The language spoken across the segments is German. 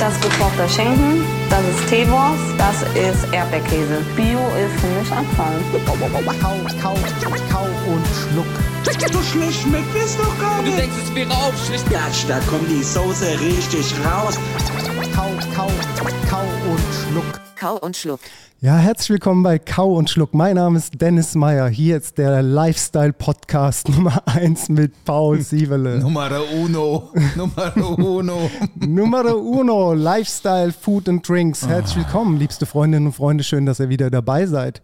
Das ist gekochter Schinken, das ist Teewurst, das ist Erdbeerkäse. Bio ist für mich Abfall. Kau, kau, kau und schluck. So schlecht schmeckt es doch gar nicht. denkst, es wäre auch schlecht. Gatsch, da kommt die Soße richtig raus. Kau, kau, kau und schluck. Kau und Schluck. Ja, herzlich willkommen bei Kau und Schluck. Mein Name ist Dennis Meyer. Hier jetzt der Lifestyle-Podcast Nummer 1 mit Paul Sievele. Numero uno. Numero uno. Numero uno, Lifestyle, Food and Drinks. Herzlich willkommen, liebste Freundinnen und Freunde. Schön, dass ihr wieder dabei seid.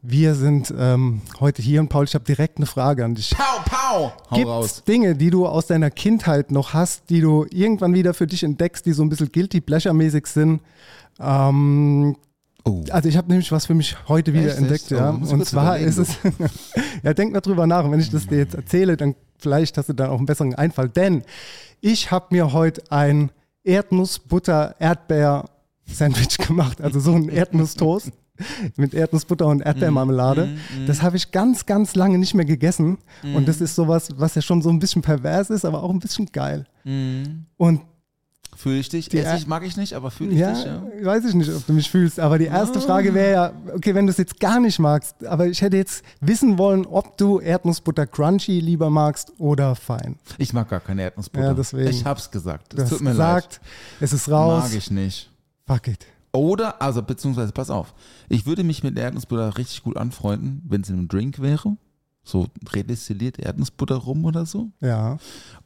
Wir sind ähm, heute hier und Paul, ich habe direkt eine Frage an dich. Pow, pow. Hau Gibt raus. es Dinge, die du aus deiner Kindheit noch hast, die du irgendwann wieder für dich entdeckst, die so ein bisschen guilty pleasure-mäßig sind? Ähm, Oh. also ich habe nämlich was für mich heute wieder Echt? entdeckt, Echt? Oh, ja. ich Und zwar ist es, ja, denk mal drüber nach. Und wenn ich das dir jetzt erzähle, dann vielleicht hast du dann auch einen besseren Einfall. Denn ich habe mir heute ein Erdnuss-Butter-Erdbeer-Sandwich gemacht. Also so ein Erdnusstoast mit Erdnussbutter und Erdbeermarmelade. Mm, Das habe ich ganz, ganz lange nicht mehr gegessen. Und das ist sowas, was ja schon so ein bisschen pervers ist, aber auch ein bisschen geil. Und Fühl ich dich? Die ich, mag ich nicht, aber fühl ich ja, dich, ja. weiß ich nicht, ob du mich fühlst. Aber die erste Frage wäre ja, okay, wenn du es jetzt gar nicht magst, aber ich hätte jetzt wissen wollen, ob du Erdnussbutter crunchy lieber magst oder fein. Ich mag gar keine Erdnussbutter. Ja, deswegen. Ich hab's gesagt. Es tut mir gesagt, es ist raus. leid. Mag ich nicht. Fuck it. Oder, also beziehungsweise, pass auf, ich würde mich mit Erdnussbutter richtig gut anfreunden, wenn es in einem Drink wäre. So redestilliert Erdnussbutter rum oder so. Ja.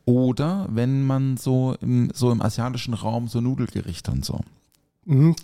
Oder wenn man so im, so im asiatischen Raum so Nudelgerichte und so. Mhm.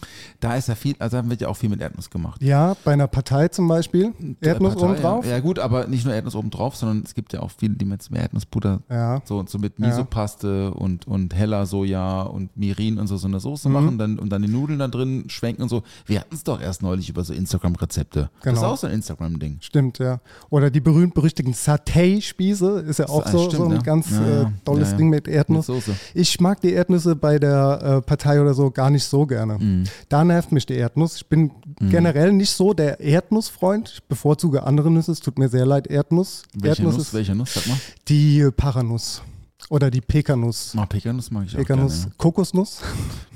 Da ist ja viel, also wird ja auch viel mit Erdnuss gemacht. Ja, bei einer Partei zum Beispiel. Erdnuss Partei, oben drauf. Ja. ja gut, aber nicht nur Erdnuss oben drauf, sondern es gibt ja auch viele, die mit Erdnussbutter Ja. so, so mit Ja. Misopaste und, und heller Soja und Mirin und so so eine Soße Mhm. machen dann, und dann die Nudeln da drin schwenken und so. Wir hatten es doch erst neulich über so Instagram-Rezepte. Das ist Genau. auch so ein Instagram-Ding. Stimmt, ja. Oder die berühmt-berüchtigten Satay-Spieße ist ja auch so, stimmt, so ein ja. ganz Ja, äh, ja. tolles Ja, ja. Ding mit Erdnuss. Mit Soße. Ich mag die Erdnüsse bei der äh, Partei oder so gar nicht so gerne. Mhm. Da nervt mich die Erdnuss. Ich bin generell nicht so der Erdnussfreund. Ich bevorzuge andere Nüsse. Es tut mir sehr leid, Erdnuss. Welche Erdnuss Nuss? ist Welche Nuss? Sag mal. die Paranuss oder die Pekanuss. Ah, Pekanuss mag ich auch Pekanuss, gerne. Kokosnuss.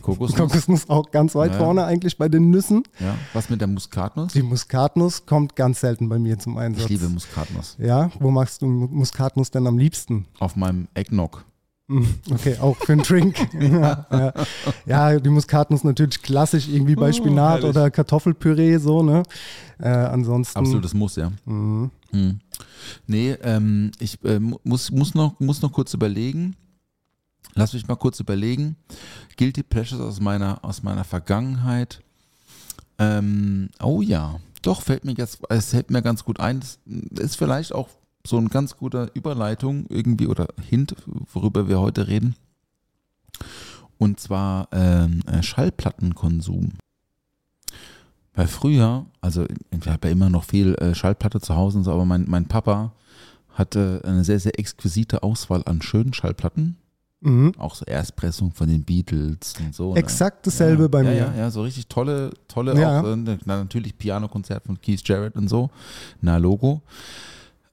Kokosnuss. Kokosnuss auch ganz weit Ja. vorne eigentlich bei den Nüssen. Ja. Was mit der Muskatnuss? Die Muskatnuss kommt ganz selten bei mir zum Einsatz. Ich liebe Muskatnuss. Ja, wo magst du Muskatnuss denn am liebsten? Auf meinem Eggnog. Okay, auch für einen Drink. ja, ja. ja, die Muskatnuss natürlich klassisch, irgendwie bei Oh, Spinat herrlich. oder Kartoffelpüree, so, ne? Äh, ansonsten. Absolutes Muss, ja. Mhm. Mhm. Nee, ähm, ich äh, mu- muss, muss, noch, muss noch kurz überlegen. Lass mich mal kurz überlegen. Guilty Pleasures aus meiner, aus meiner Vergangenheit. Ähm, oh ja, doch, fällt mir jetzt, es fällt mir ganz gut ein. Das ist vielleicht auch so ein ganz guter Überleitung irgendwie oder Hint, worüber wir heute reden. Und zwar ähm, äh, Schallplattenkonsum. Weil früher, also ich habe ja immer noch viel äh, Schallplatte zu Hause und so, aber mein, mein Papa hatte eine sehr, sehr exquisite Auswahl an schönen Schallplatten. Mhm. Auch so Erstpressung von den Beatles und so. ne? Exakt dasselbe ja, bei ja, mir. Ja, ja, so richtig tolle, tolle, Ja. auch, äh, na, natürlich Pianokonzert von Keith Jarrett und so. Na, Logo.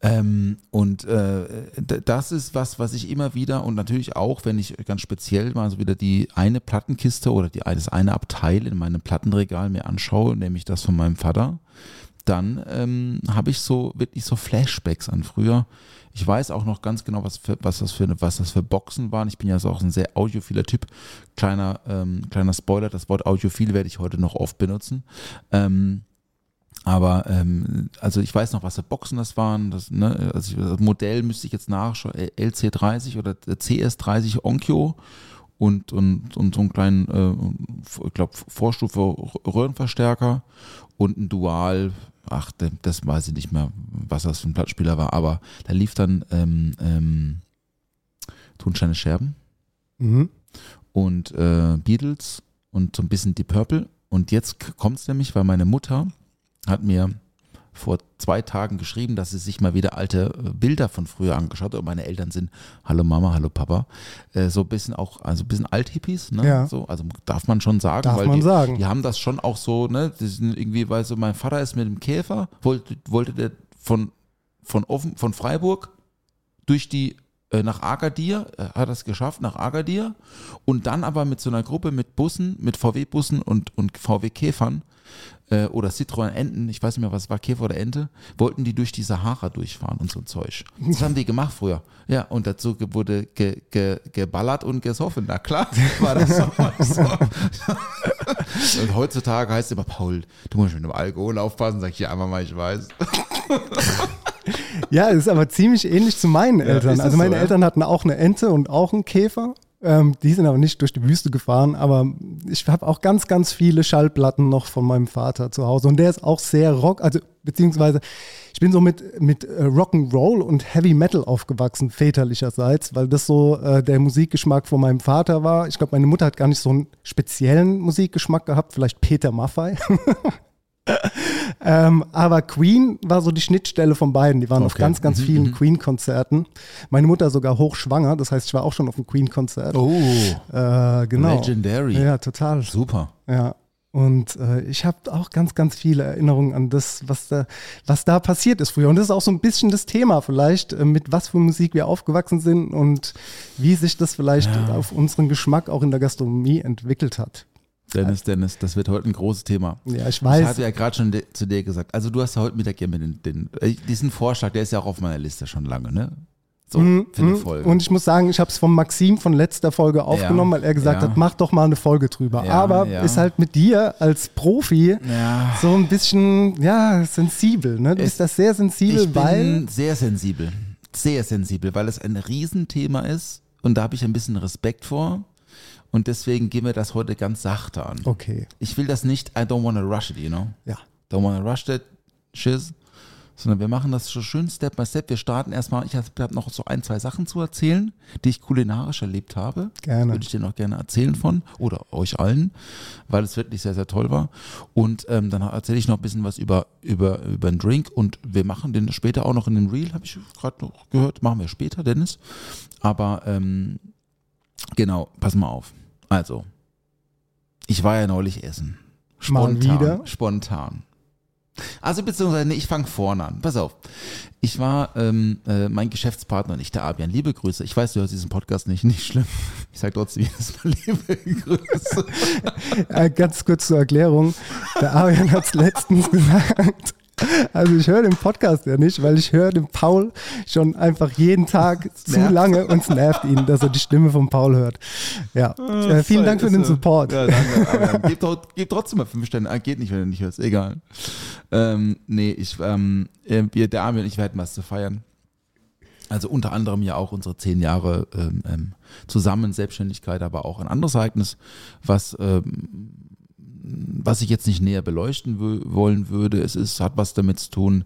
Ähm, und äh, das ist was, was ich immer wieder und natürlich auch, wenn ich ganz speziell mal so wieder die eine Plattenkiste oder die, das eine Abteil in meinem Plattenregal mir anschaue, nämlich das von meinem Vater, dann ähm, habe ich so wirklich so Flashbacks an früher. Ich weiß auch noch ganz genau, was, für, was, das für, was das für Boxen waren. Ich bin ja so auch ein sehr audiophiler Typ. Kleiner, ähm, kleiner Spoiler, das Wort audiophil werde ich heute noch oft benutzen. Ähm, aber ähm, also ich weiß noch, was für Boxen das waren. Das, ne, also das Modell müsste ich jetzt nachschauen. LC30 oder CS30 Onkyo und, und, und so einen kleinen, äh, ich glaube, Vorstufe Röhrenverstärker und ein Dual, ach, das weiß ich nicht mehr, was das für ein Plattspieler war, aber da lief dann ähm, ähm, Tonsteine Scherben Mhm. und äh, Beatles und so ein bisschen Deep Purple. Und jetzt kommt es nämlich, weil meine Mutter hat mir vor zwei Tagen geschrieben, dass sie sich mal wieder alte äh, Bilder von früher angeschaut hat. Und meine Eltern sind, hallo Mama, hallo Papa, äh, so ein bisschen auch, also ein bisschen Althippies, ne? Ja. So, also darf man schon sagen, Darf weil man die, sagen. die haben das schon auch so, ne? Die sind irgendwie, weil so mein Vater ist mit dem Käfer, wollte, wollte der von, von offen, von Freiburg durch die äh, nach Agadir, äh, hat das geschafft, nach Agadir und dann aber mit so einer Gruppe mit Bussen, mit VW-Bussen und, und VW-Käfern äh, oder Citroën Enten, ich weiß nicht mehr, was war, Käfer oder Ente, wollten die durch die Sahara durchfahren und so ein Zeug. Das haben die gemacht früher. Ja, und dazu wurde ge, ge, geballert und gesoffen. Na klar, war das so. Und heutzutage heißt es immer, Paul, du musst mit dem Alkohol aufpassen, sag ich ja einfach mal, ich weiß. Ja, ist aber ziemlich ähnlich zu meinen Eltern. ist das Also meine so, ja? Eltern hatten auch eine Ente und auch einen Käfer. Ähm, die sind aber nicht durch die Wüste gefahren, aber ich habe auch ganz, ganz viele Schallplatten noch von meinem Vater zu Hause. Und der ist auch sehr Rock, also beziehungsweise ich bin so mit, mit äh, Rock'n'Roll und Heavy Metal aufgewachsen, väterlicherseits, weil das so äh, der Musikgeschmack von meinem Vater war. Ich glaube, meine Mutter hat gar nicht so einen speziellen Musikgeschmack gehabt, vielleicht Peter Maffay. Ähm, aber Queen war so die Schnittstelle von beiden. Die waren auf Okay. Mhm, ganz, ganz vielen Queen-Konzerten. Meine Mutter sogar hochschwanger, das heißt, ich war auch schon auf einem Queen-Konzert. Oh, Äh, genau. Legendary. Ja, total. super. Ja. Und äh, ich habe auch ganz, ganz viele Erinnerungen an das, was da, was da passiert ist früher. Und das ist auch so ein bisschen das Thema vielleicht, äh, mit was für Musik wir aufgewachsen sind und wie sich das vielleicht auf unseren Geschmack auch in der Gastronomie entwickelt hat. Dennis, Dennis, das wird heute ein großes Thema. Ja, ich Ich weiß. hatte ja gerade schon zu dir gesagt, also du hast ja heute Mittag ja mit den, den äh, diesen Vorschlag, der ist ja auch auf meiner Liste schon lange, ne? So, für eine Mhm. Folge. Und ich muss sagen, ich habe es von Maxim von letzter Folge aufgenommen, weil er gesagt ja. hat, mach doch mal eine Folge drüber. Ja, Aber ja. ist halt mit dir als Profi ja. so ein bisschen, ja, sensibel. Ne? Du Es- bist das sehr sensibel, Ich bin weil. sehr sensibel. Sehr sensibel, weil es ein Riesenthema ist und da habe ich ein bisschen Respekt vor. Und deswegen gehen wir das heute ganz sachte an. Okay, Ich will das nicht, I don't wanna rush it, you know? ja. Don't wanna rush that shiz. Sondern wir machen das so schön Step by Step. Wir starten erstmal, ich habe hab noch so ein, zwei Sachen zu erzählen, die ich kulinarisch erlebt habe. Gerne. Würde ich dir noch gerne erzählen von oder euch allen, weil es wirklich sehr, sehr toll war. Und ähm, dann erzähle ich noch ein bisschen was über, über, über einen Drink und wir machen den später auch noch in dem Reel, habe ich gerade noch gehört. Machen wir später, Dennis. Aber ähm, genau, pass mal auf. Also, ich war ja neulich essen. Mal Spontan. wieder? Spontan. Also beziehungsweise, nee, ich fange vorne an. Pass auf. Ich war, ähm, äh, mein Geschäftspartner, nicht der Abian, liebe Grüße. Ich weiß, du hörst diesen Podcast nicht, nicht schlimm. Ich sage trotzdem jedes Mal liebe Grüße. Äh, ganz kurz zur Erklärung. Der Arian hat es letztens gesagt. Also ich höre den Podcast ja nicht, weil ich höre den Paul schon einfach jeden Tag zu lange und es nervt ihn, dass er die Stimme von Paul hört. Ja, äh, vielen Dank für den Support. Ja, danke. Gib, gib trotzdem mal fünf Sterne. Ah, geht nicht, wenn du nicht hörst. Egal. Ähm, nee, ich, ähm, äh, wir, der Armin und ich, hatten was zu feiern. Also unter anderem ja auch unsere zehn Jahre ähm, ähm, zusammen Selbstständigkeit, aber auch ein anderes Ereignis, was, ähm, was ich jetzt nicht näher beleuchten wollen würde. Es ist, hat was damit zu tun,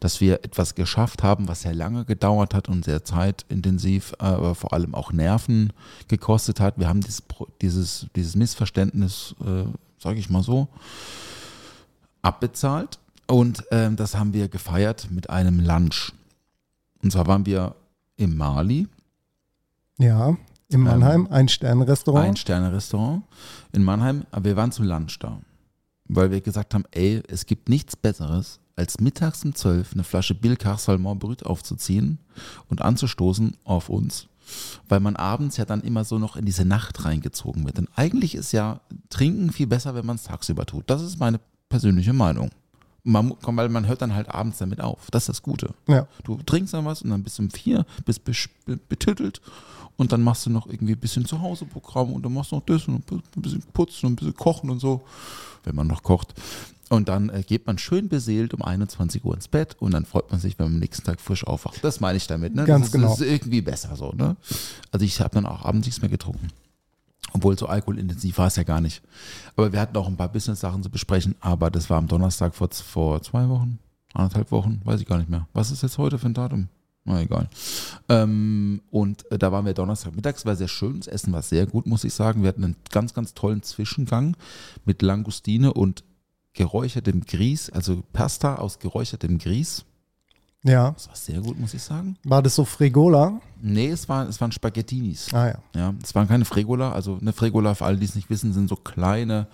dass wir etwas geschafft haben, was sehr lange gedauert hat und sehr zeitintensiv, aber vor allem auch Nerven gekostet hat. Wir haben dieses, dieses, dieses Missverständnis, äh, sage ich mal so, abbezahlt und ähm, das haben wir gefeiert mit einem Lunch. Und zwar waren wir im Mali, Ja, in Mannheim, ein Sternrestaurant. ein Sterne-Restaurant in Mannheim, aber wir waren zum Lunch da. Weil wir gesagt haben, ey, es gibt nichts Besseres, als mittags um 12 eine Flasche Bilkar Salmon Brut aufzuziehen und anzustoßen auf uns. Weil man abends ja dann immer so noch in diese Nacht reingezogen wird. Denn eigentlich ist ja Trinken viel besser, wenn man es tagsüber tut. Das ist meine persönliche Meinung. Man, weil man hört dann halt abends damit auf. Das ist das Gute. Ja. Du trinkst dann was und dann bist du um vier, bist betüttelt und dann machst du noch irgendwie ein bisschen Zuhause-Programm und dann machst du noch das und ein bisschen putzen und ein bisschen kochen und so, wenn man noch kocht. Und dann äh, geht man schön beseelt um 21 Uhr ins Bett und dann freut man sich, wenn man am nächsten Tag frisch aufwacht. Das meine ich damit. Ne? Ganz das ist, genau. Das ist irgendwie besser so. Ne? Also ich habe dann auch abends nichts mehr getrunken. Obwohl so alkoholintensiv war es ja gar nicht. Aber wir hatten auch ein paar Business-Sachen zu besprechen, aber das war am Donnerstag vor, vor zwei Wochen, anderthalb Wochen, weiß ich gar nicht mehr. Was ist jetzt heute für ein Datum? Na egal. Ähm, und äh, da waren wir Donnerstag mittags, war sehr schön. Das Essen war sehr gut, muss ich sagen. Wir hatten einen ganz, ganz tollen Zwischengang mit Langustine und geräuchertem Grieß, also Pasta aus geräuchertem Grieß. Ja. Das war sehr gut, muss ich sagen. War das so Fregola? Nee, es, war, es waren Spaghettinis. Ah ja. Ja, es waren keine Fregola. Also eine Fregola, für alle, die es nicht wissen, sind so kleine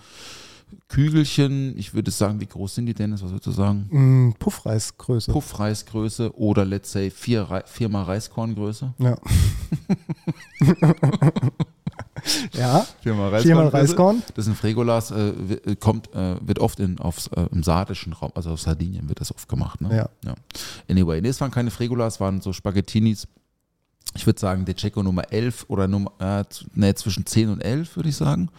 Kügelchen. Ich würde sagen, wie groß sind die denn? Was würdest du sagen? Mm, Puffreisgröße. Puffreisgröße oder let's say vier, viermal Reiskorngröße. Ja. ja. Viermal Viermal Reiskorn. Das sind Fregolas, äh, wi- kommt, äh, wird oft in, aufs, äh, im sardischen Raum, also auf Sardinien wird das oft gemacht. Ne? Ja. Anyway, nee, es waren keine Fregolas, es waren so Spaghettinis. Ich würde sagen, der Checo Nummer 11 oder Nummer, äh, nee, zwischen 10 und 11, würde ich sagen.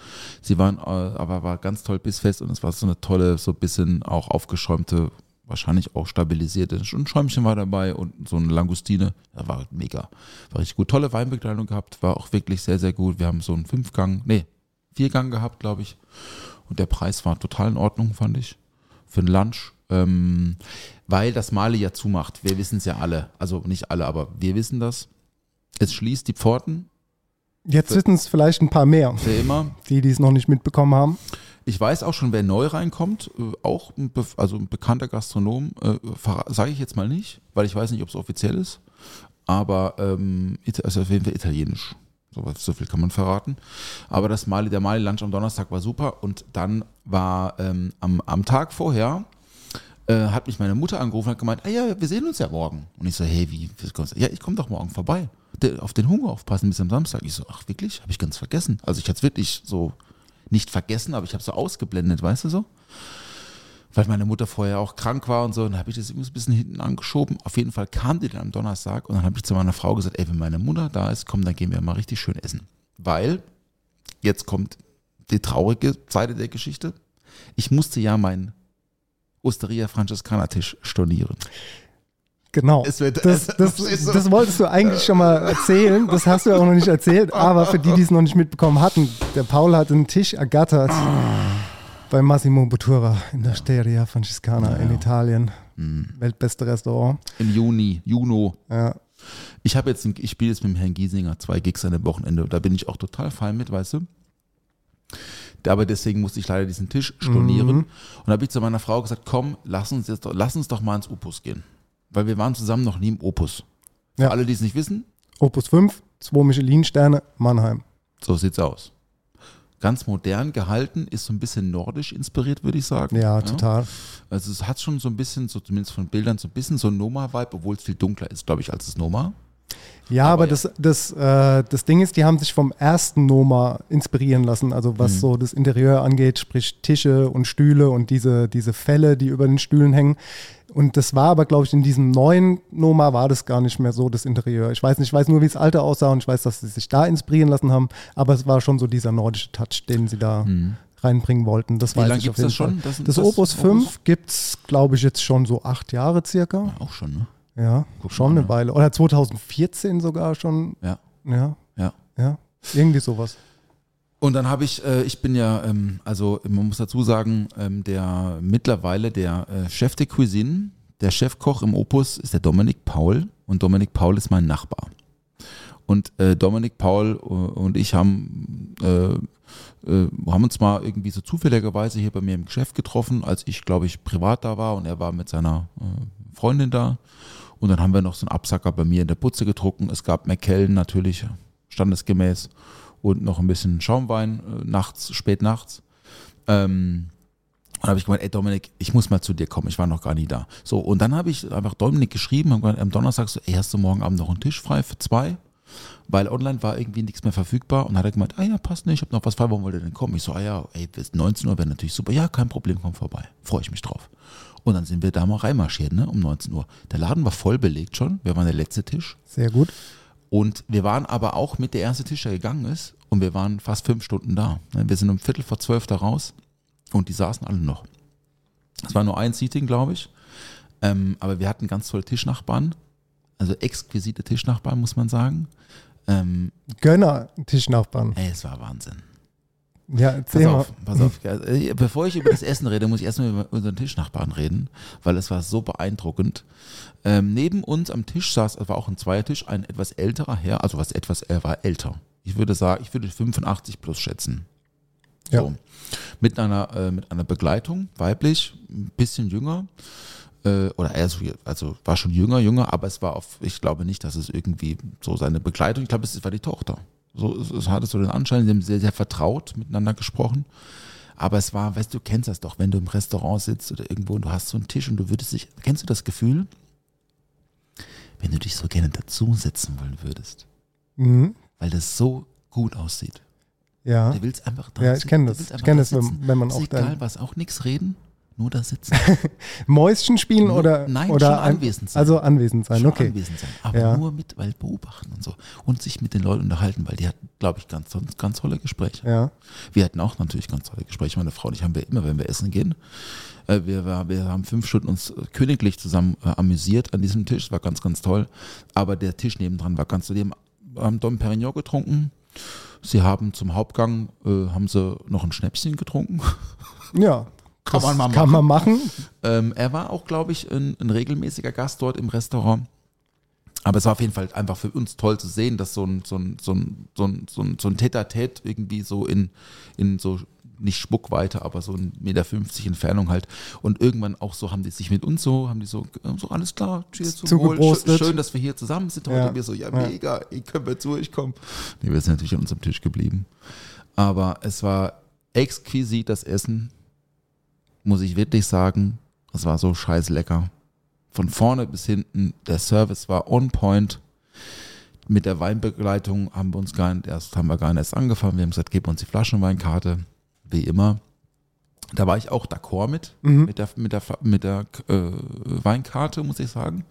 Sie waren, äh, aber war ganz toll bissfest und es war so eine tolle, so ein bisschen auch aufgeschäumte, wahrscheinlich auch stabilisierte. Ein Schäumchen war dabei und so eine Langustine. Das war mega. War richtig gut. Tolle Weinbegleitung gehabt, war auch wirklich sehr, sehr gut. Wir haben so einen Fünfgang, nee, Viergang gehabt, glaube ich. Und der Preis war total in Ordnung, fand ich. Für ein Lunch. Ähm, weil das Mali ja zumacht. Wir wissen es ja alle. Also nicht alle, aber wir wissen das. Es schließt die Pforten Jetzt wissen es vielleicht ein paar mehr, für immer. die, die es noch nicht mitbekommen haben. Ich weiß auch schon, wer neu reinkommt, äh, auch ein, also ein bekannter Gastronom, äh, sage ich jetzt mal nicht, weil ich weiß nicht, ob es offiziell ist, aber ähm, also auf jeden Fall italienisch. So, so viel kann man verraten. Aber das Mali, der Mali Lunch am Donnerstag war super und dann war ähm, am, am Tag vorher äh, hat mich meine Mutter angerufen und hat gemeint, ah ja, wir sehen uns ja morgen. Und ich so, hey, wie, wie kommst du? Ja, ich komme doch morgen vorbei. Auf den Hunger aufpassen bis am Samstag. Ich so, ach wirklich? Habe ich ganz vergessen. Also ich hatte es wirklich so nicht vergessen, aber ich habe so ausgeblendet, weißt du so? Weil meine Mutter vorher auch krank war und so, und dann habe ich das irgendwie ein bisschen hinten angeschoben. Auf jeden Fall kam die dann am Donnerstag und dann habe ich zu meiner Frau gesagt, ey, wenn meine Mutter da ist, komm, dann gehen wir mal richtig schön essen. Weil, jetzt kommt die traurige Seite der Geschichte. Ich musste ja meinen Osteria Franciscana Tisch stornieren. Genau. Wird- das, das, so- das wolltest du eigentlich schon mal erzählen. Das hast du ja auch noch nicht erzählt. Aber für die, die es noch nicht mitbekommen hatten, der Paul hat einen Tisch ergattert bei Massimo Bottura in der Steria Franciscana in Italien. Hm. Weltbeste Restaurant. Im Juni, Juno. Ja. Ich habe jetzt, ich spiele jetzt mit dem Herrn Giesinger zwei Gigs an dem Wochenende. Da bin ich auch total fein mit, weißt du. Aber deswegen musste ich leider diesen Tisch stornieren. Und da habe ich zu meiner Frau gesagt, komm, lass uns jetzt, doch- lass uns doch mal ins Opus gehen. Weil wir waren zusammen noch nie im Opus. Für Ja. alle, die es nicht wissen, Opus 5, zwei Michelin-Sterne, Mannheim. so sieht's aus. Ganz modern gehalten, ist so ein bisschen nordisch inspiriert, würde ich sagen. Ja, total. Also es hat schon so ein bisschen, so zumindest von Bildern, so ein bisschen so ein Noma-Vibe, obwohl es viel dunkler ist, glaube ich, als das Noma. Ja, Aber aber, ja. das, das, äh, das Ding ist, die haben sich vom ersten Noma inspirieren lassen, also was Mhm. so das Interieur angeht, sprich Tische und Stühle und diese, diese Felle, die über den Stühlen hängen. Und das war aber, glaube ich, in diesem neuen Noma war das gar nicht mehr so, das Interieur. Ich weiß nicht, ich weiß nur, wie das alte aussah und ich weiß, dass sie sich da inspirieren lassen haben, aber es war schon so dieser nordische Touch, den sie da reinbringen wollten. Das Mhm. Wie weiß lange auf jeden das schon? Das- Das, das Opus Opus? 5 gibt es, glaube ich, jetzt schon so acht Jahre circa. Auch schon, ne? Ja, Guck schon eine ne? Weile. Oder 2014 sogar schon. Ja, Ja, ja. ja. Irgendwie sowas. Und dann habe ich, äh, ich bin ja, ähm, also man muss dazu sagen, ähm, der mittlerweile der äh, Chef de Cuisine, der Chefkoch im Opus ist der Dominik Paul und Dominik Paul ist mein Nachbar. Und äh, Dominik Paul äh, und ich haben, äh, äh, haben uns mal irgendwie so zufälligerweise hier bei mir im Geschäft getroffen, als ich, glaube ich, privat da war und er war mit seiner äh, Freundin da. Und dann haben wir noch so einen Absacker bei mir in der Putze getrunken. Es gab McKellen natürlich, standesgemäß. Und noch ein bisschen Schaumwein äh, nachts, spät nachts. Ähm, und habe ich gemeint, ey Dominik, ich muss mal zu dir kommen, ich war noch gar nie da. So, und dann habe ich einfach Dominik geschrieben, hab gemeint, am Donnerstag so, ey, hast du morgen Abend noch einen Tisch frei für zwei? Weil online war irgendwie nichts mehr verfügbar und hat er gemeint, ah ja, passt nicht, ich habe noch was frei, warum wollt ihr denn kommen? Ich so, ah ja, ey, bis 19 Uhr wäre natürlich super. Ja, kein Problem, komm vorbei. Freue ich mich drauf. Und dann sind wir da mal reinmarschiert, ne, um 19 Uhr. Der Laden war voll belegt schon, wir waren der letzte Tisch. Sehr gut. Und wir waren aber auch mit der erste Tisch, der gegangen ist, und wir waren fast fünf Stunden da. Wir sind um Viertel vor zwölf da raus und die saßen alle noch. Es war nur ein Seating, glaube ich. Ähm, aber wir hatten ganz tolle Tischnachbarn, also exquisite Tischnachbarn, muss man sagen. Ähm, Gönner, Tischnachbarn. ey, es war Wahnsinn. Ja, Pass erzähl mal. auf, pass auf. Äh, Bevor ich über das Essen rede, muss ich erstmal über unseren Tischnachbarn reden, weil es war so beeindruckend. Ähm, neben uns am Tisch saß, es war auch ein Zweiertisch, ein etwas älterer Herr, also was etwas, er war älter. Ich würde sagen, ich würde 85 plus schätzen. Ja. So. Mit einer, äh, mit einer Begleitung, weiblich, ein bisschen jünger. Äh, oder er so, also war schon jünger, jünger, aber es war auf, ich glaube nicht, dass es irgendwie so seine Begleitung, ich glaube, es war die Tochter. So, es, es hatte so den Anschein, sie haben sehr, sehr vertraut miteinander gesprochen. Aber es war, weißt du, du kennst das doch, wenn du im Restaurant sitzt oder irgendwo und du hast so einen Tisch und du würdest dich, kennst du das Gefühl, wenn du dich so gerne dazu setzen wollen würdest, Mhm. weil das so gut aussieht. Ja. Du willst einfach da Ja, ich sitzen, kenn du das. Ich einfach kenn da das, wenn- wenn man ist auch egal, dann- was, auch nichts reden, nur da sitzen. Mäuschen spielen Nur- oder nein, oder schon anwesend sein. Also anwesend sein, Schon okay. anwesend sein, aber Ja. nur mit, weil beobachten und so und sich mit den Leuten unterhalten, weil die hatten, glaube ich, ganz, ganz tolle Gespräche. Ja. Wir hatten auch natürlich ganz tolle Gespräche. Meine Frau und ich haben wir immer, wenn wir essen gehen. Äh, wir, wir haben fünf Stunden uns äh, königlich zusammen äh, amüsiert an diesem Tisch. War ganz, ganz toll. Aber der Tisch nebendran war ganz toll. Die haben, haben Dom Perignon getrunken. Sie haben zum Hauptgang äh, haben sie noch ein Schnäpschen getrunken. Ja. Kann man mal Kann man machen. Ähm, er war auch, glaube ich, ein, ein regelmäßiger Gast dort im Restaurant. Aber es war auf jeden Fall einfach für uns toll zu sehen, dass so ein, so ein, so ein, so ein, so ein, so ein Tete-a-Tete irgendwie so in, in so, nicht Spuckweite, aber so ein Meter 50 Entfernung halt. Und irgendwann auch so haben die sich mit uns so, haben die so, äh, so alles klar, cheers zum Wohl. Schön, dass wir hier zusammen sind heute. Ja. Und wir so, ja, Ja. mega, ich können wir zu, ich komm. Nee, wir sind natürlich an unserem Tisch geblieben. Aber es war exquisit, das Essen muss ich wirklich sagen, es war so scheiß lecker. Von vorne bis hinten, der Service war on point. Mit der Weinbegleitung haben wir uns gar nicht erst, haben wir gar nicht erst angefangen. Wir haben gesagt, gib uns die Flaschenweinkarte, wie immer. Da war ich auch d'accord mit, mit der, mit der, mit der äh, Weinkarte, muss ich sagen.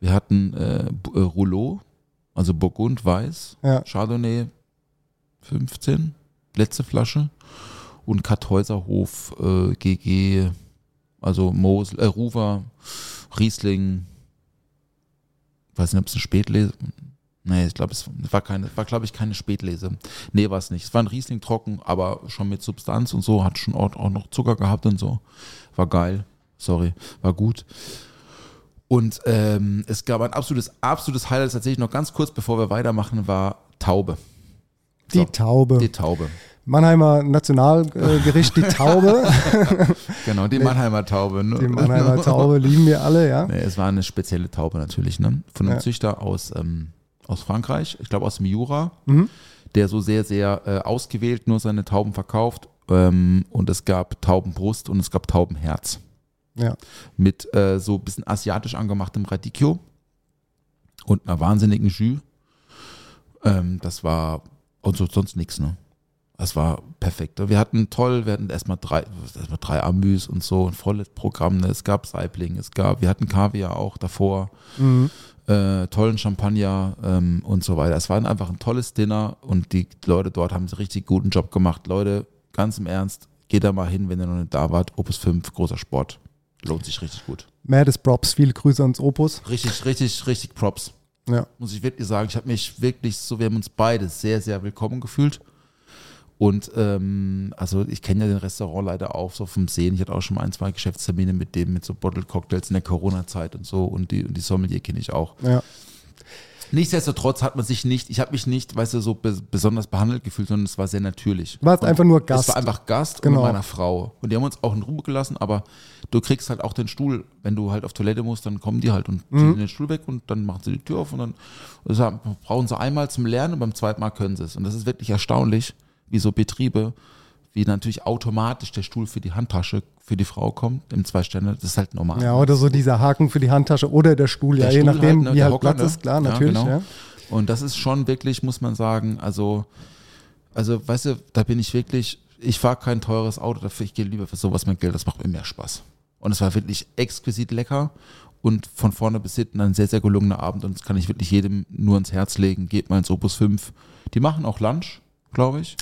Wir hatten äh, äh, Rouleau, also Burgund Weiß, Ja. Chardonnay 15, letzte Flasche und Kartäuserhof äh, GG, also Mosel, äh, Ruwer, Riesling, weiß nicht, ob es eine Spätlese, nee, ich glaube, es war keine, war glaube ich keine Spätlese. Nee, war es nicht. Es war ein Riesling trocken, aber schon mit Substanz und so, hat schon auch, auch noch Zucker gehabt und so. War geil, sorry, war gut. Und ähm, es gab ein absolutes, absolutes Highlight, tatsächlich noch ganz kurz, bevor wir weitermachen, war Taube. Die So, Taube. Die Taube. Mannheimer Nationalgericht, die Taube. Genau, die Mannheimer Taube. Ne? Die Mannheimer Taube lieben wir alle, ja. Nee, es war eine spezielle Taube natürlich, ne? Von einem Ja. Züchter aus, ähm, aus Frankreich, ich glaube aus dem Jura, Mhm. der so sehr, sehr äh, ausgewählt nur seine Tauben verkauft. Ähm, und es gab Taubenbrust und es gab Taubenherz. Ja. Mit äh, so ein bisschen asiatisch angemachtem Radicchio und einer wahnsinnigen Jus. Ähm, das war, und so, sonst nichts, ne? Das war perfekt. Wir hatten toll, wir hatten erstmal drei, erstmal drei Amüs und so, ein volles Programm. Ne? Es gab Saibling, es gab, wir hatten Kaviar auch davor, Mhm. äh, tollen Champagner ähm, und so weiter. Es war einfach ein tolles Dinner und die Leute dort haben einen richtig guten Job gemacht. Leute, ganz im Ernst, geht da mal hin, wenn ihr noch nicht da wart. Opus 5, großer Sport. Lohnt sich richtig gut. Mehr des Props, viele Grüße ans Opus. Richtig, richtig, richtig Props. Ja. muss ich wirklich sagen. Ich habe mich wirklich so, wir haben uns beide sehr, sehr willkommen gefühlt. Und ähm, also ich kenne ja den Restaurant leider auch so vom Sehen. Ich hatte auch schon mal ein, zwei Geschäftstermine mit dem, mit so Bottle Cocktails in der Corona-Zeit und so. Und die, und die Sommelier kenne ich auch. Ja. Nichtsdestotrotz hat man sich nicht, ich habe mich nicht, weißt du, so be besonders behandelt gefühlt, sondern es war sehr natürlich. Warst Und einfach nur Es Gast. war einfach Gast Genau. und meiner Frau. Und die haben uns auch in Ruhe gelassen, aber du kriegst halt auch den Stuhl, wenn du halt auf Toilette musst, dann kommen die halt und Mhm. ziehen den Stuhl weg und dann machen sie die Tür auf und dann haben- brauchen sie einmal zum Lernen und beim zweiten Mal können sie es. Und das ist wirklich erstaunlich, wie so Betriebe, wie natürlich automatisch der Stuhl für die Handtasche für die Frau kommt im Zwei-Sterne. Das ist halt normal. ja, oder so dieser Haken für die Handtasche oder der Stuhl, ja, Der je Stuhl nachdem, ne, wie halt Hocker, Platz ne? ist, klar, Ja, natürlich. genau. Ja, Und das ist schon wirklich, muss man sagen, also, also, weißt du, da bin ich wirklich, ich fahre kein teures Auto dafür, ich gehe lieber für sowas mein Geld, das macht mir mehr Spaß. Und es war wirklich exquisit lecker und von vorne bis hinten ein sehr, sehr gelungener Abend und das kann ich wirklich jedem nur ins Herz legen. Geht mal ins Opus 5. Die machen auch Lunch, glaube ich.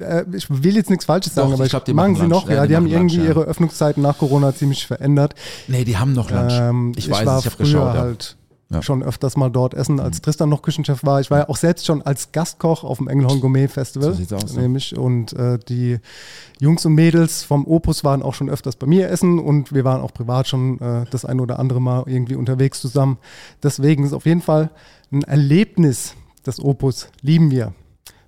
Äh, ich will jetzt nichts Falsches sagen, Doch, aber ich glaub, die machen machen sie noch, Ja, ja, die die haben machen Lunch, irgendwie ja. ihre Öffnungszeiten nach Corona ziemlich verändert. Nee, die haben noch Lunch. Ähm, ich ich weiß, war ich habe früher geschaut. Halt Ja. schon öfters mal dort essen, als Tristan noch Küchenchef war. Ich war ja auch selbst schon als Gastkoch auf dem Engelhorn Gourmet Festival. So aus? Nämlich. Und äh, die Jungs und Mädels vom Opus waren auch schon öfters bei mir essen und wir waren auch privat schon äh, das ein oder andere Mal irgendwie unterwegs zusammen. Deswegen ist auf jeden Fall ein Erlebnis, das Opus. Lieben wir.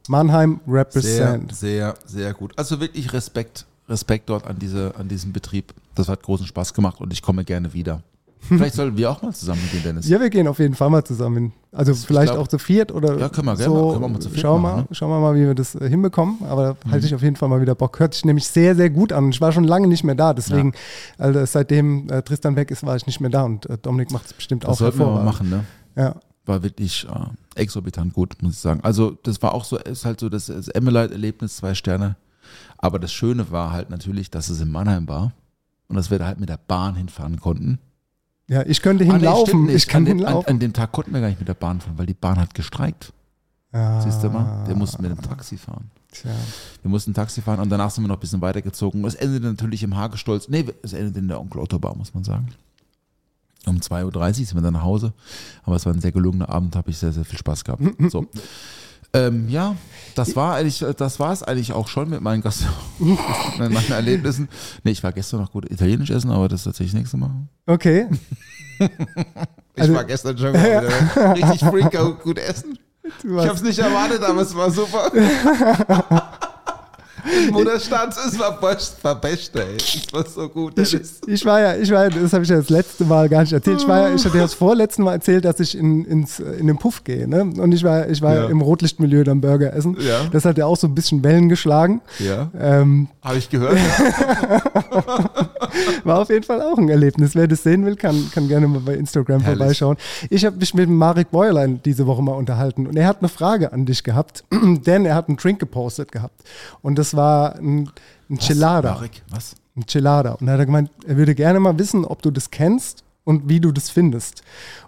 Mannheim Sehr, represent. sehr, sehr gut. Also wirklich Respekt, Respekt dort an, diese, an diesem Betrieb. Das hat großen Spaß gemacht und ich komme gerne wieder. Vielleicht sollten wir auch mal zusammen dir, Dennis. Ja, wir gehen auf jeden Fall mal zusammen. hin. Also vielleicht glaub- auch zu viert oder Ja, können wir gerne so. mal- können wir mal zu viert schauen, wir machen, mal, ne? Mhm. schauen wir mal, wie wir das äh, hinbekommen. Aber da halte ich auf jeden Fall mal wieder Bock. Hört sich nämlich sehr, sehr gut an. Ich war schon lange nicht mehr da. Deswegen, also seitdem äh, Tristan weg ist, war ich nicht mehr da. Und äh, Dominik macht es bestimmt Das auch sollten wir mal hervorragend. machen, ne? Ja. War wirklich äh, exorbitant gut, muss ich sagen. Also, das war auch so, ist halt so das, das Emmelite-Erlebnis, zwei Sterne. Aber das Schöne war halt natürlich, dass es in Mannheim war und dass wir da halt mit der Bahn hinfahren konnten. ja, ich könnte Ah, nee, hinlaufen. stimmt nicht. ich kann an, dem, an, hinlaufen. an dem Tag konnten wir gar nicht mit der Bahn fahren, weil die Bahn hat gestreikt. Ah, Siehst du mal? Wir mussten mit dem Taxi fahren. Tja. Wir mussten Taxi fahren und danach sind wir noch ein bisschen weitergezogen. Es endete natürlich im Hagestolz. Nee, es endete in der Onkel Otto Bar, muss man sagen. Um 2.30 Uhr sind wir dann nach Hause. Aber es war ein sehr gelungener Abend, habe ich sehr, sehr viel Spaß gehabt. So. Ähm, ja, das war eigentlich, das war es eigentlich auch schon mit meinen Gast mit meinen Erlebnissen. Nee, ich war gestern noch gut Italienisch essen, aber das ist tatsächlich das nächste Mal. Okay. Ich Also- war gestern schon wieder richtig freak gut essen. Ich habe es nicht erwartet, aber es war super. Mutterstaat, es war best, war best, ey. Es war so gut. Ich, ich war ja, ich war ja, das habe ich ja das letzte Mal gar nicht erzählt. Ich war ja, ich hatte ja das vorletzte Mal erzählt, dass ich in, ins, in den Puff gehe. Ne? Und ich war, ich war ja. im Rotlichtmilieu dann Burger essen. Ja. Das hat ja auch so ein bisschen Wellen geschlagen. Ja, Ähm, habe ich gehört. Ja. war auf jeden Fall auch ein Erlebnis. Wer das sehen will, kann, kann gerne mal bei Instagram Herrlich. vorbeischauen. Ich habe mich mit Marek Bäuerlein diese Woche mal unterhalten und er hat eine Frage an dich gehabt, denn er hat einen Drink gepostet gehabt. Und das war ein, ein Chelada. Marek, was? ein Chelada. Und da hat er gemeint, er würde gerne mal wissen, ob du das kennst und wie du das findest.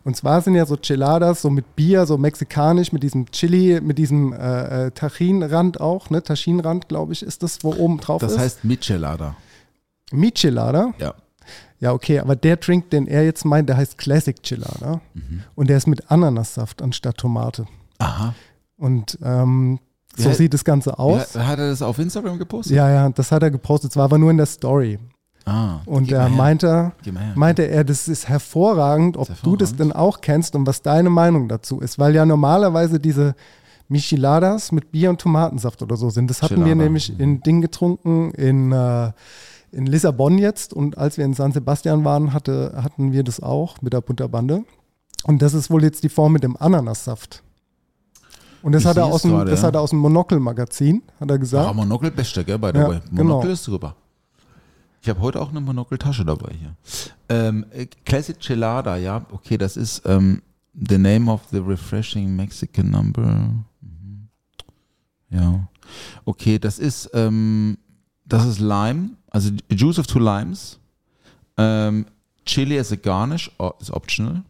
Und zwar sind ja so Cheladas, so mit Bier, so mexikanisch, mit diesem Chili, mit diesem äh, äh, Tachinrand auch, ne? Taschinrand, glaube ich, ist das, wo oben drauf Das ist. heißt Michelada. Michelada. Ja. Ja, okay, aber der Drink, den er jetzt meint, der heißt Classic Chilada. Mhm. Und der ist mit Ananassaft anstatt Tomate. Aha. Und ähm, so Ja, sieht das Ganze aus. Ja, hat er das auf Instagram gepostet? Ja, ja, das hat er gepostet. Es war aber nur in der Story. Ah, Und her. meinte, meinte er, das ist hervorragend, ob ist du das denn auch kennst und was deine Meinung dazu ist. Weil ja normalerweise diese Micheladas mit Bier und Tomatensaft oder so sind. Das hatten wir Chelada. nämlich in Ding getrunken, in, äh, in Lissabon jetzt. Und als wir in San Sebastian waren, hatte, hatten wir das auch mit der Butterbande. Und das ist wohl jetzt die Form mit dem Ananassaft. Und das, Ich hat er, aus dem, gerade, das ja. hat er aus dem Monokel-Magazin, hat er gesagt. Ah, Monokel beste, gell, by the Ja, way. genau. Monokel ist super. Ich habe heute auch eine Monokel-Tasche dabei hier. Ähm, äh, Classic Chelada, ja, okay, das ist ähm, the name of the refreshing Mexican number. Mhm. Ja. Okay, das ist, ähm, das ist Lime, also Juice of two Limes. Ähm, Chili as a garnish ist optional.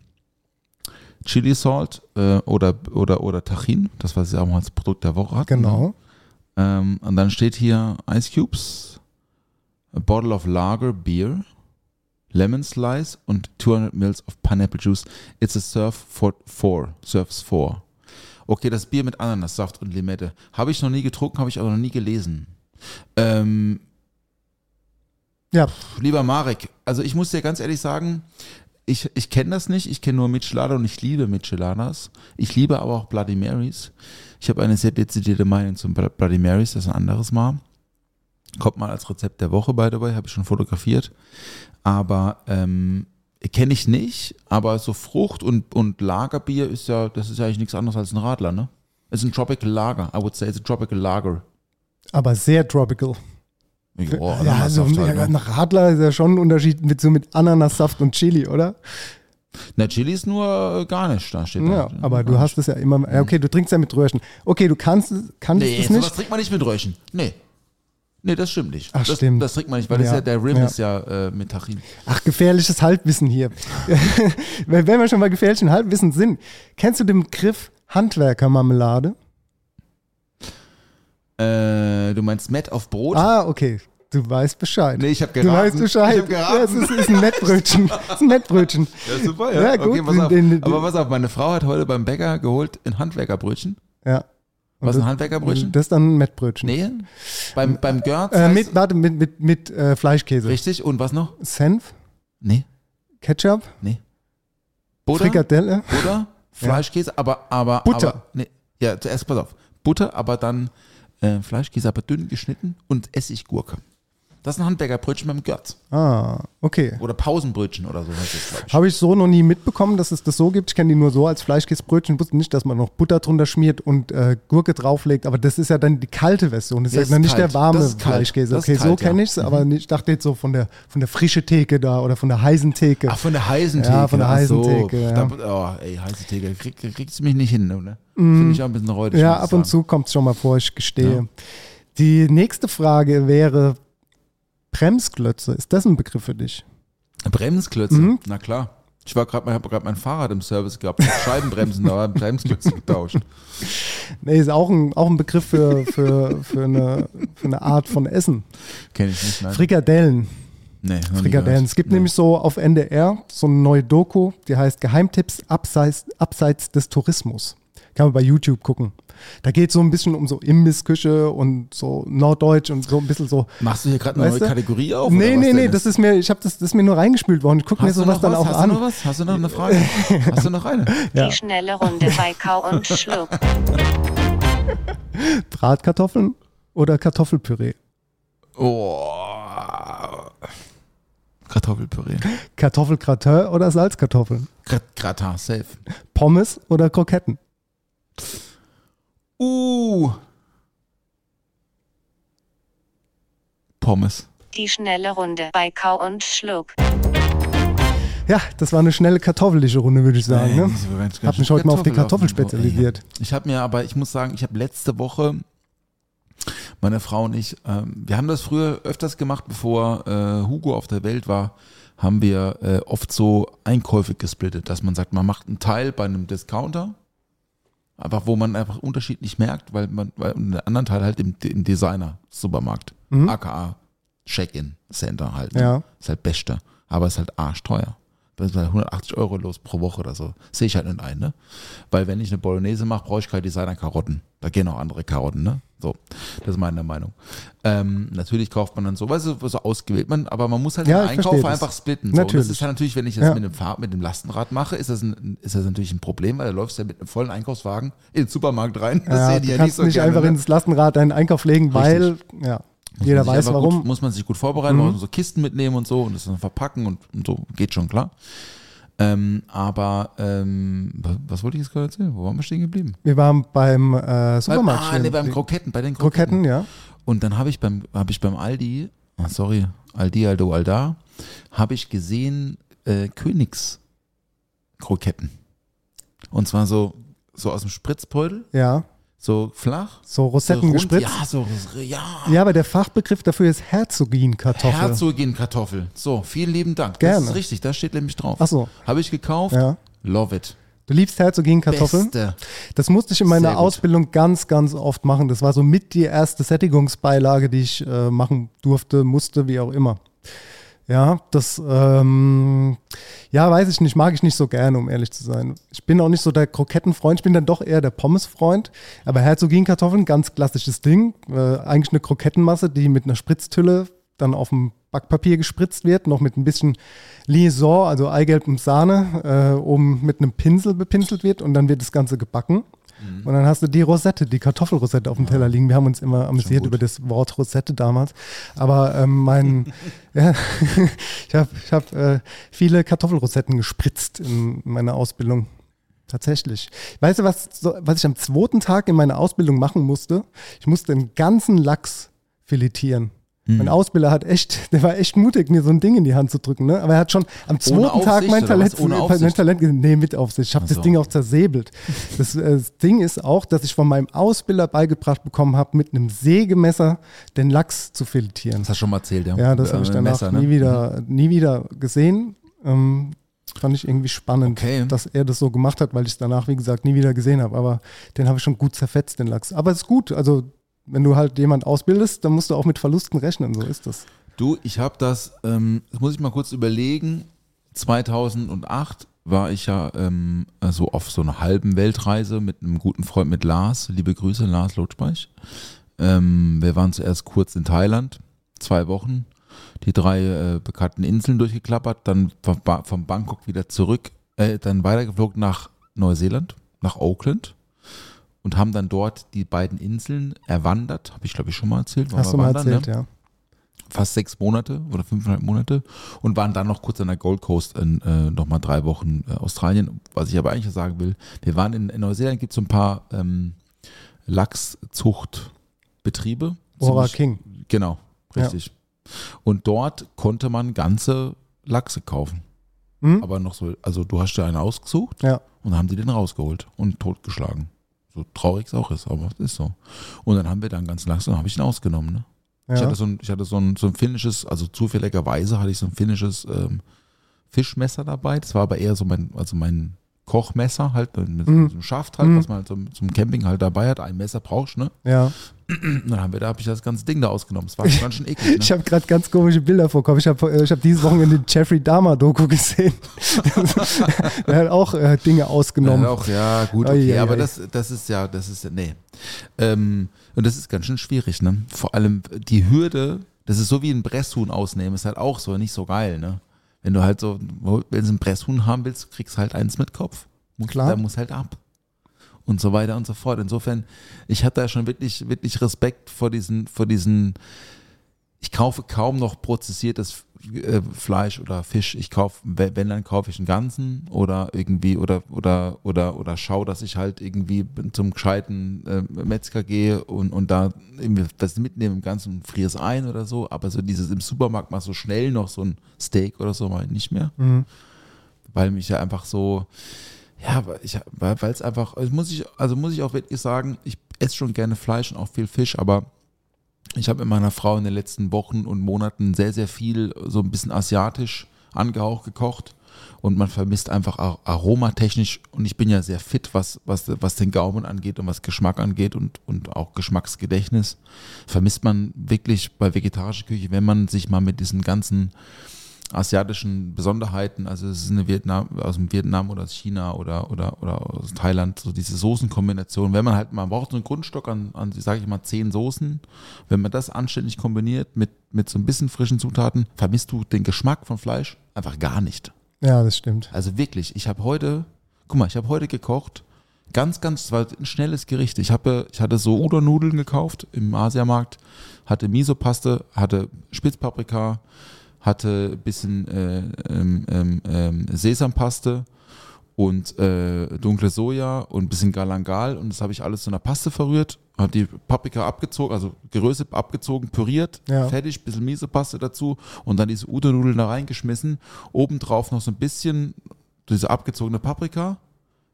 Chili Salt äh, oder, oder, oder Tachin, das was sie auch mal als Produkt der Woche hatten. ne? Genau. Ähm, und dann steht hier Ice Cubes, a bottle of lager beer, lemon slice und 200 mils of pineapple juice. It's a serve for four. Serves four. Okay, das Bier mit Ananassaft und Limette. Habe ich noch nie getrunken, habe ich aber noch nie gelesen. Ähm, Ja, lieber Marek, also ich muss dir ganz ehrlich sagen, ich, ich kenne das nicht, ich kenne nur Michelada und ich liebe Micheladas. Ich liebe aber auch Bloody Marys. Ich habe eine sehr dezidierte Meinung zum Bl- Bloody Marys, das ist ein anderes Mal. Kommt mal als Rezept der Woche, by the way, habe ich schon fotografiert. Aber ähm, kenne ich nicht, aber so Frucht und, und Lagerbier ist ja, das ist ja eigentlich nichts anderes als ein Radler, ne? Es ist ein Tropical Lager. I would say it's a Tropical Lager. aber sehr tropical. Ja, ja, also Ananassaft halt, ne? ein Radler ist ja schon ein Unterschied mit so mit Ananassaft und Chili, oder? Na, Chili ist nur äh, gar nicht, da steht Ja, da. aber du hast es ja immer. Ja, okay, du trinkst ja mit Röhrchen. Okay, du kannst, kannst Nee, es nicht. trinkt man nicht mit Röhrchen. Nee. Nee, das stimmt nicht. Ach, das, stimmt. Das trinkt man nicht, weil das Ja, ja, der Rim ja. ist ja äh, mit Tachin. Ach, gefährliches Halbwissen hier. Wenn wenn wir schon bei gefährlichen Halbwissen sind, kennst du den Begriff Handwerkermarmelade? Äh, du meinst Matt auf Brot? Ah, okay. Du weißt Bescheid. Nee, ich hab Du geraten. weißt Bescheid. Ich hab geraten. Ja, es ist, ist ein Mettbrötchen. Es ist ein Mettbrötchen. Ja, super, Ja, gut, Okay, pass auf. Aber pass auf, meine Frau hat heute beim Bäcker geholt ein Handwerkerbrötchen. Ja. Und Was, ein Handwerkerbrötchen? Das ist dann ein Mettbrötchen. Nee, beim, beim Görz. Äh, mit, warte, mit, mit, mit äh, Fleischkäse. Richtig, und was noch? Senf, Nee, Ketchup, nee. Butter? Frikadelle. Butter, Fleischkäse, aber, aber, Butter. aber, nee, ja, zuerst pass auf, Butter, aber dann äh, Fleischkäse, aber dünn geschnitten und Essiggurke. Das ist ein Handwerkerbrötchen beim Görz. Ah, okay. Oder Pausenbrötchen oder so heißt das, glaube ich. Habe ich so noch nie mitbekommen, dass es das so gibt. Ich kenne die nur so als Fleischkäsebrötchen. Ich wusste nicht, dass man noch Butter drunter schmiert und äh, Gurke drauflegt. Aber das ist ja dann die kalte Version. Das ist ja ist nicht kalt. der warme kalt. Fleischkäse. Okay, so kalt, ja. kenne ich es. Aber nicht, ich dachte jetzt so von der, von der frische Theke da oder von der heißen Theke. Ach, von der heißen Theke. Ja, von der heißen so. Theke, ja. Da, oh, ey, heiße Theke, krieg, kriegst du mich nicht hin, oder? Finde ich auch ein bisschen räudig. Mhm. ja, ab und zu kommt es schon mal vor, ich gestehe. Ja. Die nächste Frage wäre Bremsklötze. Ist das ein Begriff für dich? Bremsklötze, Mhm. na klar. Ich war gerade, habe gerade mein Fahrrad im Service gehabt, Scheibenbremsen, da waren Bremsklötze getauscht. Nee, ist auch ein, auch ein Begriff für, für, für, eine, für eine Art von Essen. Kenne ich nicht, nein. Frikadellen. nee, Frikadellen. Es gibt Nee. nämlich so auf NDR so eine neue Doku, die heißt Geheimtipps abseits, abseits des Tourismus. Kann man bei YouTube gucken. Da geht es so ein bisschen um so Imbissküche und so Norddeutsch und so ein bisschen so. Machst du hier gerade eine neue du? Kategorie auf? nee, oder was, nee, nee, das ist mir, ich habe das, das ist mir nur reingespült worden. Ich gucke mir Hast sowas noch dann was? auch Hast an. du noch was? Hast du noch eine Frage? Hast du noch eine? Ja. Die schnelle Runde bei Kau und Schluck. Bratkartoffeln oder Kartoffelpüree? Oh. Kartoffelpüree. Kartoffelgratin oder Salzkartoffeln? Grat Gratin, safe. Pommes oder Kroketten? Uh. Pommes. Die schnelle Runde bei Kau und Schluck. Ja, das war eine schnelle kartoffelische Runde, würde ich sagen. Nee, Ne? ganz- Hab ganz mich heute mal auf die Kartoffel spezialisiert. Ich habe mir aber, ich muss sagen, ich habe letzte Woche, meine Frau und ich, ähm, wir haben das früher öfters gemacht, bevor äh, Hugo auf der Welt war, haben wir äh, oft so Einkäufe gesplittet, dass man sagt, man macht einen Teil bei einem Discounter, einfach wo man einfach unterschiedlich merkt, weil man, weil den anderen Teil halt im, im Designer-Supermarkt, aka Check-in-Center halt. Ne? Ja. Ist halt bester, aber ist halt arschteuer. Das ist halt 180 Euro los pro Woche oder so. Sehe ich halt nicht ein, ne? Weil wenn ich eine Bolognese mache, brauche ich keine Designer-Karotten. Da gehen auch andere Karotten, ne? So, das ist meine Meinung. Ähm, natürlich kauft man dann so, weißt du, so ausgewählt man, aber man muss halt Ja, den Einkauf verstehe das. einfach splitten. So. Und das Natürlich. ist ja natürlich, wenn ich das Ja. mit dem Fahr mit dem Lastenrad mache, ist das, ein, ist das natürlich ein Problem, weil da läufst du ja mit einem vollen Einkaufswagen in den Supermarkt rein. Das Ja, sehen die du ja kannst nicht so nicht gerne, einfach ne? ins Lastenrad deinen Einkauf legen, weil ja, Muss jeder weiß warum. Gut, muss man sich gut vorbereiten, muss so Kisten mitnehmen und so und das dann verpacken und, und so, geht schon klar. Ähm, aber ähm, was, was wollte ich jetzt gerade erzählen? Wo waren wir stehen geblieben? Wir waren beim äh, Supermarkt. ah, stehen nee, beim. Kroketten, bei den Kroketten, ja. Und dann habe ich beim, habe ich beim Aldi, ah, sorry, Aldi, Aldo, Alda, habe ich gesehen äh, Königskroketten. Und zwar so, so aus dem Spritzbeutel, Ja, so flach. so Rosetten so gespritzt. Ja, so, ja. Ja, aber der Fachbegriff dafür ist Herzogin-Kartoffel. Herzogin-Kartoffel. So, vielen lieben Dank. Gerne. Das ist richtig, da steht nämlich drauf. Ach so. Habe ich gekauft. Ja. Love it. Du liebst Herzogin-Kartoffeln? Beste. Das musste ich in meiner. Ausbildung ganz, ganz oft machen. Das war so mit die erste Sättigungsbeilage, die ich äh, machen durfte, musste, wie auch immer. Ja, das, ähm, ja, weiß ich nicht, mag ich nicht so gerne, um ehrlich zu sein. Ich bin auch nicht so der Krokettenfreund, ich bin dann doch eher der Pommesfreund. Aber Herzogin-Kartoffeln, ganz klassisches Ding. Äh, eigentlich eine Krokettenmasse, die mit einer Spritztülle dann auf dem Backpapier gespritzt wird, noch mit ein bisschen Liaison, also Eigelb und Sahne, äh, um mit einem Pinsel bepinselt wird und dann wird das Ganze gebacken. Und dann hast du die Rosette, die Kartoffelrosette auf dem Teller liegen. Wir haben uns immer amüsiert über das Wort Rosette damals. Aber ähm, mein, ja, ich habe ich hab, äh, viele Kartoffelrosetten gespritzt in meiner Ausbildung. Tatsächlich. Weißt du, was, so, was ich am zweiten Tag in meiner Ausbildung machen musste? Ich musste den ganzen Lachs filetieren. Hm. Mein Ausbilder hat echt, der war echt mutig, mir so ein Ding in die Hand zu drücken. Ne? Aber er hat schon am zweiten Tag mein Talent, mein? Talent gesehen. Nee, mit Aufsicht. Ich habe das so. Ding auch zersäbelt. Das, äh, das Ding ist auch, dass ich von meinem Ausbilder beigebracht bekommen habe, mit einem Sägemesser den Lachs zu filetieren. Das hast du schon mal erzählt, ja. Ja, das habe Äh, ich danach Messer, ne? nie, wieder, nie wieder gesehen. Ähm, fand ich irgendwie spannend, Okay. dass er das so gemacht hat, weil ich es danach, wie gesagt, nie wieder gesehen habe. Aber den habe ich schon gut zerfetzt, den Lachs. Aber es ist gut. Also wenn du halt jemand ausbildest, dann musst du auch mit Verlusten rechnen, so ist das. Du, ich habe das, ähm, das muss ich mal kurz überlegen. 2008 war ich ja ähm, so auf so einer halben Weltreise mit einem guten Freund mit Lars. Liebe Grüße, Lars Lotschbeich. Ähm, wir waren zuerst kurz in Thailand, zwei Wochen, die drei äh, bekannten Inseln durchgeklappert, dann von, Ba- von Bangkok wieder zurück, äh, dann weitergeflogen nach Neuseeland, nach Auckland und haben dann dort die beiden Inseln erwandert. Habe ich glaube ich schon mal erzählt. Hast du mal wandern, erzählt, ne? ja. fast sechs Monate oder fünfeinhalb Monate und waren dann noch kurz an der Gold Coast in äh, nochmal drei Wochen äh, Australien. Was ich aber eigentlich sagen will, wir waren in, in Neuseeland, gibt es so ein paar ähm, Lachszuchtbetriebe. Ora King. Genau, richtig. Und dort konnte man ganze Lachse kaufen. Hm? Aber noch so, also du hast dir einen ausgesucht Ja. und haben die den rausgeholt und totgeschlagen. So traurig es auch ist, aber es ist so. Und dann haben wir dann ganz dann habe ich ihn ausgenommen. Ne? Ich Ja. hatte so ein, ich hatte so ein, so ein finnisches, also zufälligerweise hatte ich so ein finnisches ähm, Fischmesser dabei. Das war aber eher so mein, also mein Kochmesser halt mit Mhm. so einem Schaft halt, Mhm. was man halt so zum Camping halt dabei hat. Ein Messer brauchst, ne? ja. Dann haben wir, da habe ich das ganze Ding da ausgenommen. Das war ganz schön eklig. Ne? Ich habe gerade ganz komische Bilder vorkommen. Ich habe ich hab dieses Wochenende den Jeffrey Dahmer-Doku gesehen. er hat auch äh, Dinge ausgenommen. Ja, auch, ja, gut, okay, ai, aber ai. das, das ist ja, das ist, nee. Ähm, und das ist ganz schön schwierig, ne? Vor allem die Hürde, das ist so wie ein Presshuhn ausnehmen, ist halt auch so, nicht so geil, ne? Wenn du halt so, wenn du ein Presshuhn haben willst, kriegst du halt eins mit Kopf. Muss, Klar. Da muss halt ab. Und so weiter und so fort. Insofern, ich hatte da schon wirklich, wirklich Respekt vor diesen, vor diesen, ich kaufe kaum noch prozessiertes äh, Fleisch oder Fisch. Ich kaufe, wenn dann kaufe ich einen ganzen oder irgendwie oder oder oder oder schau, dass ich halt irgendwie zum gescheiten äh, Metzger gehe und, und da irgendwie was mitnehme im Ganzen und friere es ein oder so. Aber so dieses im Supermarkt mal so schnell noch so ein Steak oder so mal nicht mehr, Mhm. weil mich ja einfach so ja, weil ich, weil es einfach, also muss ich, also muss ich auch wirklich sagen, ich esse schon gerne Fleisch und auch viel Fisch, aber ich habe mit meiner Frau in den letzten Wochen und Monaten sehr, sehr viel so ein bisschen asiatisch angehaucht gekocht. Und man vermisst einfach ar- aromatechnisch und ich bin ja sehr fit, was, was, was den Gaumen angeht und was Geschmack angeht und, und auch Geschmacksgedächtnis, vermisst man wirklich bei vegetarischer Küche, wenn man sich mal mit diesen ganzen asiatischen Besonderheiten, also es ist eine Vietnam, aus dem Vietnam oder aus China oder, oder, oder aus Thailand, so diese Soßenkombination. Wenn man halt, man braucht so einen Grundstock an, an sage ich mal, zehn Soßen. Wenn man das anständig kombiniert mit, mit so ein bisschen frischen Zutaten, vermisst du den Geschmack von Fleisch einfach gar nicht. Ja, das stimmt. Also wirklich, ich habe heute, guck mal, ich habe heute gekocht, ganz, ganz, es war ein schnelles Gericht. Ich habe, ich hatte so Udon-Nudeln gekauft im Asiamarkt, hatte Miso-Paste, hatte Spitzpaprika, hatte ein bisschen äh, ähm, ähm, ähm, Sesampaste und äh, dunkle Soja und ein bisschen Galangal und das habe ich alles zu einer Paste verrührt, habe die Paprika abgezogen, also Geröse abgezogen, püriert, Ja. fertig, bisschen Miso-Paste dazu und dann diese Udon-Nudeln da reingeschmissen, obendrauf noch so ein bisschen diese abgezogene Paprika,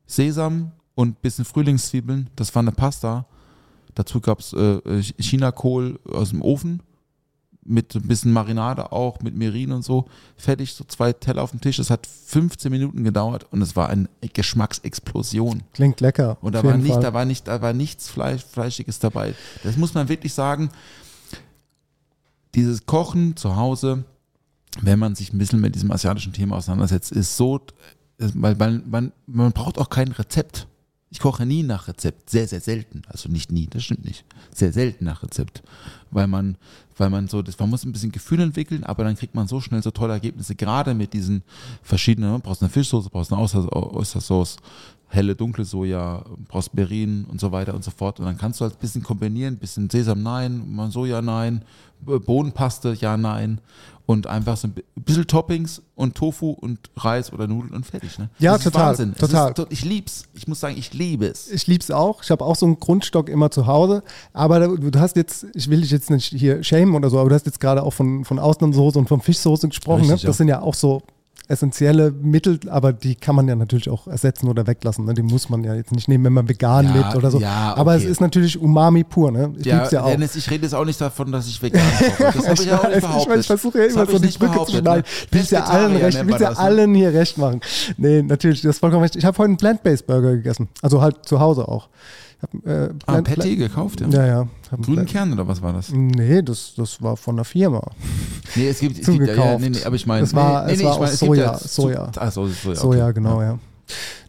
Sesam und ein bisschen Frühlingszwiebeln, das war eine Pasta. Dazu gab es äh, Chinakohl aus dem Ofen mit ein bisschen Marinade auch, mit Mirin und so. Fertig, so zwei Teller auf dem Tisch. Das hat 15 Minuten gedauert und es war eine Geschmacksexplosion. Klingt lecker. Und da war, nicht, Fall. da, war nicht, da war nichts Fleisch, Fleischiges dabei. Das muss man wirklich sagen. Dieses Kochen zu Hause, wenn man sich ein bisschen mit diesem asiatischen Thema auseinandersetzt, ist so, ist- weil man, man, man braucht auch kein Rezept. Ich koche nie nach Rezept, sehr, sehr selten. Also nicht nie, das stimmt nicht. Sehr selten nach Rezept. Weil man, weil man so, das, man muss ein bisschen Gefühl entwickeln, aber dann kriegt man so schnell so tolle Ergebnisse, gerade mit diesen verschiedenen, du brauchst eine Fischsoße, brauchst eine Oyster- Oystersauce, helle, dunkle Soja, Berin und so weiter und so fort. Und dann kannst du halt ein bisschen kombinieren, ein bisschen Sesam nein, Soja nein, Bohnenpaste ja nein und einfach so ein bi- bisschen Toppings und Tofu und Reis oder Nudeln und fertig. Ne? Ja, das ist total, Wahnsinn. Es total. Ist, ich lieb's. Ich muss sagen, ich liebe es. Ich lieb's auch. Ich habe auch so einen Grundstock immer zu Hause. Aber du hast jetzt, ich will dich jetzt nicht hier schämen oder so, aber du hast jetzt gerade auch von, von Austernsoße und von Fischsoße gesprochen. Ne? Richtig, Das ja. sind ja auch so essentielle Mittel, aber die kann man ja natürlich auch ersetzen oder weglassen. Ne? Die muss man ja jetzt nicht nehmen, wenn man vegan Ja, lebt oder so. ja, Aber es okay. ist natürlich Umami pur. Ne? Ich Ja, lieb's ja auch. Dennis, ich rede jetzt auch nicht davon, dass ich vegan koche. Das habe ich ja auch nicht behauptet. Ich, ich versuche ja immer so die Brücke zu schneiden. ne? Ich will ja allen Pesketarier recht, ich nennt will man ja ne? allen hier recht machen. Nee, natürlich, das ist vollkommen recht. Ich habe heute einen Plant-Based Burger gegessen. Also halt zu Hause auch. Hab, äh, Ah, Patty gekauft, ja. Ja, ja. Grünen Kern oder was war das? Nee, das, das war von der Firma. Nee, es gibt, es gibt ja, ja, nee, nee, aber ich meine, Es war- nee, es nee, war ich aus es ja Soja, Soja. Ach so, Soja. Soja, okay. genau, ja.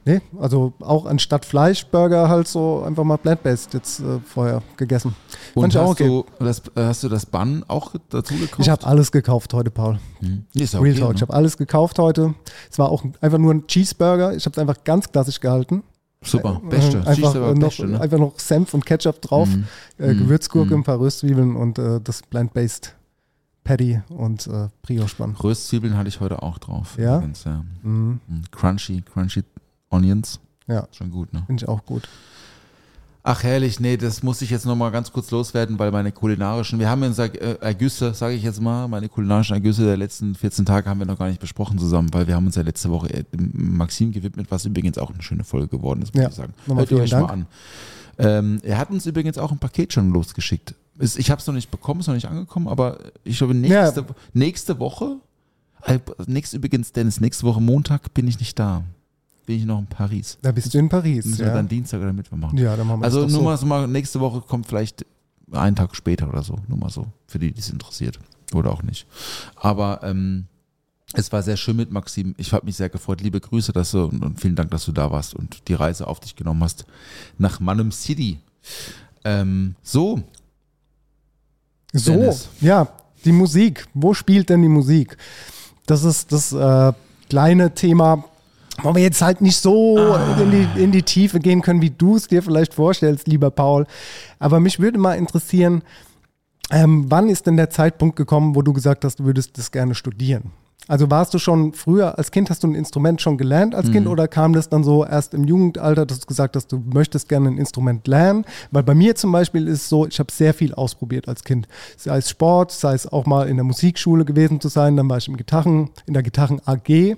Nee, also auch anstatt Fleischburger halt so einfach mal plant-based jetzt äh, vorher gegessen. Fand Und ich auch hast, okay. du das, äh, hast du das Bun auch dazu gekauft? Ich habe alles gekauft heute, Paul. Hm. Ist ja Real okay, Talk. ne? Ich habe alles gekauft heute. Es war auch einfach nur ein Cheeseburger. Ich habe es einfach ganz klassisch gehalten. Super, beste. Äh, einfach, Cheeseburger, äh, noch, beste, ne? einfach noch Senf und Ketchup drauf, Mhm. äh, Mhm. Gewürzgurke, Mhm. ein paar Röstzwiebeln und äh, das plant-based Patty und äh, Brioche-Bun. Röstzwiebeln hatte ich heute auch drauf. Ja? Übrigens, ja. Mhm. Mhm. Crunchy, crunchy Onions. Ja, Schon gut, ne? finde ich auch gut. Ach herrlich, nee, das muss ich jetzt nochmal ganz kurz loswerden, weil meine kulinarischen, wir haben ja äh, Ergüsse, sage ich jetzt mal, meine kulinarischen Ergüsse der letzten 14 Tage haben wir noch gar nicht besprochen zusammen, weil wir haben uns ja letzte Woche äh, Maxim gewidmet, was übrigens auch eine schöne Folge geworden ist, muss Ja, ich sagen. Hört ihr euch Dank. mal an. Ähm, er hat uns übrigens auch ein Paket schon losgeschickt. Ich habe es noch nicht bekommen, ist noch nicht angekommen, aber ich glaube, nächste, Ja. nächste Woche, nächste übrigens, Dennis, nächste Woche Montag bin ich nicht da. Bin ich noch in Paris. Da bist du in Paris. Müssen wir Ja, dann Dienstag oder Mittwoch machen. ja dann machen wir Also das nur so mal, nächste Woche kommt vielleicht einen Tag später oder so. Nur mal so, für die, die es interessiert. Oder auch nicht. Aber ähm, es war sehr schön mit Maxim. Ich habe mich sehr gefreut. Liebe Grüße dass du, und, und vielen Dank, dass du da warst und die Reise auf dich genommen hast nach Manum City. Ähm, so, So, Dennis. ja, die Musik. Wo spielt denn die Musik? Das ist das äh, kleine Thema, wo wir jetzt halt nicht so Ah. in, die, in die Tiefe gehen können, wie du es dir vielleicht vorstellst, lieber Paul. Aber mich würde mal interessieren, ähm, wann ist denn der Zeitpunkt gekommen, wo du gesagt hast, du würdest das gerne studieren? Also warst du schon früher, als Kind hast du ein Instrument schon gelernt als Mhm. Kind oder kam das dann so erst im Jugendalter, dass du gesagt hast, du möchtest gerne ein Instrument lernen? Weil bei mir zum Beispiel ist es so, ich habe sehr viel ausprobiert als Kind. Sei es Sport, sei es auch mal in der Musikschule gewesen zu sein, dann war ich im Gitarren, in der Gitarren AG.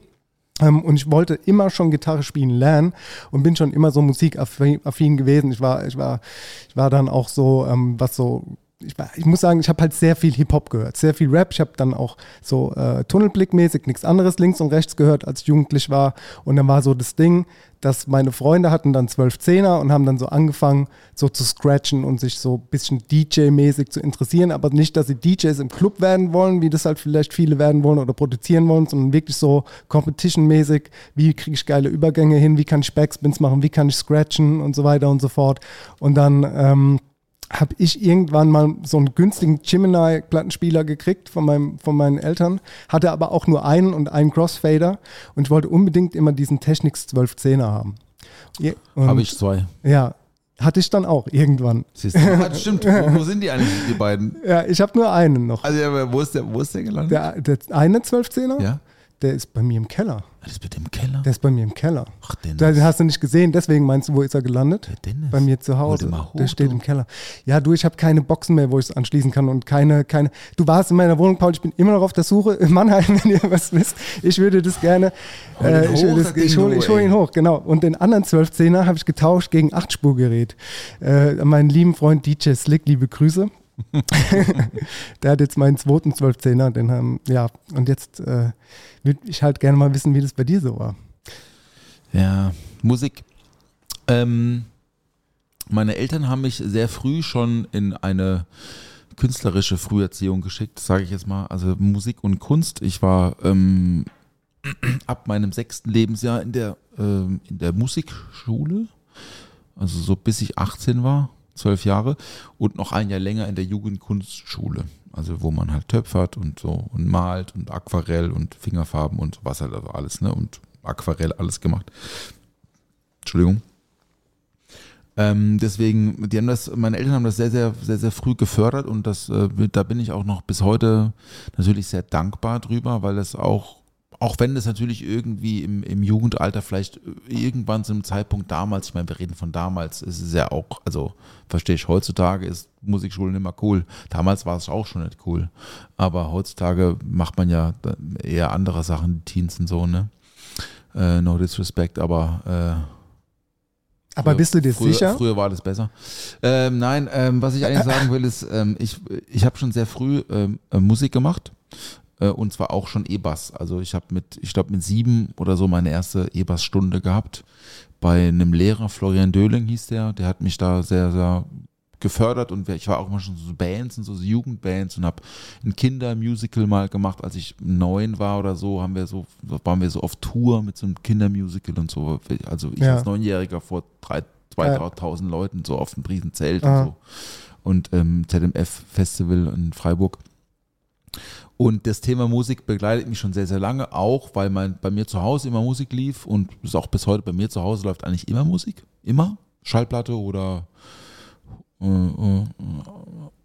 Ähm, und ich wollte immer schon Gitarre spielen lernen und bin schon immer so musikaffin affin gewesen. Ich war, ich war, ich war dann auch so, ähm, was so, ich, ich muss sagen, ich habe halt sehr viel Hip-Hop gehört, sehr viel Rap. Ich habe dann auch so äh, Tunnelblickmäßig nichts anderes links und rechts gehört, als ich jugendlich war. Und dann war so das Ding, dass meine Freunde hatten dann zwölf Zehner und haben dann so angefangen, so zu scratchen und sich so ein bisschen DJ-mäßig zu interessieren, aber nicht, dass sie DJs im Club werden wollen, wie das halt vielleicht viele werden wollen oder produzieren wollen, sondern wirklich so Competition-mäßig, wie kriege ich geile Übergänge hin, wie kann ich Backspins machen, wie kann ich scratchen und so weiter und so fort. Und dann ähm, habe ich irgendwann mal so einen günstigen Gemini-Plattenspieler gekriegt von, meinem, von meinen Eltern, hatte aber auch nur einen und einen Crossfader und ich wollte unbedingt immer diesen Technics 1210er haben. Habe ich zwei. Ja, hatte ich dann auch irgendwann. Siehst du? Ah, stimmt. Wo, wo sind die eigentlich, die beiden? Ja, ich habe nur einen noch. Also, wo ist der, wo ist der gelandet? Der, der eine 1210er, ja? Der ist bei mir im Keller. Das ist dem Keller. Der ist bei mir im Keller. Ach, Dennis. Den hast du nicht gesehen, deswegen meinst du, wo ist er gelandet? Der Dennis. Bei mir zu Hause. Den hoch, der steht du. im Keller. Ja, du, ich habe keine Boxen mehr, wo ich es anschließen kann und keine, keine. Du warst in meiner Wohnung, Paul, ich bin immer noch auf der Suche in Mannheim, wenn ihr was wisst. Ich würde das gerne. Hol ihn äh, ich hoch, das ich hole hol ihn hoch, genau. Und den anderen 1210er habe ich getauscht gegen 8-Spurgerät. Äh, meinen lieben Freund DJ Slick, liebe Grüße. der hat jetzt meinen zweiten 1210er, den haben, ja, und jetzt äh, würde ich halt gerne mal wissen, wie das bei dir so war. Ja, Musik. Ähm, meine Eltern haben mich sehr früh schon in eine künstlerische Früherziehung geschickt, sage ich jetzt mal. Also Musik und Kunst. Ich war ähm, ab meinem sechsten Lebensjahr in der, ähm, in der Musikschule. Also so bis ich 18 war, zwölf Jahre. Und noch ein Jahr länger in der Jugendkunstschule. Also wo man halt töpfert und so und malt und Aquarell und Fingerfarben und was halt also alles, ne? Und Aquarell alles gemacht. Entschuldigung. Ähm, deswegen, die haben das, meine Eltern haben das sehr, sehr, sehr, sehr früh gefördert und das, äh, da bin ich auch noch bis heute natürlich sehr dankbar drüber, weil es auch, auch wenn das natürlich irgendwie im, im Jugendalter vielleicht irgendwann zu einem Zeitpunkt damals, ich meine, wir reden von damals, ist es ja auch, also verstehe ich, heutzutage ist Musikschulen immer cool. Damals war es auch schon nicht cool. Aber heutzutage macht man ja eher andere Sachen, die Teens und so, ne? Äh, no disrespect, aber äh, Aber Früher- bist du dir früher, sicher? Früher war das besser. Ähm, nein, ähm, was ich eigentlich sagen will, ist, ähm, ich, ich habe schon sehr früh ähm, äh, Musik gemacht. Äh, und zwar auch schon E-Bass. Also ich habe mit, ich glaube mit sieben oder so meine erste E-Bass-Stunde gehabt bei einem Lehrer, Florian Döling hieß der, der hat mich da sehr, sehr gefördert und ich war auch mal schon so Bands und so Jugendbands und habe ein Kindermusical mal gemacht, als ich neun war oder so, haben wir so, waren wir so auf Tour mit so einem Kindermusical und so. Also ich Ja. als Neunjähriger vor drei, Ja. 2000 Leuten so auf einem riesen Zelt Aha. und so. Und ähm, ZMF-Festival in Freiburg. Und das Thema Musik begleitet mich schon sehr, sehr lange, auch weil mein, bei mir zu Hause immer Musik lief und ist auch bis heute bei mir zu Hause läuft eigentlich immer Musik. Immer. Schallplatte oder äh, äh,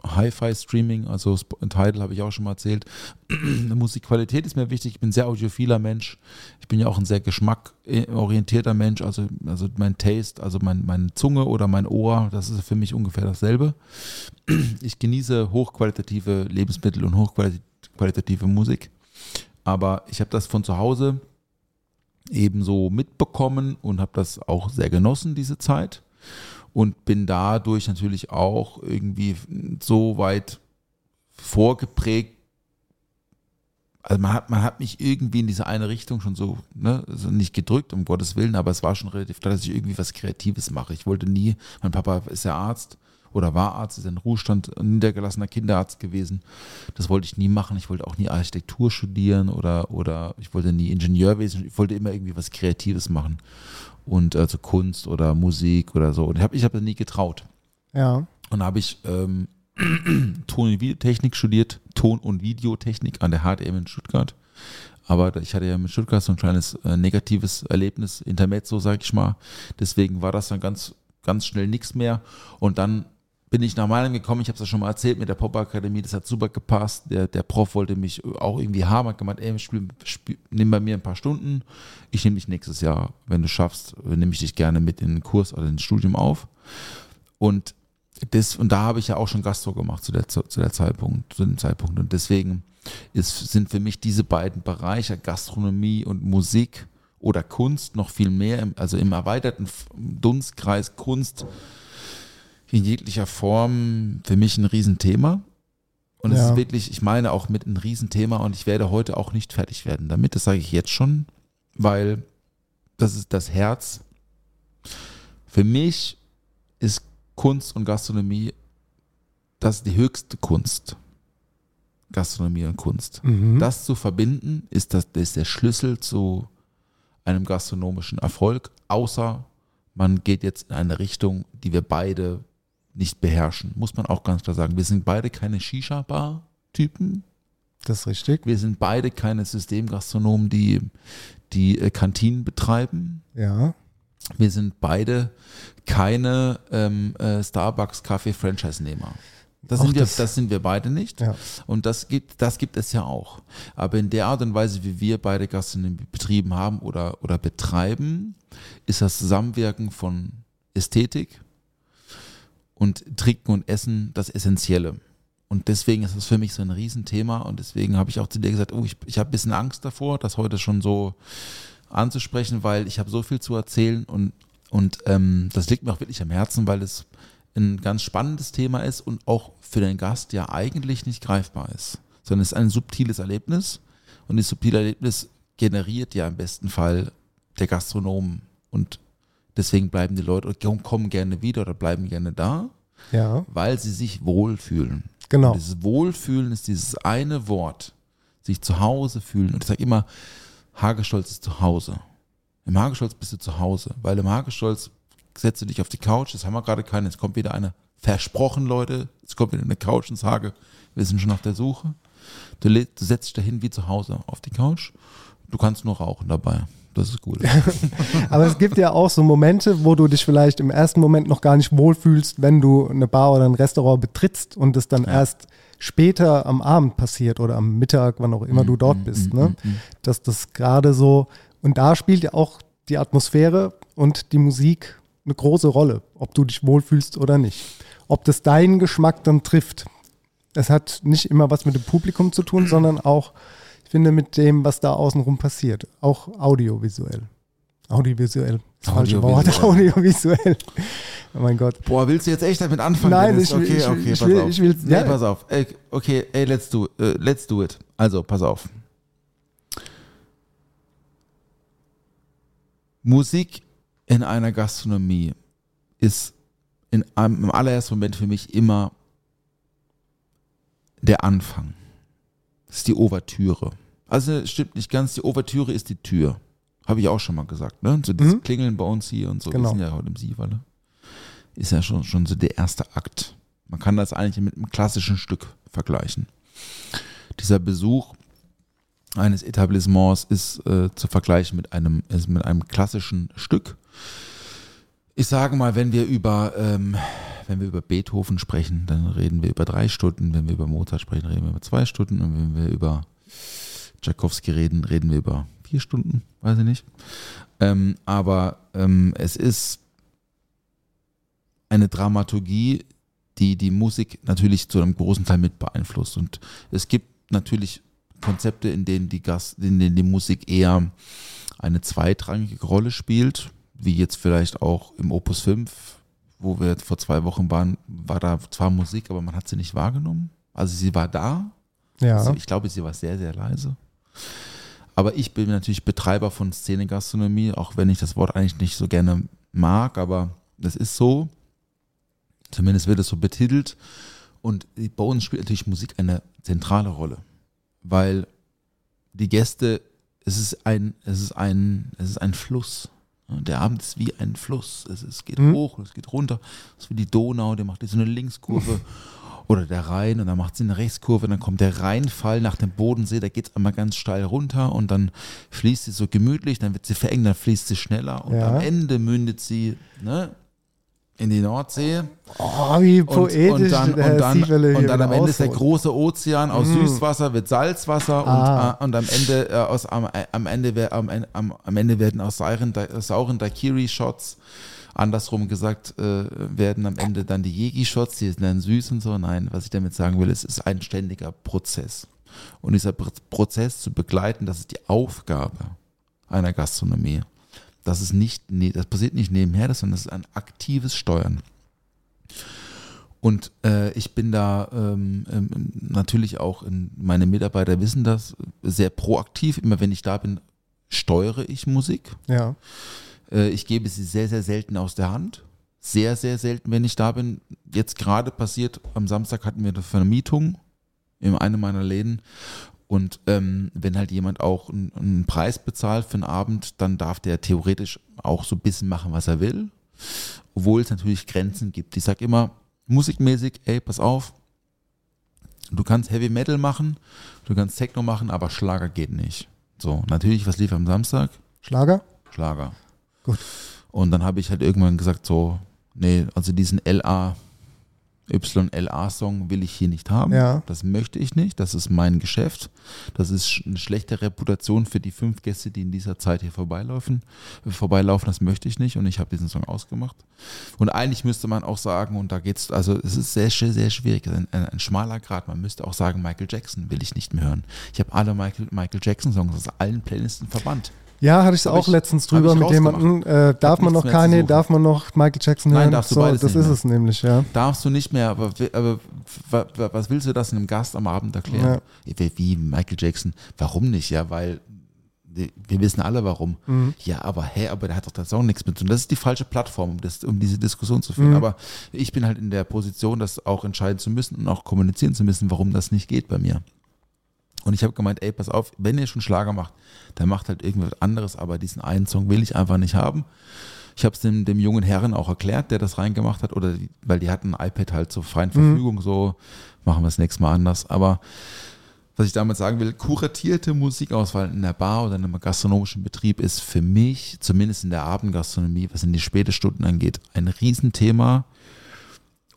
Hi-Fi-Streaming, also Tidal habe ich auch schon mal erzählt. Musikqualität ist mir wichtig. Ich bin ein sehr audiophiler Mensch. Ich bin ja auch ein sehr geschmackorientierter Mensch. Also, also mein Taste, also mein, meine Zunge oder mein Ohr, das ist für mich ungefähr dasselbe. Ich genieße hochqualitative Lebensmittel und hochqualitative Musik. Aber ich habe das von zu Hause ebenso mitbekommen und habe das auch sehr genossen, diese Zeit. Und bin dadurch natürlich auch irgendwie so weit vorgeprägt. Also man hat, man hat mich irgendwie in diese eine Richtung schon so, ne, also nicht gedrückt, um Gottes Willen, aber es war schon relativ klar, dass ich irgendwie was Kreatives mache. Ich wollte nie, mein Papa ist ja Arzt oder war Arzt, ist in Ruhestand, niedergelassener Kinderarzt gewesen. Das wollte ich nie machen. Ich wollte auch nie Architektur studieren oder, oder ich wollte nie Ingenieurwesen. Ich wollte immer irgendwie was Kreatives machen. Und also Kunst oder Musik oder so. Und ich habe ich hab das nie getraut. Ja. Und da habe ich ähm, Ton- und Videotechnik studiert, Ton- und Videotechnik an der HTM in Stuttgart. Aber ich hatte ja mit Stuttgart so ein kleines äh, negatives Erlebnis, Intermezzo, sag ich mal. Deswegen war das dann ganz, ganz schnell nichts mehr. Und dann bin ich nach Mailand gekommen, ich habe es ja schon mal erzählt mit der Pop-Akademie, das hat super gepasst. Der, der Prof wollte mich auch irgendwie haben, hat gemeint, ey, spiel, spiel, nimm bei mir ein paar Stunden, ich nehme dich nächstes Jahr, wenn du schaffst, nehme ich dich gerne mit in den Kurs oder ins Studium auf. Und das, und da habe ich ja auch schon Gastro gemacht zu der, zu, der Zeitpunkt, zu dem Zeitpunkt. Und deswegen ist, sind für mich diese beiden Bereiche Gastronomie und Musik oder Kunst noch viel mehr, also im erweiterten Dunstkreis Kunst in jeglicher Form für mich ein Riesenthema. Und es Ja. ist wirklich, ich meine auch mit ein Riesenthema und ich werde heute auch nicht fertig werden damit, das sage ich jetzt schon, weil das ist das Herz. Für mich ist Kunst und Gastronomie das ist die höchste Kunst. Gastronomie und Kunst. Mhm. Das zu verbinden, ist, das, ist der Schlüssel zu einem gastronomischen Erfolg, außer man geht jetzt in eine Richtung, die wir beide nicht beherrschen. Muss man auch ganz klar sagen. Wir sind beide keine Shisha-Bar-Typen. Das ist richtig. Wir sind beide keine Systemgastronomen, die, die äh, Kantinen betreiben. Ja. Wir sind beide keine ähm, äh, Starbucks-Kaffee-Franchise-Nehmer. Das Auch sind, wir, das- das sind wir beide nicht. Ja. Und das gibt, das gibt es ja auch. Aber in der Art und Weise, wie wir beide Gastronomie betrieben haben oder, oder betreiben, ist das Zusammenwirken von Ästhetik und Trinken und Essen das Essentielle. Und deswegen ist es für mich so ein Riesenthema und deswegen habe ich auch zu dir gesagt, oh, ich, ich habe ein bisschen Angst davor, das heute schon so anzusprechen, weil ich habe so viel zu erzählen und, und ähm, das liegt mir auch wirklich am Herzen, weil es ein ganz spannendes Thema ist und auch für den Gast ja eigentlich nicht greifbar ist, sondern es ist ein subtiles Erlebnis und das subtile Erlebnis generiert ja im besten Fall der Gastronom und deswegen bleiben die Leute und kommen gerne wieder oder bleiben gerne da, Ja. weil sie sich wohlfühlen. Genau. Und dieses Wohlfühlen ist dieses eine Wort, sich zu Hause fühlen. Und ich sage immer, Hagestolz ist zu Hause. Im Hagestolz bist du zu Hause, weil im Hagestolz setzt du dich auf die Couch, das haben wir gerade keine, jetzt kommt wieder eine, versprochen Leute, jetzt kommt wieder eine Couch ins Hage, wir sind schon auf der Suche. Du, du setzt dich dahin wie zu Hause auf die Couch, du kannst nur rauchen dabei, das ist gut. Aber es gibt ja auch so Momente, wo du dich vielleicht im ersten Moment noch gar nicht wohlfühlst, wenn du eine Bar oder ein Restaurant betrittst und es dann erst später am Abend passiert oder am Mittag, wann auch immer du dort bist. Ne? Dass das gerade so, und da spielt ja auch die Atmosphäre und die Musik eine große Rolle, ob du dich wohlfühlst oder nicht. Ob das deinen Geschmack dann trifft. Es hat nicht immer was mit dem Publikum zu tun, sondern auch, finde, mit dem, was da außenrum passiert. Auch audiovisuell. Audiovisuell. Das falsche Wort. Audiovisuell. Oh mein Gott. Boah, willst du jetzt echt damit anfangen? Nein, Dennis? ich will- okay, ich okay, ich pass will- auf. ich will- nee, ja. pass auf. Ey, okay, ey, let's do, äh, let's do it. Also, pass auf. Musik in einer Gastronomie ist in einem, im allerersten Moment für mich immer der Anfang. Das ist die Ouvertüre. Also stimmt nicht ganz, die Ouvertüre ist die Tür. Habe ich auch schon mal gesagt, ne? So das Klingeln bei uns hier und so. Genau. Wir sind ja heute im Siegerle. Ist ja schon, schon so der erste Akt. Man kann das eigentlich mit einem klassischen Stück vergleichen. Dieser Besuch eines Etablissements ist äh, zu vergleichen mit einem, ist mit einem klassischen Stück. Ich sage mal, wenn wir über, ähm, wenn wir über Beethoven sprechen, dann reden wir über drei Stunden. Wenn wir über Mozart sprechen, reden wir über zwei Stunden. Und wenn wir über Tchaikovsky reden, reden wir über vier Stunden, weiß ich nicht. Ähm, aber ähm, es ist eine Dramaturgie, die die Musik natürlich zu einem großen Teil mit beeinflusst. Und es gibt natürlich Konzepte, in denen die Gast, in denen die Musik eher eine zweitrangige Rolle spielt, wie jetzt vielleicht auch im Opus 5, wo wir vor zwei Wochen waren, war da zwar Musik, aber man hat sie nicht wahrgenommen. Also sie war da. Ja. Also ich glaube, sie war sehr, sehr leise. Aber ich bin natürlich Betreiber von Szenegastronomie, auch wenn ich das Wort eigentlich nicht so gerne mag, aber das ist so. Zumindest wird es so betitelt. Und bei uns spielt natürlich Musik eine zentrale Rolle, weil die Gäste, es ist ein, es ist ein, es ist ein Fluss. Der Abend ist wie ein Fluss. Es, es geht hoch, es geht runter. Es ist wie die Donau, der macht so eine Linkskurve. Oder der Rhein und dann macht sie eine Rechtskurve, dann kommt der Rheinfall nach dem Bodensee, da geht es einmal ganz steil runter und dann fließt sie so gemütlich, dann wird sie verengt, dann fließt sie schneller und Ja. am Ende mündet sie ne, in die Nordsee. Oh, wie Und, poetisch und dann, und dann, Sievele hier und dann am Ende ist der große Ozean aus Süßwasser wird Salzwasser Ah. und, äh, und am Ende äh, aus am, äh, am Ende am, En- am, am Ende werden aus sauren, sauren Daiquiri Shots andersrum gesagt äh, werden am Ende dann die Yegi Shots, die sind dann süß und so. Nein, was ich damit sagen will, es ist ein ständiger Prozess. Und dieser Pr- Prozess zu begleiten, das ist die Aufgabe einer Gastronomie. Das ist nicht, ne- das passiert nicht nebenher, sondern das ist ein aktives Steuern. Und äh, ich bin da ähm, ähm, natürlich auch, in, meine Mitarbeiter wissen das, sehr proaktiv. Immer wenn ich da bin, steuere ich Musik. Ja. Äh, ich gebe sie sehr, sehr selten aus der Hand. Sehr, sehr selten, wenn ich da bin. Jetzt gerade passiert, am Samstag hatten wir eine Vermietung in einem meiner Läden. Und ähm, wenn halt jemand auch einen, einen Preis bezahlt für einen Abend, dann darf der theoretisch auch so ein bisschen machen, was er will. Obwohl es natürlich Grenzen gibt. Ich sag immer, musikmäßig, ey, pass auf, du kannst Heavy Metal machen, du kannst Techno machen, aber Schlager geht nicht. So, natürlich, was lief am Samstag? Schlager? Schlager. Gut. Und dann habe ich halt irgendwann gesagt, so, nee, also diesen LA, YLA-Song will ich hier nicht haben. Ja. Das möchte ich nicht. Das ist mein Geschäft. Das ist eine schlechte Reputation für die fünf Gäste, die in dieser Zeit hier vorbeilaufen. äh, Vorbeilaufen, das möchte ich nicht. Und ich habe diesen Song ausgemacht. Und eigentlich müsste man auch sagen, und da geht's, also es ist sehr, sehr, sehr schwierig, ein, ein, ein schmaler Grad. Man müsste auch sagen, Michael Jackson will ich nicht mehr hören. Ich habe alle Michael, Michael Jackson-Songs aus allen Playlisten verbannt. Ja, hatte ich Hab auch ich- letztens drüber mit jemandem. Äh, darf man nichts noch Kanye, darf man noch Michael Jackson Nein, hören? darfst du so, beides das nicht ist mehr. es nämlich, ja. Darfst du nicht mehr, aber, aber wa- wa- was willst du das einem Gast am Abend erklären? Wie, wie Michael Jackson? Warum nicht? Ja, weil wir wissen alle warum. Mhm. Ja, aber hä, aber der hat doch da Song nichts mit zu tun. Das ist die falsche Plattform, um, das, um diese Diskussion zu führen. Mhm. Aber ich bin halt in der Position, das auch entscheiden zu müssen und auch kommunizieren zu müssen, warum das nicht geht bei mir. Und ich habe gemeint, ey, pass auf, wenn ihr schon Schlager macht, dann macht halt irgendwas anderes, aber diesen einen Song will ich einfach nicht haben. Ich habe es dem, dem jungen Herren auch erklärt, der das reingemacht hat, oder die, weil die hatten ein iPad halt zur freien Verfügung, so machen wir es nächstes Mal anders. Aber was ich damit sagen will, kuratierte Musikauswahl in der Bar oder in einem gastronomischen Betrieb ist für mich, zumindest in der Abendgastronomie, was in die späte Stunden angeht, ein Riesenthema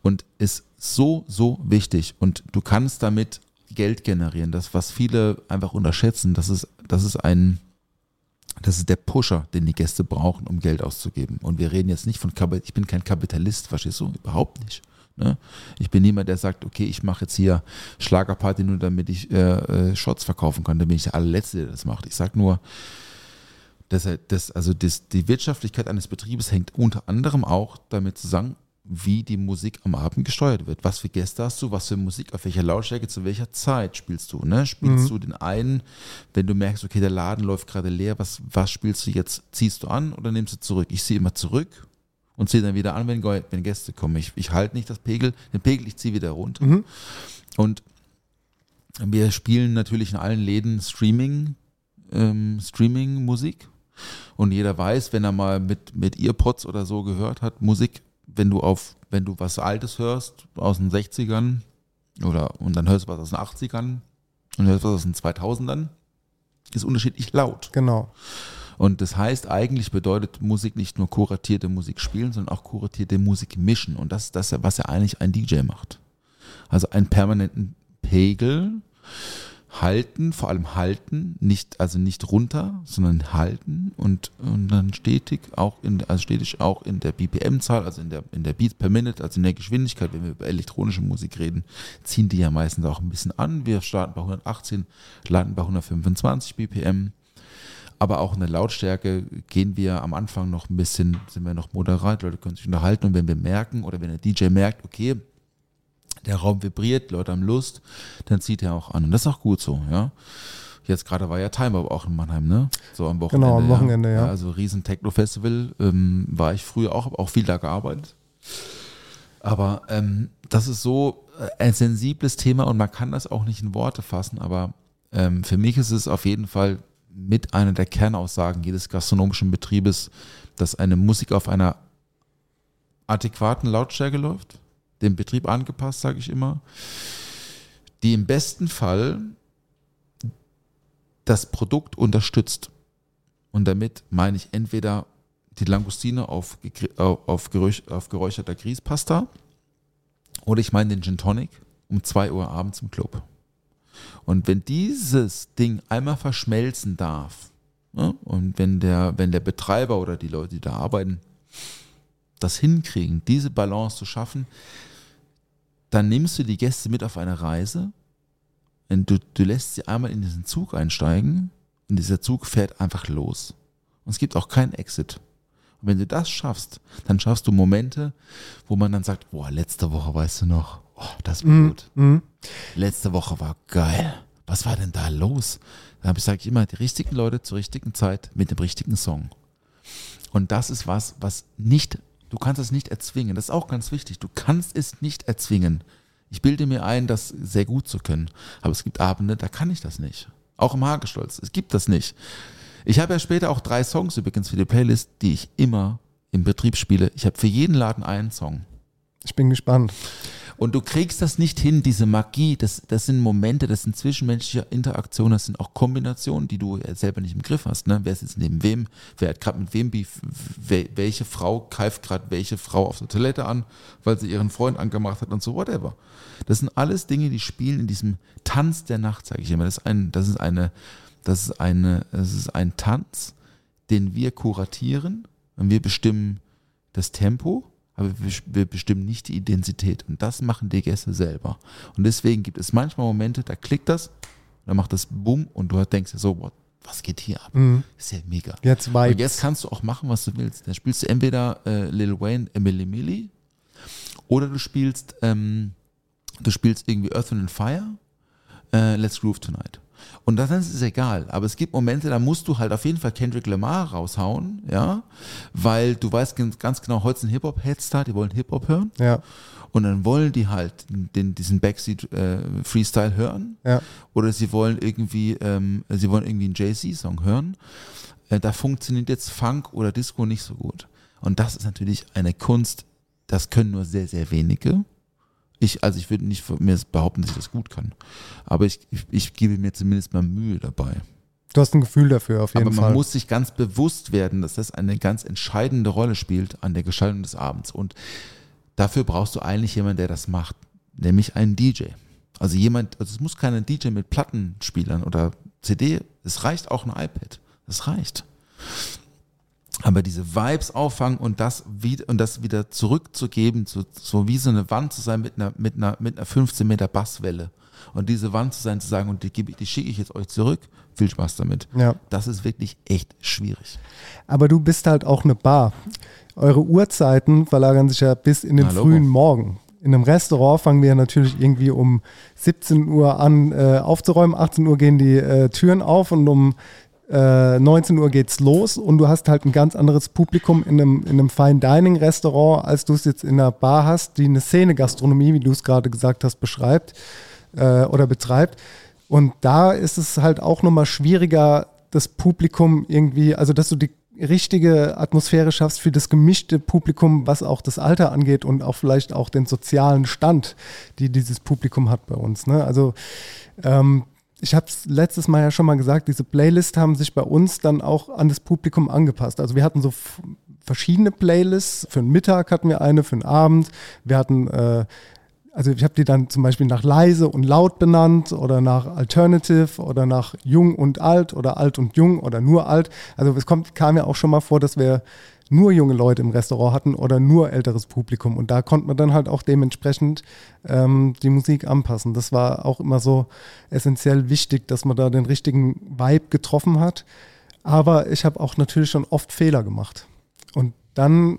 und ist so, so wichtig. Und du kannst damit Geld generieren. Das, was viele einfach unterschätzen, das ist, das ist ein, das ist der Pusher, den die Gäste brauchen, um Geld auszugeben. Und wir reden jetzt nicht von, Kapi- ich bin kein Kapitalist, verstehst du? Überhaupt nicht. Ne? Ich bin niemand, der sagt, okay, ich mache jetzt hier Schlagerparty nur, damit ich äh, äh, Shots verkaufen kann. Da bin ich der allerletzte, der das macht. Ich sage nur, dass, dass also das, die Wirtschaftlichkeit eines Betriebes hängt unter anderem auch damit zusammen, wie die Musik am Abend gesteuert wird. Was für Gäste hast du, was für Musik, auf welcher Lautstärke, zu welcher Zeit spielst du. Ne? Spielst du den einen, wenn du merkst, okay, der Laden läuft gerade leer, was, was spielst du jetzt? Ziehst du an oder nimmst du zurück? Ich ziehe immer zurück und ziehe dann wieder an, wenn, wenn Gäste kommen. Ich, ich halte nicht das Pegel, den Pegel, ich ziehe wieder runter. Und wir spielen natürlich in allen Läden Streaming, ähm, Streaming-Musik. Und jeder weiß, wenn er mal mit, mit Earpods oder so gehört hat, Musik, wenn du auf, wenn du was Altes hörst, aus den 60ern, oder, und dann hörst du was aus den 80ern und hörst was aus den 2000ern, ist unterschiedlich laut. Genau. Und das heißt, eigentlich bedeutet Musik nicht nur kuratierte Musik spielen, sondern auch kuratierte Musik mischen. Und das ist das, was ja eigentlich ein DJ macht. Also einen permanenten Pegel halten, vor allem halten, nicht, also nicht runter, sondern halten und, und dann stetig auch in, also stetig auch in der BPM-Zahl, also in der, in der Beats per Minute, also in der Geschwindigkeit, wenn wir über elektronische Musik reden, ziehen die ja meistens auch ein bisschen an. Wir starten bei 118, landen bei 125 BPM. Aber auch in der Lautstärke gehen wir am Anfang noch ein bisschen, sind wir noch moderat, Leute können sich unterhalten und wenn wir merken oder wenn der DJ merkt, okay, der Raum vibriert, Leute haben Lust, dann zieht er auch an. Und das ist auch gut so, ja. Jetzt gerade war ja Time Up auch in Mannheim, ne? So am Wochenende. Genau, am Wochenende, ja. Also riesen Techno-Festival, ähm, war ich früher auch, habe auch viel da gearbeitet. Aber ähm, das ist so äh, ein sensibles Thema und man kann das auch nicht in Worte fassen, aber ähm, für mich ist es auf jeden Fall mit einer der Kernaussagen jedes gastronomischen Betriebes, dass eine Musik auf einer adäquaten Lautstärke läuft, dem Betrieb angepasst, sage ich immer, die im besten Fall das Produkt unterstützt. Und damit meine ich entweder die Langustine auf, auf, auf geräucherter Grießpasta oder ich meine den Gin Tonic um 2 Uhr abends im Club. Und wenn dieses Ding einmal verschmelzen darf, ne, und wenn der, wenn der Betreiber oder die Leute, die da arbeiten, das hinkriegen, diese Balance zu schaffen, dann nimmst du die Gäste mit auf eine Reise und du, du lässt sie einmal in diesen Zug einsteigen und dieser Zug fährt einfach los. Und es gibt auch keinen Exit. Und wenn du das schaffst, dann schaffst du Momente, wo man dann sagt, boah, letzte Woche weißt du noch, oh, das war gut. Letzte Woche war geil. Was war denn da los? Da habe ich, sage ich immer, die richtigen Leute zur richtigen Zeit mit dem richtigen Song. Und das ist was, was nicht, du kannst es nicht erzwingen. Das ist auch ganz wichtig. Du kannst es nicht erzwingen. Ich bilde mir ein, das sehr gut zu können. Aber es gibt Abende, da kann ich das nicht. Auch im Hagestolz. Es gibt das nicht. Ich habe ja später auch drei Songs übrigens für die Playlist, die ich immer im Betrieb spiele. Ich habe für jeden Laden einen Song. Ich bin gespannt. Und du kriegst das nicht hin, diese Magie, das, das sind Momente, das sind zwischenmenschliche Interaktionen, das sind auch Kombinationen, die du selber nicht im Griff hast. Ne? Wer ist jetzt neben wem, wer hat gerade mit wem Beef, wel- welche Frau greift gerade welche Frau auf der Toilette an, weil sie ihren Freund angemacht hat und so, whatever. Das sind alles Dinge, die spielen in diesem Tanz der Nacht, sage ich immer. Das ist ein, das ist eine, das ist eine, das ist ein Tanz, den wir kuratieren und wir bestimmen das Tempo, aber wir, bestimmen nicht die Intensität. Und das machen die Gäste selber. Und deswegen gibt es manchmal Momente, da klickt das, dann macht das Bumm und du denkst dir so, what, was geht hier ab? Ist ja mega. Jetzt Vibes. Und jetzt kannst du auch machen, was du willst. Da spielst du entweder äh, Lil Wayne, Emily Millie oder du spielst, ähm, du spielst irgendwie Earth and Fire, äh, Let's Groove Tonight. Und das ist es egal. Aber es gibt Momente, da musst du halt auf jeden Fall Kendrick Lamar raushauen, ja, weil du weißt ganz genau, heute sind Hip-Hop-Heads da, die wollen Hip-Hop hören. Ja. Und dann wollen die halt den, diesen Backseat-Freestyle hören. Ja. Oder sie wollen irgendwie, ähm, sie wollen irgendwie einen Jay-Z-Song hören. Äh, da funktioniert jetzt Funk oder Disco nicht so gut. Und das ist natürlich eine Kunst, das können nur sehr, sehr wenige. Ich, also ich würde nicht von mir behaupten, dass ich das gut kann. Aber ich, ich, ich gebe mir zumindest mal Mühe dabei. Du hast ein Gefühl dafür auf jeden Aber man Fall. muss sich ganz bewusst werden, dass das eine ganz entscheidende Rolle spielt an der Gestaltung des Abends. Und dafür brauchst du eigentlich jemanden, der das macht, nämlich einen DJ. Also jemand, also es muss kein DJ mit Plattenspielern oder CD, es reicht auch ein iPad. Das reicht. Aber diese Vibes auffangen und das wieder, und das wieder zurückzugeben, so, so wie so eine Wand zu sein mit einer, mit einer, mit einer 15 Meter Basswelle. und diese Wand zu sein, zu sagen, und die, die schicke ich jetzt euch zurück, viel Spaß damit. Ja. Das ist wirklich echt schwierig. Aber du bist halt auch eine Bar. Eure Uhrzeiten verlagern sich ja bis in den Na, Logo. frühen Morgen. In einem Restaurant fangen wir natürlich irgendwie um 17 Uhr an äh, aufzuräumen. 18 Uhr gehen die äh, Türen auf und um äh, 19 Uhr geht's los und du hast halt ein ganz anderes Publikum in einem, in einem Fine Dining Restaurant, als du es jetzt in einer Bar hast, die eine Szene-Gastronomie, wie du es gerade gesagt hast, beschreibt äh, oder betreibt. Und da ist es halt auch nochmal schwieriger, das Publikum irgendwie, also dass du die richtige Atmosphäre schaffst für das gemischte Publikum, was auch das Alter angeht und auch vielleicht auch den sozialen Stand, die dieses Publikum hat bei uns. Ne? Also ähm, ich habe es letztes Mal ja schon mal gesagt, diese Playlists haben sich bei uns dann auch an das Publikum angepasst. Also wir hatten so verschiedene Playlists. Für den Mittag hatten wir eine, für den Abend. Wir hatten, äh, also ich habe die dann zum Beispiel nach leise und laut benannt oder nach Alternative oder nach jung und alt oder alt und jung oder nur alt. Also es kommt, kam ja auch schon mal vor, dass wir nur junge Leute im Restaurant hatten oder nur älteres Publikum. Und da konnte man dann halt auch dementsprechend ähm, die Musik anpassen. Das war auch immer so essentiell wichtig, dass man da den richtigen Vibe getroffen hat. Aber ich habe auch natürlich schon oft Fehler gemacht. Und dann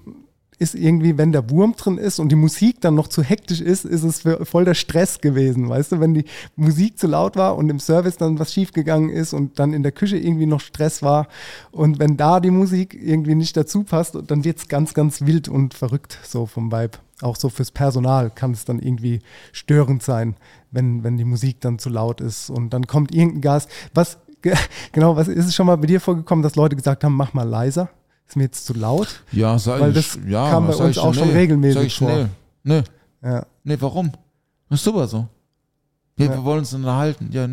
ist irgendwie, wenn der Wurm drin ist und die Musik dann noch zu hektisch ist, ist es voll der Stress gewesen. Weißt du, wenn die Musik zu laut war und im Service dann was schiefgegangen ist und dann in der Küche irgendwie noch Stress war und wenn da die Musik irgendwie nicht dazu passt, dann wird es ganz, ganz wild und verrückt so vom Vibe. Auch so fürs Personal kann es dann irgendwie störend sein, wenn, wenn die Musik dann zu laut ist und dann kommt irgendein Gas. Was, ge- genau, was ist es schon mal bei dir vorgekommen, dass Leute gesagt haben, mach mal leiser? Ist mir jetzt zu laut? Ja, sag Weil ich. das ja, kam bei uns ich auch schon nee. regelmäßig Sag ich vor. schnell. Nee, Ja. nee, warum? Das ist super so. Ja, Ja. Wir wollen uns unterhalten. Ja,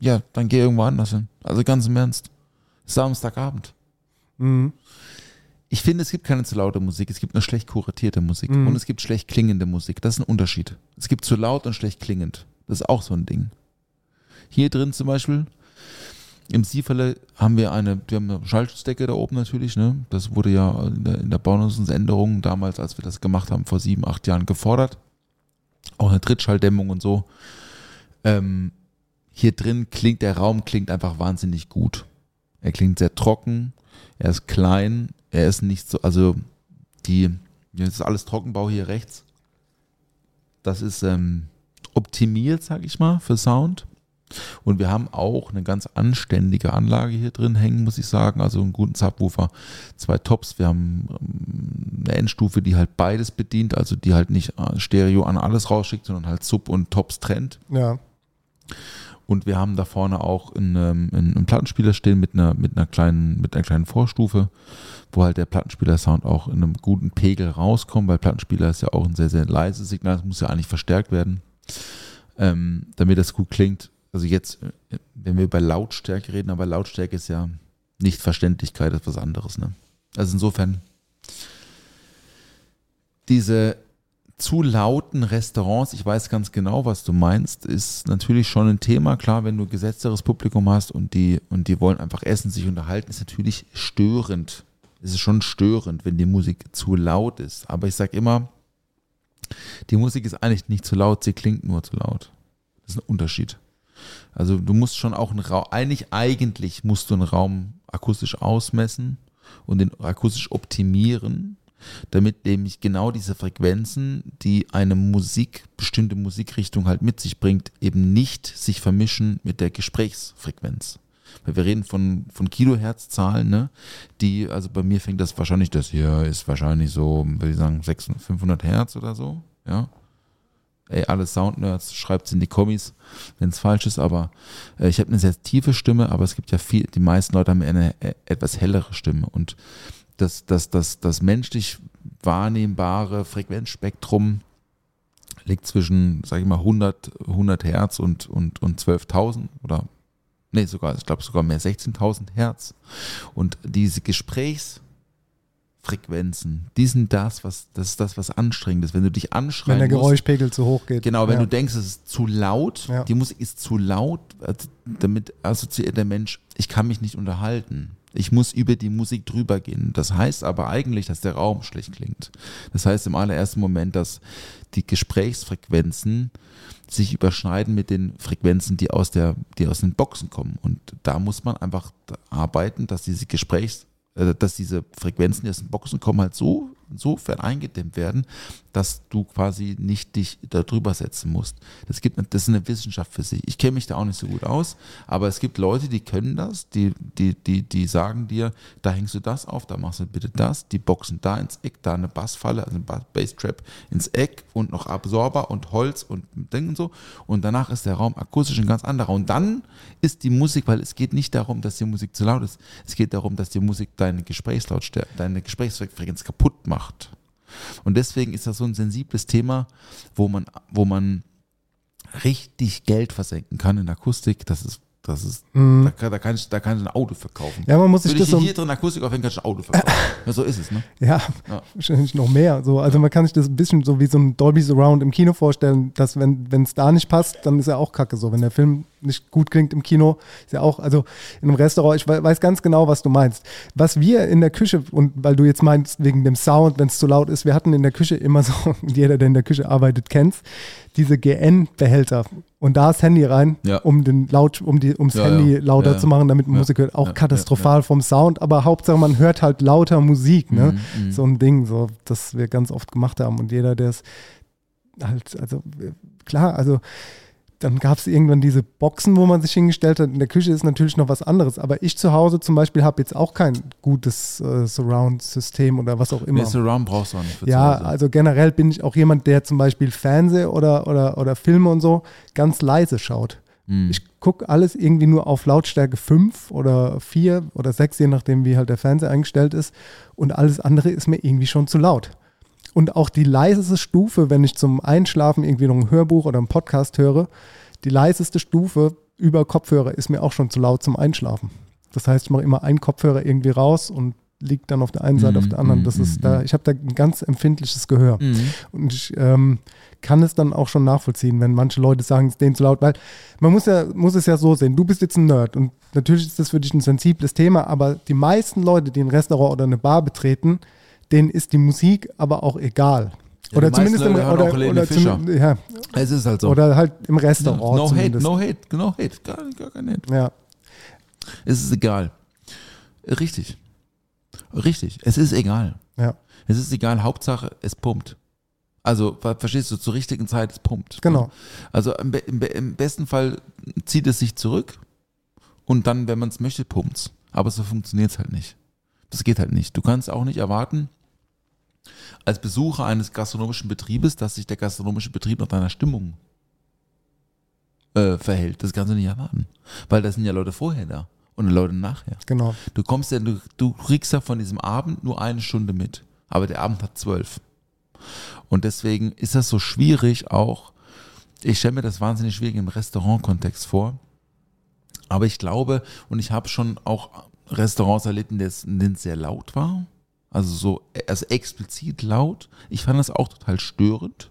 ja, dann geh irgendwo anders hin. Also ganz im Ernst. Samstagabend. Mhm. Ich finde, es gibt keine zu laute Musik, es gibt nur schlecht kuratierte Musik Mhm. und es gibt schlecht klingende Musik. Das ist ein Unterschied. Es gibt zu laut und schlecht klingend. Das ist auch so ein Ding. Hier drin zum Beispiel, im Sieferle haben wir eine, wir haben eine Schaltstecke da oben natürlich, ne? Das wurde ja in der, in der Baunutzungsänderung damals, als wir das gemacht haben, vor sieben, acht Jahren gefordert. Auch eine Trittschalldämmung und so. Ähm, hier drin klingt der Raum klingt einfach wahnsinnig gut. Er klingt sehr trocken, er ist klein, er ist nicht so, also die, das ist alles Trockenbau hier rechts. Das ist ähm, optimiert, sag ich mal, für Sound. Und wir haben auch eine ganz anständige Anlage hier drin hängen, muss ich sagen. Also einen guten Subwoofer, zwei Tops. Wir haben ähm, eine Endstufe, die halt beides bedient, also die halt nicht äh, Stereo an alles rausschickt, sondern halt Sub und Tops trennt. Ja. Und wir haben da vorne auch einen, ähm, einen, einen Plattenspieler stehen mit einer, mit einer kleinen, mit einer kleinen Vorstufe, wo halt der Plattenspieler-Sound auch in einem guten Pegel rauskommt, weil Plattenspieler ist ja auch ein sehr, sehr leises Signal, das muss ja eigentlich verstärkt werden, ähm, damit das gut klingt. Also jetzt, äh, wenn wir über Lautstärke reden, aber Lautstärke ist ja nicht Verständlichkeit, ist was anderes. Ne? Also insofern, diese zu lauten Restaurants, ich weiß ganz genau, was du meinst, ist natürlich schon ein Thema. Klar, wenn du gesetzteres Publikum hast und die, und die wollen einfach essen, sich unterhalten, ist natürlich störend. Es ist schon störend, wenn die Musik zu laut ist. Aber ich sage immer, die Musik ist eigentlich nicht zu laut, sie klingt nur zu laut. Das ist ein Unterschied. Also du musst schon auch einen Raum, eigentlich, eigentlich musst du einen Raum akustisch ausmessen und den akustisch optimieren, damit nämlich genau diese Frequenzen, die eine Musik, bestimmte Musikrichtung halt mit sich bringt, eben nicht sich vermischen mit der Gesprächsfrequenz. Weil wir reden von, von Kilohertz-Zahlen, ne? Die, also bei mir fängt das wahrscheinlich, das hier ist wahrscheinlich so, würde ich sagen, 600, 500 Hertz oder so, ja. Ey, alle Soundnerds, schreibt es in die Kommis, wenn es falsch ist, aber äh, ich habe eine sehr tiefe Stimme, aber es gibt ja viel, die meisten Leute haben eine äh, etwas hellere Stimme und das, das, das, das menschlich wahrnehmbare Frequenzspektrum liegt zwischen, sag ich mal, 100, 100 Hertz und, und, und 12.000 oder, nee, sogar, ich glaube sogar mehr, 16.000 Hertz. Und diese Gesprächsfrequenzen, die sind das, was, das ist das, was anstrengend ist. Wenn du dich anschreien Wenn der musst, Geräuschpegel zu hoch geht. Genau, wenn ja. du denkst, es ist zu laut, Ja. die Musik ist zu laut, also damit assoziiert der Mensch, ich kann mich nicht unterhalten. Ich muss über die Musik drüber gehen. Das heißt aber eigentlich, dass der Raum schlecht klingt. Das heißt im allerersten Moment, dass die Gesprächsfrequenzen sich überschneiden mit den Frequenzen, die aus, der, die aus den Boxen kommen. Und da muss man einfach arbeiten, dass diese Gesprächs, äh, dass diese Frequenzen, die aus den Boxen kommen, halt so insofern eingedämmt werden, dass du quasi nicht dich da drüber setzen musst. Das, gibt, das ist eine Wissenschaft für sich. Ich kenne mich da auch nicht so gut aus, aber es gibt Leute, die können das, die, die, die, die sagen dir, da hängst du das auf, da machst du bitte das, die boxen da ins Eck, da eine Bassfalle, also eine Basstrap ins Eck und noch Absorber und Holz und Ding und so. Und danach ist der Raum akustisch ein ganz anderer. Und dann ist die Musik, weil es geht nicht darum, dass die Musik zu laut ist, es geht darum, dass die Musik deine Gesprächslautstärke, deine Gesprächsfrequenz kaputt macht. Und deswegen ist das so ein sensibles Thema, wo man, wo man richtig Geld versenken kann in Akustik. Das ist, das ist, da, kann, da, kann ich, da kann ich ein Auto verkaufen. Ja, man muss sich Würde das ich so. hier drin Akustik aufhängen, kann ich ein Auto verkaufen. ja, so ist es, ne? Ja, Ja. wahrscheinlich noch mehr. So, also man kann sich das ein bisschen so wie so ein Dolby Surround im Kino vorstellen, dass wenn es da nicht passt, dann ist er auch kacke. So, wenn der Film nicht gut klingt im Kino, ist ja auch, also in einem Restaurant, ich we- weiß ganz genau, was du meinst. Was wir in der Küche, und weil du jetzt meinst, wegen dem Sound, wenn es zu laut ist, wir hatten in der Küche immer so, jeder, der in der Küche arbeitet, kennt's, diese GN-Behälter. Und da ist Handy rein, Ja. um den Laut, um die, ums Ja, Handy ja. lauter zu machen, damit man. Musik hört. Auch katastrophal vom Sound, aber Hauptsache man hört halt lauter Musik, ne? Mhm, So ein Ding, so, das wir ganz oft gemacht haben. Und jeder, der es halt, also klar, also dann gab es irgendwann diese Boxen, wo man sich hingestellt hat. In der Küche ist natürlich noch was anderes. Aber ich zu Hause zum Beispiel habe jetzt auch kein gutes äh, Surround-System oder was auch immer. Nee, Surround brauchst du auch nicht für Ja, also generell bin ich auch jemand, der zum Beispiel Fernseh oder, oder, oder Filme und so ganz leise schaut. Mhm. Ich gucke alles irgendwie nur auf Lautstärke 5 oder 4 oder 6, je nachdem, wie halt der Fernseher eingestellt ist. Und alles andere ist mir irgendwie schon zu laut. Und auch die leiseste Stufe, wenn ich zum Einschlafen irgendwie noch ein Hörbuch oder einen Podcast höre, die leiseste Stufe über Kopfhörer ist mir auch schon zu laut zum Einschlafen. Das heißt, ich mache immer einen Kopfhörer irgendwie raus und liegt dann auf der einen Seite, auf der anderen. Das ist da, ich habe da ein ganz empfindliches Gehör. Mhm. Und ich ähm, kann es dann auch schon nachvollziehen, wenn manche Leute sagen, es ist denen zu laut, weil man muss ja, muss es ja so sehen, du bist jetzt ein Nerd und natürlich ist das für dich ein sensibles Thema, aber die meisten Leute, die ein Restaurant oder eine Bar betreten, denen ist die Musik aber auch egal. Ja, oder zumindest im, oder, auch Helene oder, Fischer. zum, ja, Es ist halt so. oder halt im Ja, Restaurant no hate, zumindest. no hate, no hate, gar, gar kein Hate. Ja. Es ist egal. Richtig. Richtig. Es ist egal. Ja. Es ist egal. Hauptsache, es pumpt. Also, ver- verstehst du, zur richtigen Zeit, es pumpt. Genau. Also im, im, im besten Fall zieht es sich zurück und dann, wenn man es möchte, pumpt Aber so funktioniert es halt nicht. Das geht halt nicht. Du kannst auch nicht erwarten, als Besucher eines gastronomischen Betriebes, dass sich der gastronomische Betrieb nach deiner Stimmung äh, verhält. Das kannst du nicht erwarten. Weil da sind ja Leute vorher da und Leute nachher. Genau. Du kommst ja, du, du kriegst ja von diesem Abend nur eine Stunde mit. Aber der Abend hat zwölf. Und deswegen ist das so schwierig auch. Ich stelle mir das wahnsinnig schwierig im Restaurantkontext vor. Aber ich glaube, und ich habe schon auch Restaurants erlebt, in denen es- in denen es sehr laut war. Also so, also explizit laut. Ich fand das auch total störend.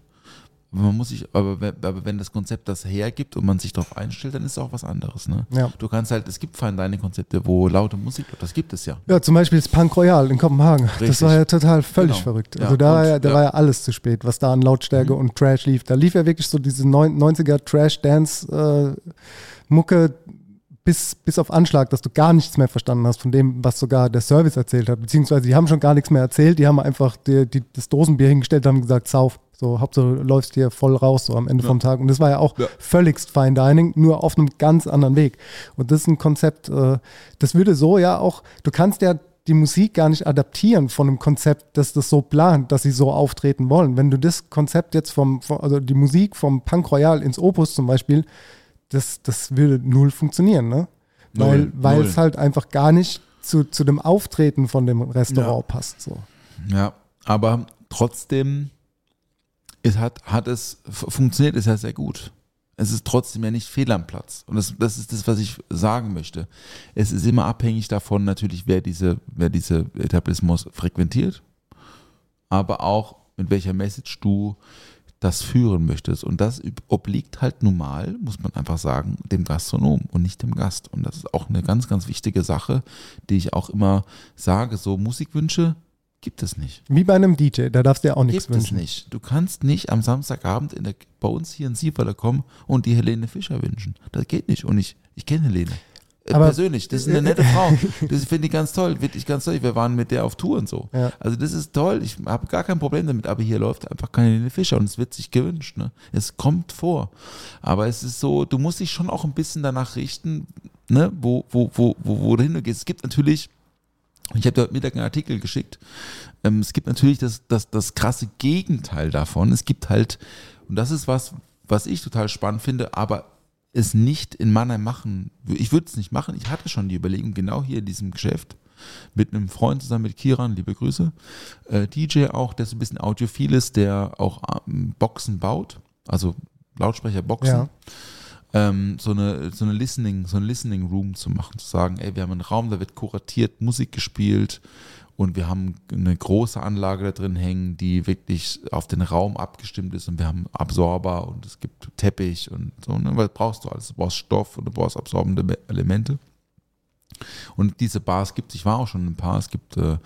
Aber Man muss sich, aber wenn, aber wenn das Konzept das hergibt und man sich darauf einstellt, dann ist es auch was anderes. Ne? Ja. Du kannst halt, es gibt Fine Dining Konzepte, wo laute Musik, das gibt es ja. Ja, zum Beispiel das Punk Royal in Kopenhagen. Das Richtig. war ja total völlig Genau. verrückt. Ja, Also da, war ja, da ja. war ja alles zu spät, was da an Lautstärke und Trash lief. Da lief ja wirklich so diese neun- 90er Trash-Dance-Mucke bis, bis auf Anschlag, dass du gar nichts mehr verstanden hast von dem, was sogar der Service erzählt hat. Beziehungsweise die haben schon gar nichts mehr erzählt, die haben einfach die, die, das Dosenbier hingestellt und haben gesagt, sauf. So, Hauptsache du läufst hier voll raus, so am Ende vom Tag. Und das war ja auch Ja. völligst Fine Dining, nur auf einem ganz anderen Weg. Und das ist ein Konzept, äh, das würde so ja auch, du kannst ja die Musik gar nicht adaptieren von einem Konzept, das das so plant, dass sie so auftreten wollen. Wenn du das Konzept jetzt vom, vom also die Musik vom Punk Royal ins Opus zum Beispiel, das, das würde null funktionieren, ne? Weil, Null, weil es halt einfach gar nicht zu, zu dem Auftreten von dem Restaurant Ja. passt. So. Ja, aber trotzdem es hat, hat es funktioniert es ja sehr gut. Es ist trotzdem ja nicht fehl am Platz. Und das, das ist das, was ich sagen möchte. Es ist immer abhängig davon, natürlich, wer diese, wer diese Etablissements frequentiert, aber auch mit welcher Message du das führen möchtest. Und das obliegt halt normal, muss man einfach sagen, dem Gastronom und nicht dem Gast. Und das ist auch eine ganz, ganz wichtige Sache, die ich auch immer sage. So Musikwünsche gibt es nicht. Wie bei einem DJ, da darfst du ja auch nichts Gibt es wünschen. nicht. Du kannst nicht am Samstagabend in der, bei uns hier in Sieferler kommen und die Helene Fischer wünschen. Das geht nicht. Und ich, ich kenne Helene. Äh, Aber- persönlich, das ist eine nette Frau. Das finde ich ganz toll, wirklich ganz toll. Wir waren mit der auf Tour und so. Ja. Also das ist toll. Ich habe gar kein Problem damit, aber hier läuft einfach keine Helene Fischer und es wird sich gewünscht. Ne? Es kommt vor. Aber es ist so, du musst dich schon auch ein bisschen danach richten, ne? wo, wo, wo, wo, wo du hingehst. Es gibt natürlich ich habe heute Mittag einen Artikel geschickt. Ähm, es gibt natürlich das, das, das krasse Gegenteil davon. Es gibt halt, und das ist was, was ich total spannend finde, aber es nicht in Mannheim machen. Ich würde es nicht machen. Ich hatte schon die Überlegung, genau hier in diesem Geschäft mit einem Freund zusammen mit Kiran, liebe Grüße, äh, DJ auch, der so ein bisschen audiophil ist, der auch ähm, Boxen baut, also Lautsprecherboxen Ja. ähm, so eine so eine Listening so ein Listening Room zu machen, zu sagen, ey, wir haben einen Raum, da wird kuratiert Musik gespielt und wir haben eine große Anlage da drin hängen, die wirklich auf den Raum abgestimmt ist und wir haben Absorber und es gibt Teppich und so. Ne? Was brauchst du alles? Du brauchst Stoff und du brauchst absorbende Be- Elemente. Und diese Bars gibt es, ich war auch schon in ein paar, es gibt äh,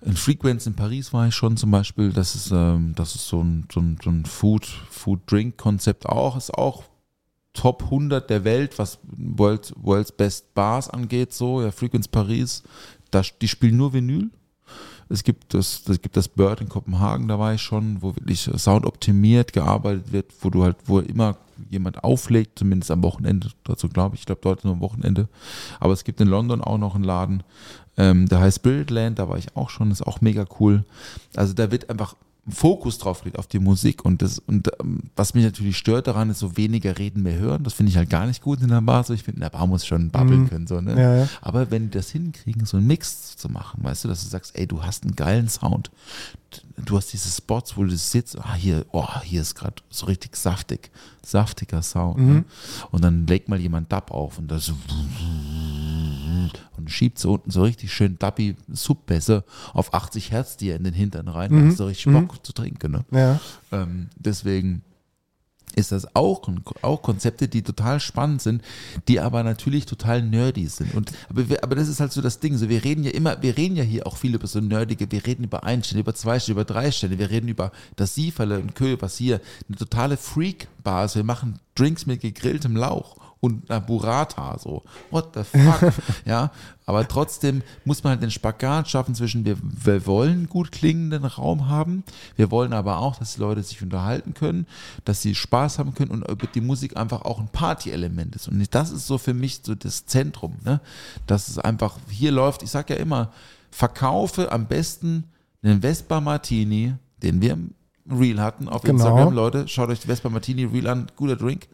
in Frequenz in Paris war ich schon zum Beispiel, das ist, ähm, das ist so ein, so ein, so ein Food, Food-Drink-Konzept auch, ist auch Top 100 der Welt, was World, World's Best Bars angeht, so, ja, Frequenz Paris, da, die spielen nur Vinyl. Es gibt das, es gibt das Bird in Kopenhagen, da war ich schon, wo wirklich Sound optimiert gearbeitet wird, wo du halt, wo immer jemand auflegt, zumindest am Wochenende, dazu glaube ich, ich glaube dort nur am Wochenende. Aber es gibt in London auch noch einen Laden, ähm, der heißt Spiritland, da war ich auch schon, ist auch mega cool. Also da wird einfach Fokus drauf gelegt auf die Musik und das und ähm, was mich natürlich stört daran ist so weniger reden mehr hören das finde ich halt gar nicht gut in der Bar so ich finde in der Bar muss schon babbeln Mhm. können so ne Ja, ja. aber wenn die das hinkriegen so einen Mix zu machen weißt du dass du sagst ey du hast einen geilen Sound du hast diese Spots wo du sitzt ah hier oh hier ist gerade so richtig saftig saftiger Sound Mhm. ne? und dann legt mal jemand Dub auf und das und schiebt so unten so richtig schön Dubby Subbässe auf 80 Hertz dir in den Hintern rein. Da hast du richtig Bock zu trinken. Ne? Ja. Ähm, deswegen ist das auch, auch Konzepte, die total spannend sind, die aber natürlich total nerdy sind. Und, aber, wir, aber das ist halt so das Ding. So, wir reden ja immer, wir reden ja hier auch viel über so nerdige, wir reden über ein Sterne, über zwei Sterne, über drei Sterne, wir reden über das Sieferle und Kö, was hier eine totale Freak-Bar ist. Wir machen Drinks mit gegrilltem Lauch und einer Burrata, so. What the fuck? ja, aber trotzdem muss man halt den Spagat schaffen zwischen, wir, wir wollen gut klingenden Raum haben, wir wollen aber auch, dass die Leute sich unterhalten können, dass sie Spaß haben können und über die Musik einfach auch ein Party-Element ist. Und das ist so für mich so das Zentrum, ne? Dass es einfach hier läuft, ich sag ja immer, verkaufe am besten einen Vespa Martini, den wir im Reel hatten auf Genau. Instagram, Leute, schaut euch Vespa Martini Reel an, guter Drink.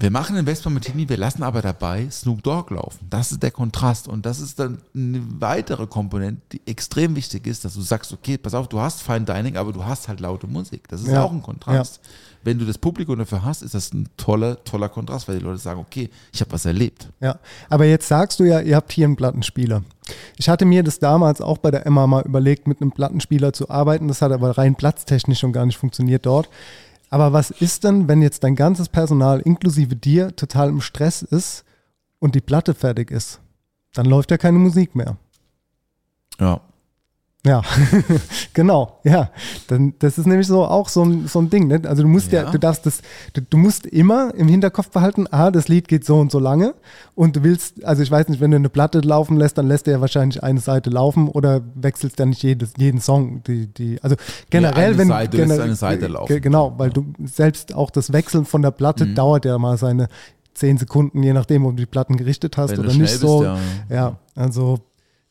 Wir machen den Vespa Martini, wir lassen aber dabei Snoop Dogg laufen. Das ist der Kontrast und das ist dann eine weitere Komponente, die extrem wichtig ist, dass du sagst, okay, pass auf, du hast Fine Dining, aber du hast halt laute Musik. Das ist Ja. auch ein Kontrast. Wenn du das Publikum dafür hast, ist das ein toller, toller Kontrast, weil die Leute sagen, okay, ich habe was erlebt. Ja, aber jetzt sagst du ja, ihr habt hier einen Plattenspieler. Ich hatte mir das damals auch bei der Emma mal überlegt, mit einem Plattenspieler zu arbeiten. Das hat aber rein platztechnisch schon gar nicht funktioniert dort. Aber was ist denn, wenn jetzt dein ganzes Personal inklusive dir total im Stress ist und die Platte fertig ist? Dann läuft ja keine Musik mehr. Ja. Ja, genau, ja. Dann, das ist nämlich so auch so ein, so ein Ding. Ne? Also du musst ja. Ja. du darfst das, du, du musst immer im Hinterkopf behalten, ah, das Lied geht so und so lange. Und du willst, also ich weiß nicht, wenn du eine Platte laufen lässt, dann lässt du ja wahrscheinlich eine Seite laufen oder wechselst ja nicht jedes, jeden Song. Die, die, also generell, eine wenn Seite, gener- eine Seite laufen. ge- Genau, weil du selbst auch das Wechseln von der Platte Mhm. dauert ja mal seine zehn Sekunden, je nachdem, ob du die Platten gerichtet hast Wenn oder nicht bist, so. ja. ja, also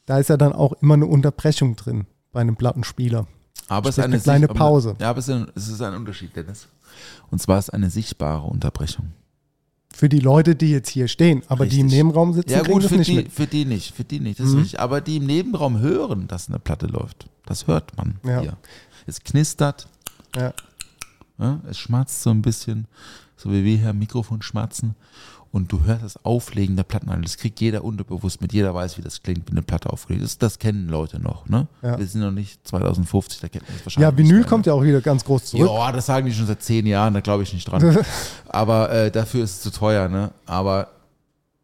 da ist ja dann auch immer eine Unterbrechung drin bei einem Plattenspieler. Aber es ist eine, eine kleine Sicht- Pause. Ja, aber es ist, ein, ist Unterschied, Dennis. Und zwar ist eine sichtbare Unterbrechung. Für die Leute, die jetzt hier stehen, aber die im Richtig. Nebenraum sitzen, Ja gut, für nicht die, mit. für die nicht, für die nicht, das ist Mhm. richtig. Aber die im Nebenraum hören, dass eine Platte läuft. Das hört man Ja. hier. Es knistert, Ja. ja, es schmatzt so ein bisschen, so wie wir hier am Mikrofon schmatzen. Und du hörst das Auflegen der Platten an. Das kriegt jeder unterbewusst mit. Jeder weiß, wie das klingt, wie eine Platte aufgelegt ist. Das kennen Leute noch. Ne? Ja. Wir sind noch nicht 2050, da kennt man das wahrscheinlich. Ja, Vinyl nicht kommt ja auch wieder ganz groß zurück. Ja, das sagen die schon seit zehn Jahren, da glaube ich nicht dran. Aber äh, dafür ist es zu teuer, ne? Aber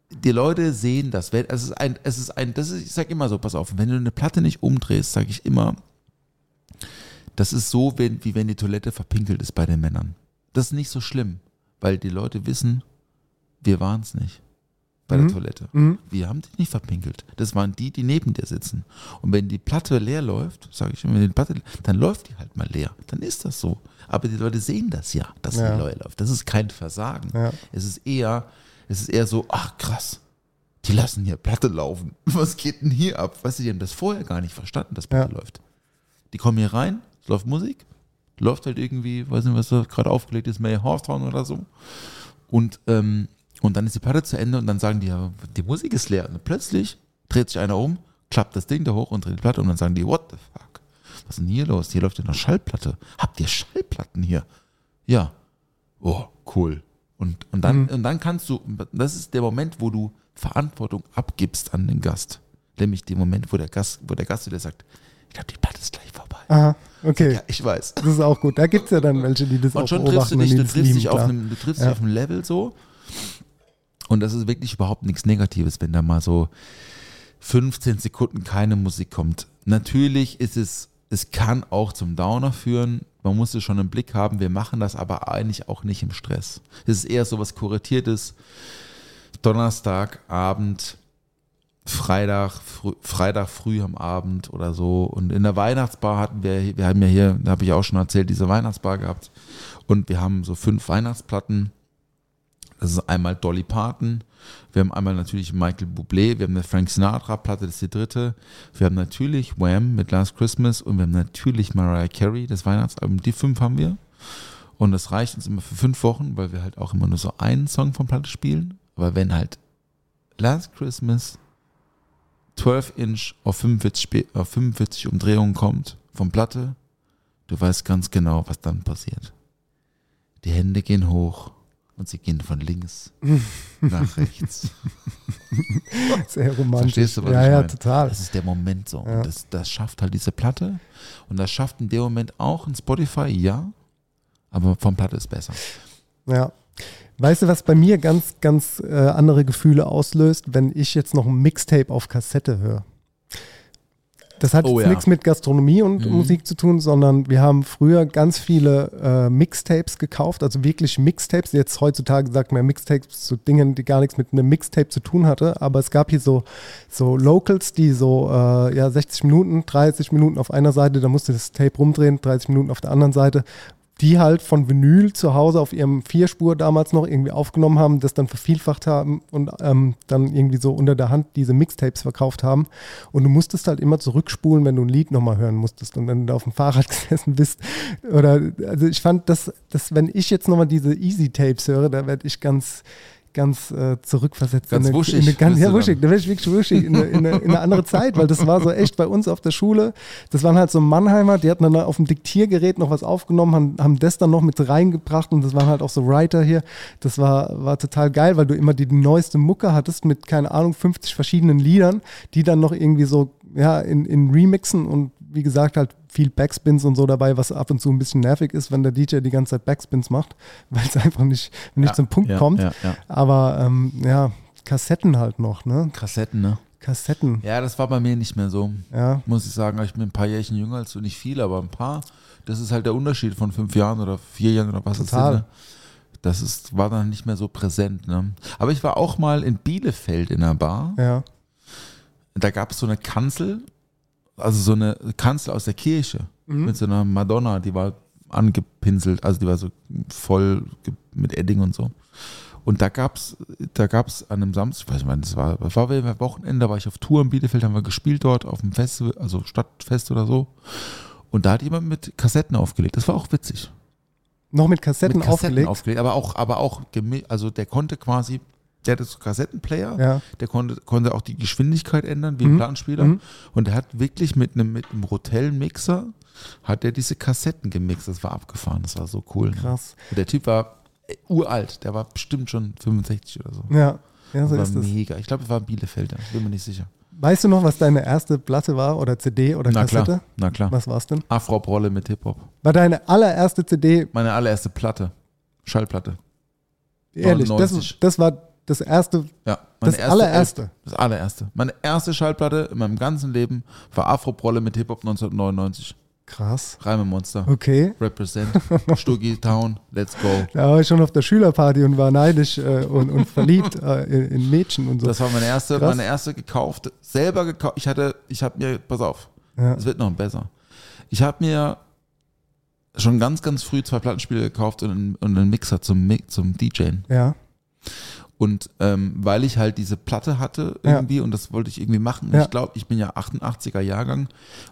die Leute sehen das. Wenn, es ist ein, es ist ein, das ist, ich sag immer so, pass auf, wenn du eine Platte nicht umdrehst, sage ich immer, das ist so, wenn, wie wenn die Toilette verpinkelt ist bei den Männern. Das ist nicht so schlimm, weil die Leute wissen, wir waren es nicht bei der Toilette. Wir haben dich nicht verpinkelt. Das waren die, die neben dir sitzen. Und wenn die Platte leer läuft, sage ich immer, wenn die Platte, dann läuft die halt mal leer. Dann ist das so. Aber die Leute sehen das ja, dass Ja. die leer läuft. Das ist kein Versagen. Ja. Es ist eher, es ist eher so, ach krass, die lassen hier Platte laufen. Was geht denn hier ab? Weißt du, die haben das vorher gar nicht verstanden, dass Platte Ja. läuft. Die kommen hier rein, es läuft Musik, läuft halt irgendwie, weiß nicht, was da gerade aufgelegt ist, May Hawthorne oder so. Und, ähm, und dann ist die Platte zu Ende und dann sagen die, ja, die Musik ist leer. Und plötzlich dreht sich einer um, klappt das Ding da hoch und dreht die Platte und dann sagen die, what the fuck? Was ist denn hier los? Hier läuft ja noch Schallplatte. Habt ihr Schallplatten hier? Ja. Oh, cool. Und, und, dann, und dann kannst du, das ist der Moment, wo du Verantwortung abgibst an den Gast. Nämlich der Moment, wo der Gast, wo der Gast dir sagt, ich glaube, die Platte ist gleich vorbei. Aha, okay. Ja, ich weiß. Das ist auch gut. Da gibt es ja dann welche, die das auch Und schon triffst du beobachten dich, und du triffst lieben, dich auf einem, du triffst Ja. dich auf einem Level so. Und das ist wirklich überhaupt nichts Negatives, wenn da mal so 15 Sekunden keine Musik kommt. Natürlich ist es, es kann auch zum Downer führen. Man muss es schon im Blick haben. Wir machen das aber eigentlich auch nicht im Stress. Es ist eher so was Kuratiertes. Donnerstagabend, Freitag, früh, Freitag früh am Abend oder so. Und in der Weihnachtsbar hatten wir, wir haben ja hier, da habe ich auch schon erzählt, diese Weihnachtsbar gehabt. Und wir haben so fünf Weihnachtsplatten. Das ist einmal Dolly Parton. Wir haben einmal natürlich Michael Bublé. Wir haben eine Frank Sinatra Platte, das ist die dritte. Wir haben natürlich Wham mit Last Christmas und wir haben natürlich Mariah Carey, das Weihnachtsalbum. Die fünf haben wir. Und das reicht uns immer für fünf Wochen, weil wir halt auch immer nur so einen Song von Platte spielen. Aber wenn halt Last Christmas 12 Inch auf 45, Spe- auf 45 Umdrehungen kommt von Platte, du weißt ganz genau, was dann passiert. Die Hände gehen hoch und sie gehen von links nach rechts. Sehr romantisch. Verstehst du, was ja, ich ja, meine? total. Das ist der Moment so. Ja. Und das, das schafft halt diese Platte. Und das schafft in dem Moment auch ein Spotify, ja. Aber von Platte ist besser. Ja. Weißt du, was bei mir ganz, ganz äh, andere Gefühle auslöst, wenn ich jetzt noch ein Mixtape auf Kassette höre? Das hat Oh ja. nichts mit Gastronomie und Mhm. Musik zu tun, sondern wir haben früher ganz viele äh, Mixtapes gekauft, also wirklich Mixtapes. Jetzt heutzutage sagt man Mixtapes zu Dingen, die gar nichts mit einem Mixtape zu tun hatte, aber es gab hier so, so Locals, die so äh, ja, 60 Minuten, 30 Minuten auf einer Seite, da musste das Tape rumdrehen, 30 Minuten auf der anderen Seite, die halt von Vinyl zu Hause auf ihrem Vierspur damals noch irgendwie aufgenommen haben, das dann vervielfacht haben und ähm, dann irgendwie so unter der Hand diese Mixtapes verkauft haben. Und du musstest halt immer zurückspulen, wenn du ein Lied nochmal hören musstest und wenn du auf dem Fahrrad gesessen bist. Oder also ich fand, dass, dass wenn ich jetzt nochmal diese Easy Tapes höre, da werde ich ganz ganz äh, zurückversetzt. Ganz in eine, wuschig in eine, ganz, ja, wuschig, dann. da werde ich wirklich wuschig in eine, in, eine, in eine andere Zeit, weil das war so echt bei uns auf der Schule. Das waren halt so Mannheimer, die hatten dann auf dem Diktiergerät noch was aufgenommen, haben, haben das dann noch mit reingebracht und das waren halt auch so Writer hier. Das war, war total geil, weil du immer die, neueste Mucke hattest mit, keine Ahnung, 50 verschiedenen Liedern, die dann noch irgendwie so, ja, in, in Remixen und wie gesagt, halt viel Backspins und so dabei, was ab und zu ein bisschen nervig ist, wenn der DJ die ganze Zeit Backspins macht, weil es einfach nicht, nicht Ja, zum Punkt ja, kommt. ja. Aber ähm, ja, Kassetten halt noch, ne? Kassetten, ne? Kassetten. Ja, das war bei mir nicht mehr so. Ja. Muss ich sagen, ich bin ein paar Jährchen jünger als du, nicht viel, aber ein paar. Das ist halt der Unterschied von fünf Jahren oder vier Jahren oder was Total. sind. Ne? Das ist, war dann nicht mehr so präsent. Ne? Aber ich war auch mal in Bielefeld in einer Bar. Ja. Da gab es so eine Kanzel, also so eine Kanzel aus der Kirche mit so einer Madonna, die war angepinselt, also die war so voll mit Edding und so. Und da gab's, da gab's an einem Samstag, ich weiß nicht, das war, das war Wochenende, da war ich auf Tour in Bielefeld, haben wir gespielt dort auf dem Festival, also Stadtfest oder so. Und da hat jemand mit Kassetten aufgelegt. Das war auch witzig. Noch mit Kassetten, mit Kassetten aufgelegt. aber auch, aber auch, also der konnte quasi, der hatte so Kassettenplayer, Ja. der konnte, konnte auch die Geschwindigkeit ändern, wie ein Mhm. Plattenspieler. Mhm. Und der hat wirklich mit einem, mit einem Rotel-Mixer, hat er diese Kassetten gemixt. Das war abgefahren, das war so cool. Ne? Krass. Und der Typ war äh, uralt, der war bestimmt schon 65 oder so. Ja, ja so war ist es. mega. Ich glaube, es war ein Bielefelder, bin mir nicht sicher. Weißt du noch, was deine erste Platte war oder CD oder Na Kassette? klar, na klar. Was war's denn? Afro-Rolle mit Hip-Hop. War deine allererste CD, Meine allererste Platte. Schallplatte. ehrlich, das, 99. das war das erste, Ja, meine das allererste. Das allererste. Meine erste Schallplatte in meinem ganzen Leben war Afro-Prolle mit Hip-Hop 1999. Krass. Reimemonster. Okay. Represent. Stuggy Town. Let's go. Da war ich schon auf der Schülerparty und war neidisch äh, und, und verliebt äh, in, in Mädchen und so. Das war meine erste, Krass. meine erste gekaufte, selber gekauft. Ich hatte, ich habe mir, pass auf, Ja. es wird noch besser. Ich habe mir schon ganz, ganz früh zwei Plattenspiele gekauft und einen, und einen Mixer zum, zum DJen. ja. Und ähm, weil ich halt diese Platte hatte Ja. irgendwie und das wollte ich irgendwie machen. Ja. Ich glaube, ich bin ja 88er Jahrgang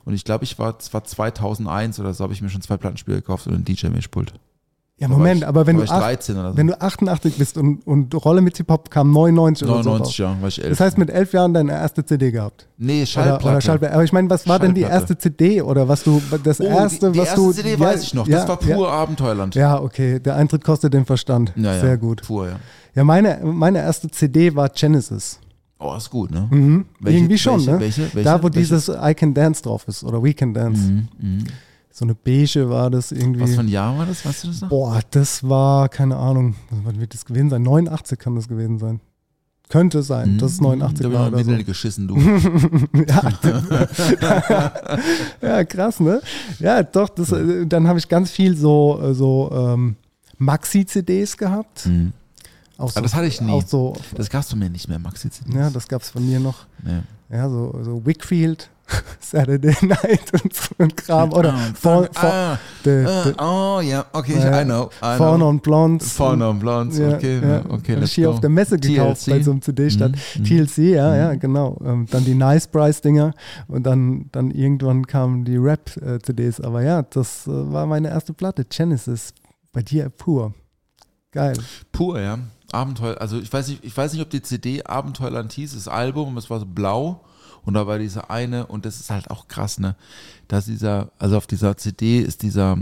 und ich glaube, ich war, es war 2001 oder so, habe ich mir schon zwei Plattenspiele gekauft und einen DJ-Mischpult. Ja, Da Moment, ich- aber wenn du, acht- 13 oder so. wenn du 88 bist und, und Rolle mit Hip-Hop kam 99 oder so 99 raus. Jahre war ich elf. Das heißt, mit elf Jahren deine erste CD gehabt. nee, Oder, Schallplatte. oder Schallplatte. Aber ich meine, was war denn die erste CD oder was du, das Oh, erste, die, die was erste du. CD ja, weiß ich noch. Ja, das war pur Ja, Abenteuerland. ja, okay. Der Eintritt kostet den Verstand. Ja, ja. Sehr gut. Pur, ja. Ja, meine, meine erste CD war Genesis. Oh, ist gut, ne? Mhm. Welche- Irgendwie schon, welche- ne? welche- welche- da, wo dieses I Can Dance drauf ist oder We Can Dance. Mhm, mhm. So eine beige war das irgendwie. Was für ein Jahr war das? Weißt du das noch? Boah, das war, keine Ahnung, wann wird das gewesen sein? 89 kann das gewesen sein. Könnte sein, dass es 89 Mhm. da war oder so. Geschissen, du. ja, ja, krass, ne? Ja, doch, das, äh, dann habe ich ganz viel so, äh, so ähm, Maxi-CDs gehabt. Mhm. Auch Aber das hatte ich nie. Auch so, Das gab's von mir nicht mehr, Maxi CDs. ja, das gab es von mir noch. Ja. Ja, so, so Wickfield, Saturday Night und so ein Kram. Oder Ah, Fawn, Fawn, ah, the, ah, the, oh, ja, okay, Ja, I know. I Fawn on Blondes. Fawn on Blondes, Ja, okay, ja. okay, Hab let's ich hier go. auf der Messe gekauft TLC. bei so einem CD-Stand. Mhm, mhm. TLC, ja, ja, genau. Ähm, dann die Nice Price-Dinger und dann, dann irgendwann kamen die Rap-CDs. Aber ja, das äh, war meine erste Platte, Genesis. Bei dir pur. Geil. Pur, ja. Abenteuer, also ich weiß nicht, ich weiß nicht, ob die CD Abenteuerland hieß, das Album, es war so blau und da war dieser eine und das ist halt auch krass, ne? Dass dieser, also auf dieser CD ist dieser,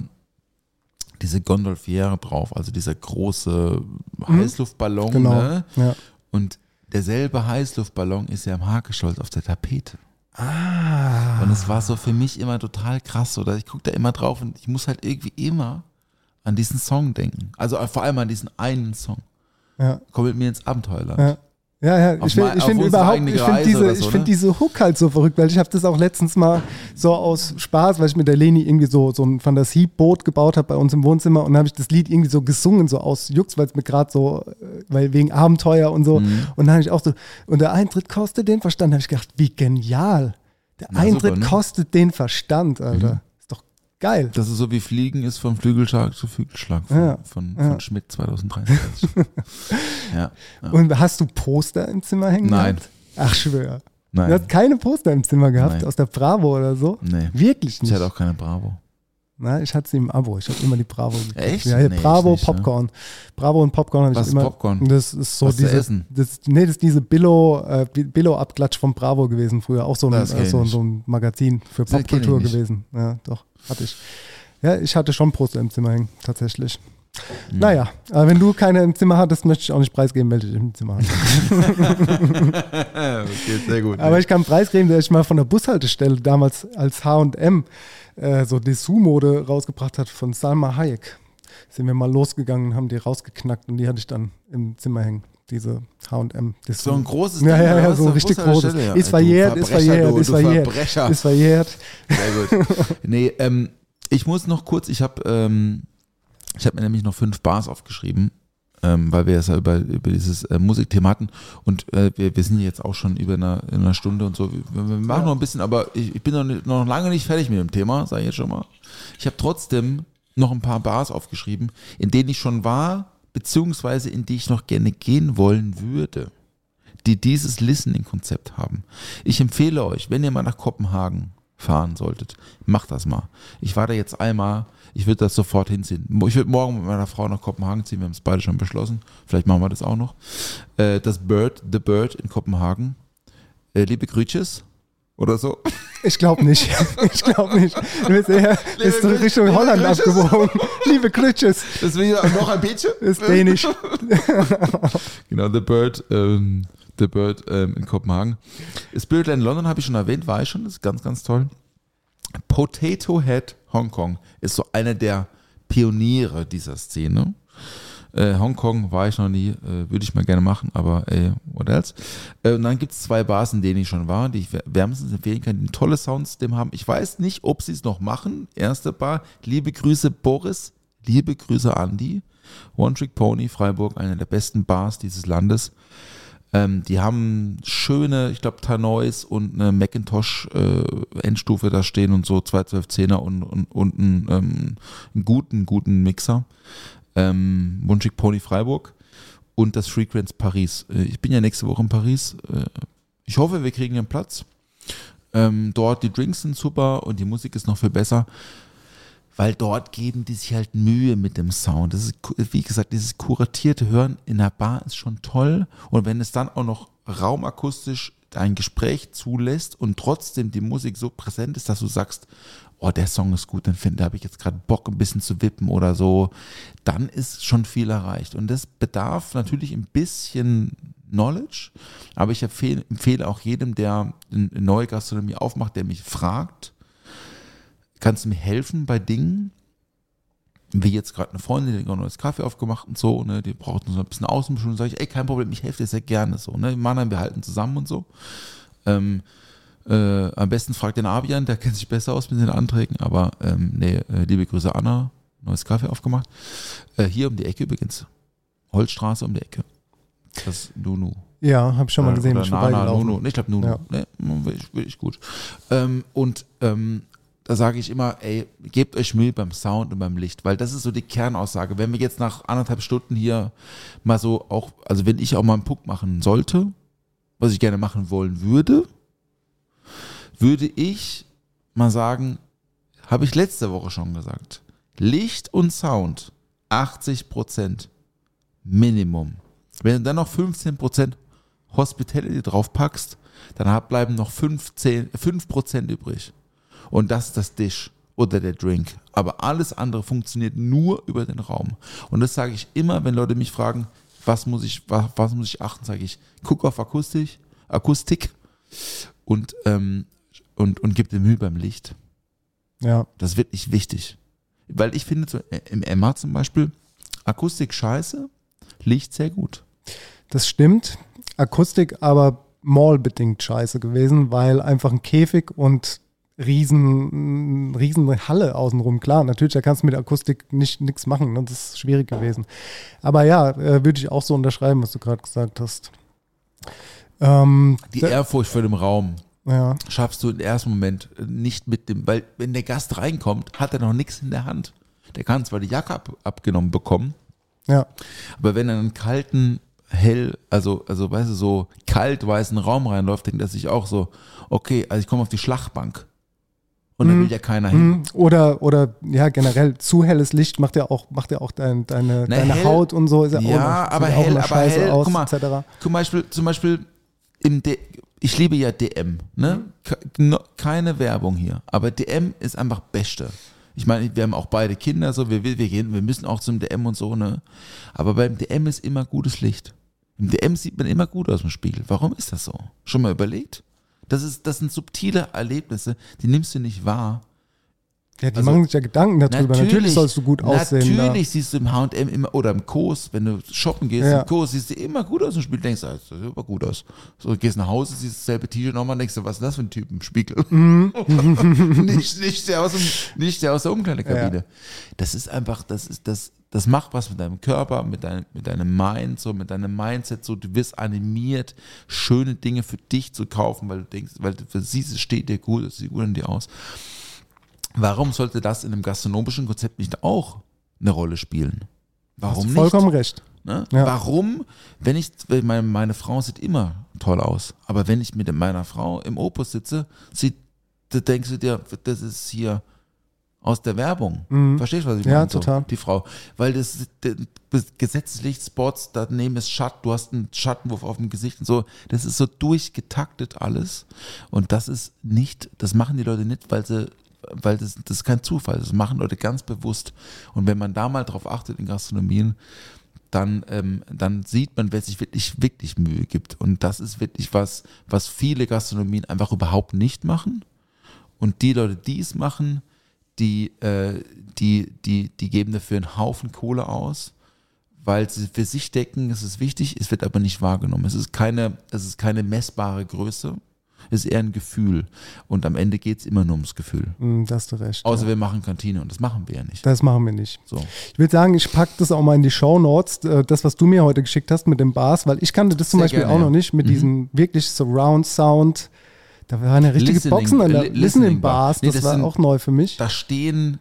diese Gondolfiere drauf, also dieser große Heißluftballon, Genau. ne? Ja. Und derselbe Heißluftballon ist ja im Hakescholz auf der Tapete. Ah. Und es war so für mich immer total krass, oder? Ich gucke da immer drauf und ich muss halt irgendwie immer an diesen Song denken. Also vor allem an diesen einen Song. Ja. Komm mit mir ins Abenteuerland. Ja. Ja, ja, Auf ich finde find überhaupt, ich finde diese, so, find ne? diese Hook halt so verrückt, weil ich habe das auch letztens mal so aus Spaß, weil ich mit der Leni irgendwie so, so ein Fantasieboot gebaut habe bei uns im Wohnzimmer und dann habe ich das Lied irgendwie so gesungen, so aus Jux, weil es mir gerade so, äh, weil wegen Abenteuer und so. Mhm. Und dann habe ich auch so, und der Eintritt kostet den Verstand, habe ich gedacht, wie genial. Der Na, Eintritt super, ne? kostet den Verstand, Alter. Mhm. Geil. Das ist so wie Fliegen ist von Flügelschlag zu Flügelschlag von, Ja, von, ja. von Schmidt 2023. ja. ja. Und hast du Poster im Zimmer hängen? Nein. gehabt? Ach, schwör. Nein. Du hast keine Poster im Zimmer gehabt, Nein. aus der Bravo oder so? Nee. Wirklich nicht. Ich hatte auch keine Bravo. Na, ich hatte sie im Abo. Ich habe immer die Bravo gekriegt. Echt? Ja, hier Nee, Bravo, nicht, ne? Popcorn. Bravo und Popcorn habe ich immer. Popcorn? Das ist so Was diese, essen? Das, nee, das ist diese Billo, äh, Billo-Abklatsch von Bravo gewesen früher. Auch so ein, äh, so, so ein Magazin für Popkultur gewesen. Ja, doch, hatte ich. Ja, ich hatte schon Poster im Zimmer hängen, tatsächlich. Hm. Naja, aber wenn du keine im Zimmer hattest, möchte ich auch nicht preisgeben, welche ich im Zimmer hatte. okay, sehr gut. Aber ich kann preisgeben, dass ich mal von der Bushaltestelle damals als H&M äh, so Dessous-Mode rausgebracht hat von Salma Hayek. Sind wir mal losgegangen, haben die rausgeknackt und die hatte ich dann im Zimmer hängen. Diese H&M. So ein großes Ja, Ding, ja, ja, was? so ein richtig großes. ja. Ist verjährt, ist verjährt, du, ist verjährt. Verbrecher. Ist verjährt. Sehr gut. Nee, ähm, ich muss noch kurz, ich habe ähm, ich habe mir nämlich noch fünf Bars aufgeschrieben, ähm, weil wir es ja über, über dieses äh, Musikthema hatten und äh, wir, wir sind jetzt auch schon über eine, in einer Stunde und so. Wir, wir machen noch ein bisschen, aber ich, ich bin noch, nicht, noch lange nicht fertig mit dem Thema, sage ich jetzt schon mal. Ich habe trotzdem noch ein paar Bars aufgeschrieben, in denen ich schon war, beziehungsweise in die ich noch gerne gehen wollen würde die dieses Listening-Konzept haben. Ich empfehle euch, wenn ihr mal nach Kopenhagen fahren solltet, macht das mal. Ich war da jetzt einmal, ich würde das sofort hinziehen. Ich würde morgen mit meiner Frau nach Kopenhagen ziehen, wir haben es beide schon beschlossen. Vielleicht machen wir das auch noch. Äh, Das Bird, The Bird in Kopenhagen. Äh, Liebe Grüßes. oder so. Ich glaube nicht. Ich glaube nicht. Du bist eher bist du Richtung Holland Grüßes. abgewogen. Liebe Klütches. Das will ja noch ein Bildchen. Ist dänisch. Genau, The Bird, ähm, The Bird ähm, in Kopenhagen. Spiritland London habe ich schon erwähnt, war ich schon, das ist ganz, ganz toll. Potato Head Hongkong ist so einer der Pioniere dieser Szene. Äh, Hongkong war ich noch nie, äh, würde ich mal gerne machen, aber ey, what else? Äh, und dann gibt es zwei Bars, in denen ich schon war, die ich wär- wärmstens empfehlen kann, die ein tolles Soundsystem haben. Ich weiß nicht, ob sie es noch machen. Erste Bar, liebe Grüße Boris, liebe Grüße Andy. One Trick Pony, Freiburg, eine der besten Bars dieses Landes. Ähm, die haben schöne, ich glaube, Tanois und eine Macintosh äh, da stehen und so 21210er und, und, und einen, ähm, einen guten, guten Mixer. Ähm, Wunschig Pony Freiburg und das Frequenz Paris. Äh, ich bin ja nächste Woche in Paris. Äh, ich hoffe, wir kriegen einen Platz. Ähm, dort die Drinks sind super und die Musik ist noch viel besser weil dort geben die sich halt Mühe mit dem Sound. Das ist, wie gesagt, dieses kuratierte Hören in der Bar ist schon toll. Und wenn es dann auch noch raumakustisch ein Gespräch zulässt und trotzdem die Musik so präsent ist, dass du sagst, oh, der Song ist gut, dann finde, da habe ich jetzt gerade Bock, ein bisschen zu wippen oder so, dann ist schon viel erreicht. Und das bedarf natürlich ein bisschen Knowledge, aber ich empfehle, empfehle auch jedem, der eine neue Gastronomie aufmacht, der mich fragt, kannst du mir helfen bei Dingen, wie jetzt gerade eine Freundin, die hat ein neues Kaffee aufgemacht und so, ne, die braucht so ein bisschen Außenbeschulung, sage ich, ey, kein Problem, ich helfe dir sehr gerne so, ne, Mannheim, wir halten zusammen und so. Ähm, äh, am besten fragt den Abian, der kennt sich besser aus mit den Anträgen, aber ähm, nee, äh, liebe Grüße Anna, neues Kaffee aufgemacht. Äh, hier um die Ecke übrigens, Holzstraße um die Ecke. Das Nunu. Ja, habe ich schon mal Äh, gesehen. Bin ich vorbeigelaufen. Nunu. Nee, Ich glaube Nunu. Ja. Nee, will ich, will ich gut. Ähm, und ähm, da sage ich immer, ey, gebt euch Mühe beim Sound und beim Licht, weil das ist so die Kernaussage. Wenn wir jetzt nach anderthalb Stunden hier mal so auch, also wenn ich auch mal einen Punkt machen sollte, was ich gerne machen wollen würde, würde ich mal sagen, habe ich letzte Woche schon gesagt, Licht und Sound 80 Prozent Minimum. Wenn du dann noch 15 Prozent Hospitality draufpackst, dann bleiben noch 15, 5 Prozent übrig. Und das ist das Dish oder der Drink. Aber alles andere funktioniert nur über den Raum. Und das sage ich immer, wenn Leute mich fragen, was muss ich, was, was muss ich achten, sage ich, guck auf Akustik, Akustik und, ähm, und, und gib dir Mühe beim Licht. Ja, Das ist wirklich wichtig. Weil ich finde, so im Emma zum Beispiel, Akustik scheiße, Licht sehr gut. das stimmt. Akustik aber mallbedingt scheiße gewesen, weil einfach ein Käfig und riesen, riesen Halle außenrum. Klar, natürlich, da kannst du mit Akustik nicht nichts machen. Ne? Das ist schwierig gewesen. Aber ja, äh, würde ich auch so unterschreiben, was du gerade gesagt hast. Ähm, Die Ehrfurcht vor dem Raum ja, schaffst du im ersten Moment nicht mit dem, weil wenn der Gast reinkommt, hat er noch nichts in der Hand. Der kann zwar die Jacke ab, abgenommen bekommen, ja, aber wenn er in einen kalten, hell, also, also weißt du, so kalt weißen Raum reinläuft, denkt er sich auch so, okay, also ich komme auf die Schlachtbank. Und da will ja keiner hin. Mhm. Oder, oder ja, generell zu helles Licht macht ja auch, macht ja auch dein, deine, Na, deine hell- Haut und so. Ist ja, Ja, auch immer, aber hell, aber scheiße hell, aus, guck mal, etc. Zum Beispiel, zum Beispiel im D ich liebe ja DM, ne? No- Keine Werbung hier, aber DM ist einfach Beste. Ich meine, wir haben auch beide Kinder, so wir, wir gehen, wir müssen auch zum DM und so, ne? Aber beim DM ist immer gutes Licht. Im DM sieht man immer gut aus dem Spiegel. Warum ist das so? Schon mal überlegt? Das ist, das sind subtile Erlebnisse, die nimmst du nicht wahr. Ja, die Also, machen sich ja Gedanken darüber. Natürlich, sollst du gut aussehen. Natürlich siehst du im H&M immer, oder im Kurs, wenn du shoppen gehst, Ja. im Kurs siehst du immer gut aus im Spiegel, denkst du, ah, das sieht aber gut aus. So, gehst nach Hause, siehst dasselbe T-Shirt nochmal, denkst du, was ist das für ein Typ im Spiegel? Mhm. nicht, nicht, der aus dem, nicht der aus der Umkleidekabine. Ja. Das ist einfach, das ist, das, das macht was mit deinem Körper, mit deinem, mit deinem Mind, so, mit deinem Mindset, so, du wirst animiert, schöne Dinge für dich zu kaufen, weil du denkst, weil du siehst, es steht dir gut, es sieht gut an dir aus. Warum sollte das in einem gastronomischen Konzept nicht auch eine Rolle spielen? Warum Hast du nicht? vollkommen recht. Ne? Ja. Warum, wenn ich, meine, meine Frau sieht immer toll aus, aber wenn ich mit meiner Frau im Opus sitze, sieht, da denkst du dir, das ist hier aus der Werbung. Verstehst du, was ich Mhm. Ja, meine? So, total. Die Frau. Weil das, das Gesetzeslichtspots, daneben ist Schatten, du hast einen Schattenwurf auf dem Gesicht und so. Das ist so durchgetaktet alles. Und das ist nicht, das machen die Leute nicht, weil sie, weil das, das ist kein Zufall. Das machen Leute ganz bewusst. Und wenn man da mal drauf achtet in Gastronomien, dann, ähm, dann sieht man, wer sich wirklich, wirklich Mühe gibt. Und das ist wirklich was, was viele Gastronomien einfach überhaupt nicht machen. Und die Leute, die es machen, die, äh, die, die, die geben dafür einen Haufen Kohle aus, weil sie für sich denken, es ist wichtig, es wird aber nicht wahrgenommen. Es ist keine, es ist keine messbare Größe, es ist eher ein Gefühl. Und am Ende geht es immer nur ums Gefühl. Hm, da hast du recht. Außer ja. wir machen Kantine und das machen wir ja nicht. Das machen wir nicht. So. Ich würde sagen, ich packe das auch mal in die Show Notes, äh, das, was du mir heute geschickt hast mit dem Bars, weil ich kannte das zum Sehr Beispiel gerne, auch ja. noch nicht mit Mhm. diesem wirklich Surround Sound. Da waren ja richtige Listening- Boxen an der Li- Listening Listening Bar. Bars. Nee, Das, das war sind- auch neu für mich. Da stehen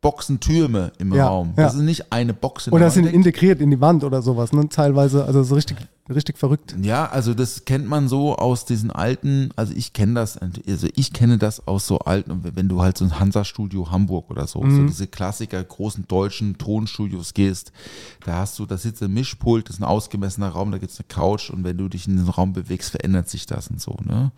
Boxentürme im Ja, Raum. ja. Das ist nicht eine Box in Oder der sind integriert in die Wand oder sowas, ne? Teilweise, also so richtig, richtig verrückt. Ja, also das kennt man so aus diesen alten, also ich kenne das, also ich kenne das aus so alten, wenn du halt so ein Hansa-Studio Hamburg oder so, Mhm. so diese Klassiker, großen deutschen Tonstudios gehst, da hast du, da sitzt ein Mischpult, das ist ein ausgemessener Raum, da gibt's eine Couch und wenn du dich in den Raum bewegst, verändert sich das und so, ne?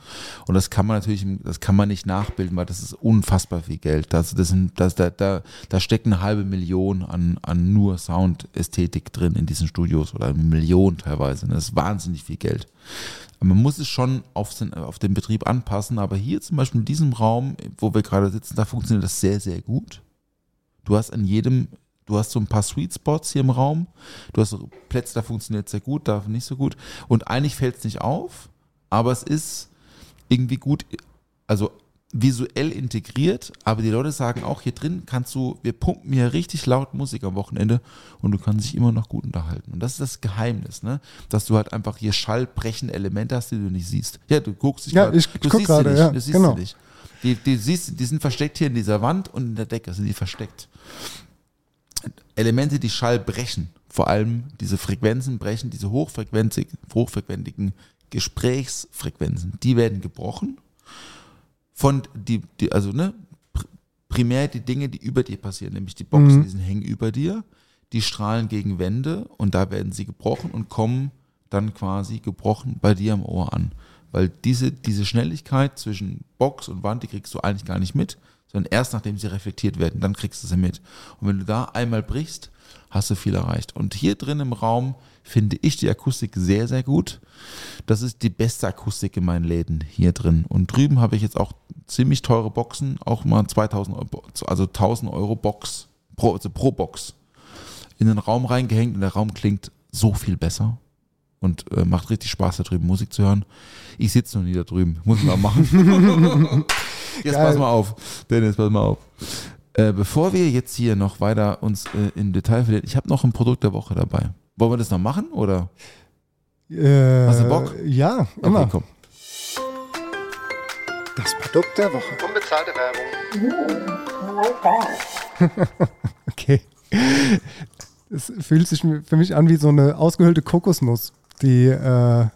Und das kann man natürlich, das kann man nicht nachbilden, weil das ist unfassbar viel Geld. Also das sind, das, da, da, da steckt eine halbe Million an, an nur Soundästhetik drin in diesen Studios oder eine Million teilweise. ne? Das ist wahnsinnig viel Geld. Man muss es schon auf den, auf den Betrieb anpassen, aber hier zum Beispiel in diesem Raum, wo wir gerade sitzen, da funktioniert das sehr, sehr gut. Du hast an jedem, du hast so ein paar Sweet Spots hier im Raum. Du hast Plätze, da funktioniert sehr gut, da nicht so gut. Und eigentlich fällt es nicht auf, aber es ist irgendwie gut, also visuell integriert, aber die Leute sagen auch, hier drin kannst du, wir pumpen hier richtig laut Musik am Wochenende und du kannst dich immer noch gut unterhalten. Und das ist das Geheimnis, ne? Dass du halt einfach hier schallbrechende Elemente hast, die du nicht siehst. Ja, du guckst dich Ja, grad- ich du guck siehst gerade, sie nicht, ja, du siehst genau. sie nicht. Die, die, siehst, die sind versteckt hier in dieser Wand und in der Decke sind die versteckt. Elemente, die Schall brechen, vor allem diese Frequenzen brechen, diese hochfrequentigen Gesprächsfrequenzen, die werden gebrochen von die, die also ne, pr- primär die Dinge, die über dir passieren, nämlich die Boxen, Mhm. die sind hängen über dir, die strahlen gegen Wände und da werden sie gebrochen und kommen dann quasi gebrochen bei dir am Ohr an. Weil diese, diese Schnelligkeit zwischen Box und Wand, die kriegst du eigentlich gar nicht mit, sondern erst nachdem sie reflektiert werden, dann kriegst du sie mit. Und wenn du da einmal brichst, hast du viel erreicht. Und hier drin im Raum finde ich die Akustik sehr, sehr gut. Das ist die beste Akustik in meinen Läden hier drin. Und drüben habe ich jetzt auch ziemlich teure Boxen, auch mal 2000 Euro, also 1000 Euro Box, pro, also pro Box, in den Raum reingehängt und der Raum klingt so viel besser und äh, macht richtig Spaß da drüben Musik zu hören. Ich sitze noch nie da drüben, muss man machen. jetzt Geil. pass mal auf, Dennis, pass mal auf. Äh, bevor wir jetzt hier noch weiter uns äh, im Detail verlieren, ich habe noch ein Produkt der Woche dabei. Wollen wir das noch machen oder? Äh, Hast du Bock? Ja, immer. Okay, komm. Das Produkt der Woche. Unbezahlte Werbung. Okay. Es fühlt sich für mich an wie so eine ausgehöhlte Kokosnuss. Die, äh,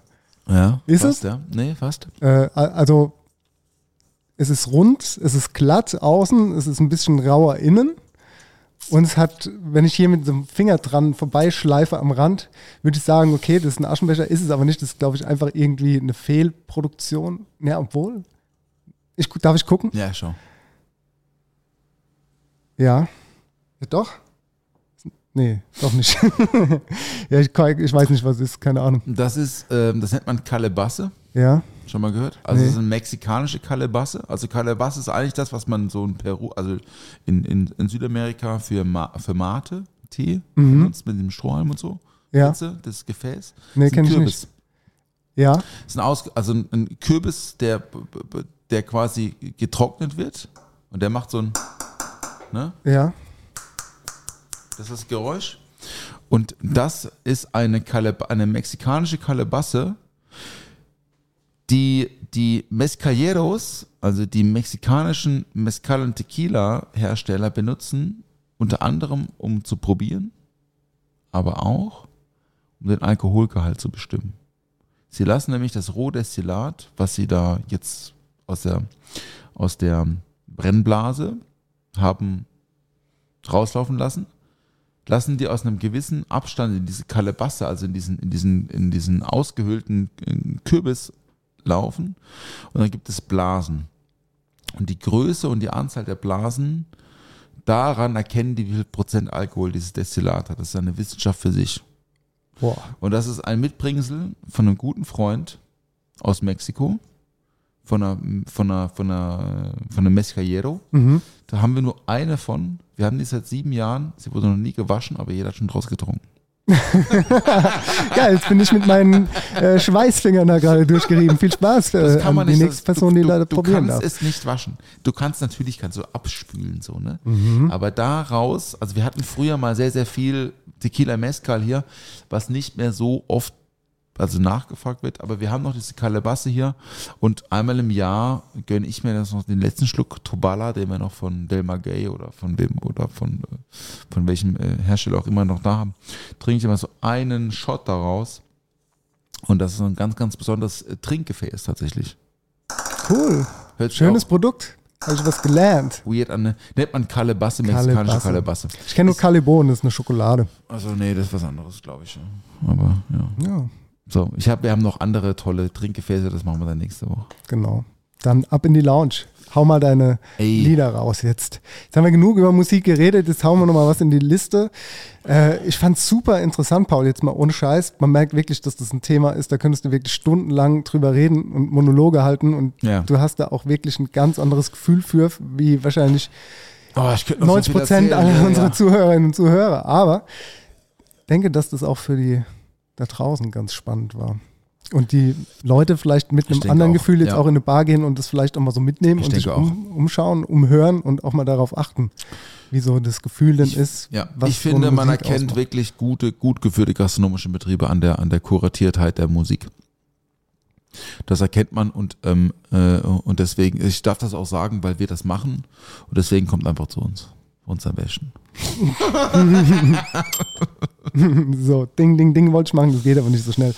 Ja, Ist fast, es? Ja. Nee, fast. äh, also, es ist rund, es ist glatt außen, es ist ein bisschen rauer innen. Und es hat, wenn ich hier mit so einem Finger dran vorbeischleife am Rand, würde ich sagen, okay, das ist ein Aschenbecher, ist es aber nicht. Das ist, glaube ich, einfach irgendwie eine Fehlproduktion. Ja, obwohl. Ich, darf ich gucken? Ja, schon. Ja. ja doch? Nee, doch nicht. ja, ich, ich weiß nicht, was es ist, keine Ahnung. Das ist, ähm, das nennt man Calebasse. Ja. Schon mal gehört? Also Nee. das ist eine mexikanische Calebasse. Also Calebasse ist eigentlich das, was man so in Peru, also in, in, in Südamerika für, Ma, für Mate, Tee Mhm. benutzt mit dem Strohhalm und so. Ja. Du das Gefäß? Nee, Das ist ein kenn ich Kürbis. nicht. Ja. Das ist ein, Aus, also ein, ein Kürbis, der, der quasi getrocknet wird und der macht so ein, ne? Ja. Das ist das Geräusch. Und das ist eine, Caleb eine mexikanische Calebasse, die die Mezcaleros, also die mexikanischen Mezcal und Tequila Hersteller benutzen, unter anderem um zu probieren, aber auch um den Alkoholgehalt zu bestimmen. Sie lassen nämlich das Rohdestillat, was sie da jetzt aus der, aus der Brennblase haben rauslaufen lassen, lassen die aus einem gewissen Abstand in diese Kalebasse, also in diesen, in diesen, in diesen ausgehöhlten äh, Kürbis laufen und dann gibt es Blasen. Und die Größe und die Anzahl der Blasen, daran erkennen die, wie viel Prozent Alkohol dieses Destillat hat. Das ist eine Wissenschaft für sich. Boah. Und das ist ein Mitbringsel von einem guten Freund aus Mexiko, von einer, von einer, von einer, von einem Mezcallero. Mhm. Da haben wir nur eine von. Wir haben die seit sieben Jahren. Sie wurde noch nie gewaschen, aber jeder hat schon draus getrunken. Ja, jetzt bin ich mit meinen äh, Schweißfingern da gerade durchgerieben. Viel Spaß äh, Das kann man an die nicht. nächste Person, du, die du, leider du probieren kannst darf. es nicht waschen. Du kannst natürlich kannst du abspülen so ne. Mhm. Aber daraus, also wir hatten früher mal sehr sehr viel Tequila Mezcal hier, was nicht mehr so oft also nachgefragt wird, aber wir haben noch diese Kalebasse hier und einmal im Jahr gönne ich mir das noch den letzten Schluck Tobala, den wir noch von Del Maguey oder von wem oder von äh, von welchem äh, Hersteller auch immer noch da haben, trinke ich immer so einen Shot daraus und das ist ein ganz ganz besonderes äh, Trinkgefäß tatsächlich. Cool. Hört sich Schönes auch Produkt. Habe ich was gelernt. weird an, ne, nennt man Kalebasse, mexikanische Kalebasse. Ich kenne nur Calibon, das ist eine Schokolade. Also nee, das ist was anderes, glaube ich. Aber ja. Ja, So, ich hab, wir haben noch andere tolle Trinkgefäße, das machen wir dann nächste Woche. genau. Dann ab in die Lounge. Hau mal deine Ey. Lieder raus jetzt. Jetzt haben wir genug über Musik geredet, jetzt hauen wir noch mal was in die Liste. Äh, ich fand es super interessant, Paul, jetzt mal ohne Scheiß. Man merkt wirklich, dass das ein Thema ist, da könntest du wirklich stundenlang drüber reden und Monologe halten und Ja. du hast da auch wirklich ein ganz anderes Gefühl für, wie wahrscheinlich Oh, ich könnte 90 Prozent aller unserer Zuhörerinnen und Zuhörer. Aber ich denke, dass das auch für die da draußen ganz spannend war. Und die Leute vielleicht mit einem anderen auch, Gefühl jetzt ja. auch in eine Bar gehen und das vielleicht auch mal so mitnehmen Ich und sich um, umschauen, umhören und auch mal darauf achten, wie so das Gefühl denn ist. Ja, was ich so finde, eine man Musik erkennt ausmacht. wirklich gute, gut geführte gastronomische Betriebe an der, an der Kuratiertheit der Musik. Das erkennt man und, ähm, äh, und deswegen, ich darf das auch sagen, weil wir das machen und deswegen kommt einfach zu uns. Uns am besten. So, Ding, Ding, Ding wollte ich machen, das geht aber nicht so schnell.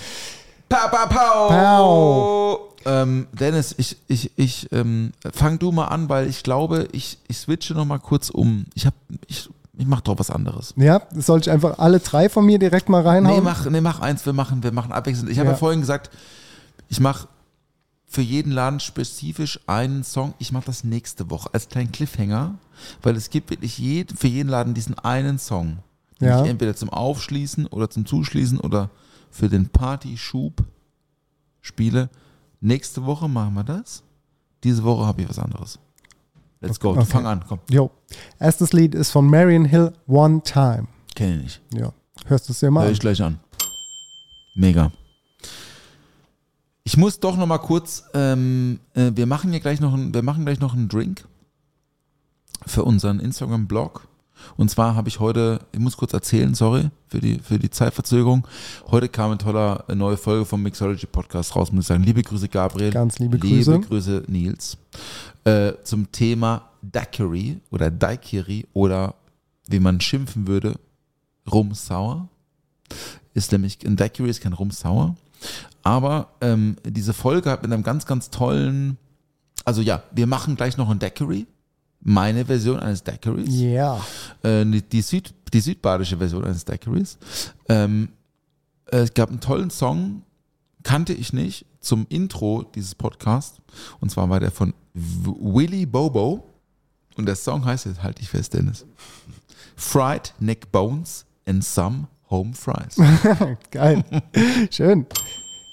Pa, pa, pau. Pau. Ähm, Dennis, ich, ich, ich ähm, fang du mal an, weil ich glaube, ich, ich switche noch mal kurz um. Ich hab, ich, ich mach doch was anderes. Ja, soll ich einfach alle drei von mir direkt mal Nee, reinhauen? mach, nee, mach eins, wir machen, wir machen abwechselnd. Ich habe Ja. ja. vorhin gesagt, ich mache für jeden Laden spezifisch einen Song. Ich mache das nächste Woche als kleinen Cliffhanger, weil es gibt wirklich jed, für jeden Laden diesen einen Song, den Ja. ich entweder zum Aufschließen oder zum Zuschließen oder für den Partyschub spiele. Nächste Woche machen wir das. Diese Woche habe ich was anderes. Let's go. Okay. Fang an, komm. Jo. Erstes Lied ist von Marion Hill, One Time. Kenne ich nicht. Ja. Hörst du es dir mal Hör an? ich gleich an. Mega. Ich muss doch noch mal kurz, ähm, äh, wir machen hier gleich noch, ein, wir machen gleich noch einen Drink für unseren Instagram-Blog. Und zwar habe ich heute, ich muss kurz erzählen, sorry für die, für die Zeitverzögerung. Heute kam eine tolle äh, neue Folge vom Mixology Podcast raus, muss ich sagen. Liebe Grüße, Gabriel. Ganz liebe Grüße. Liebe Grüße, Nils. Äh, zum Thema Daiquiri oder Daiquiri oder wie man schimpfen würde, Rum Sour. Ist nämlich, ein Daiquiri ist kein Rum Sour. Aber ähm, diese Folge hat mit einem ganz, ganz tollen, also ja, wir machen gleich noch ein Daiquiri. Meine Version eines Daiquiris Ja. äh, die, Süd, die südbadische Version eines Daiquiris. Ähm, äh, es gab einen tollen Song, kannte ich nicht, zum Intro dieses Podcasts. Und zwar war der von Willy Bobo. Und der Song heißt, jetzt halte ich fest, Dennis. Fried Neck Bones and Some Home Fries. Geil. Schön.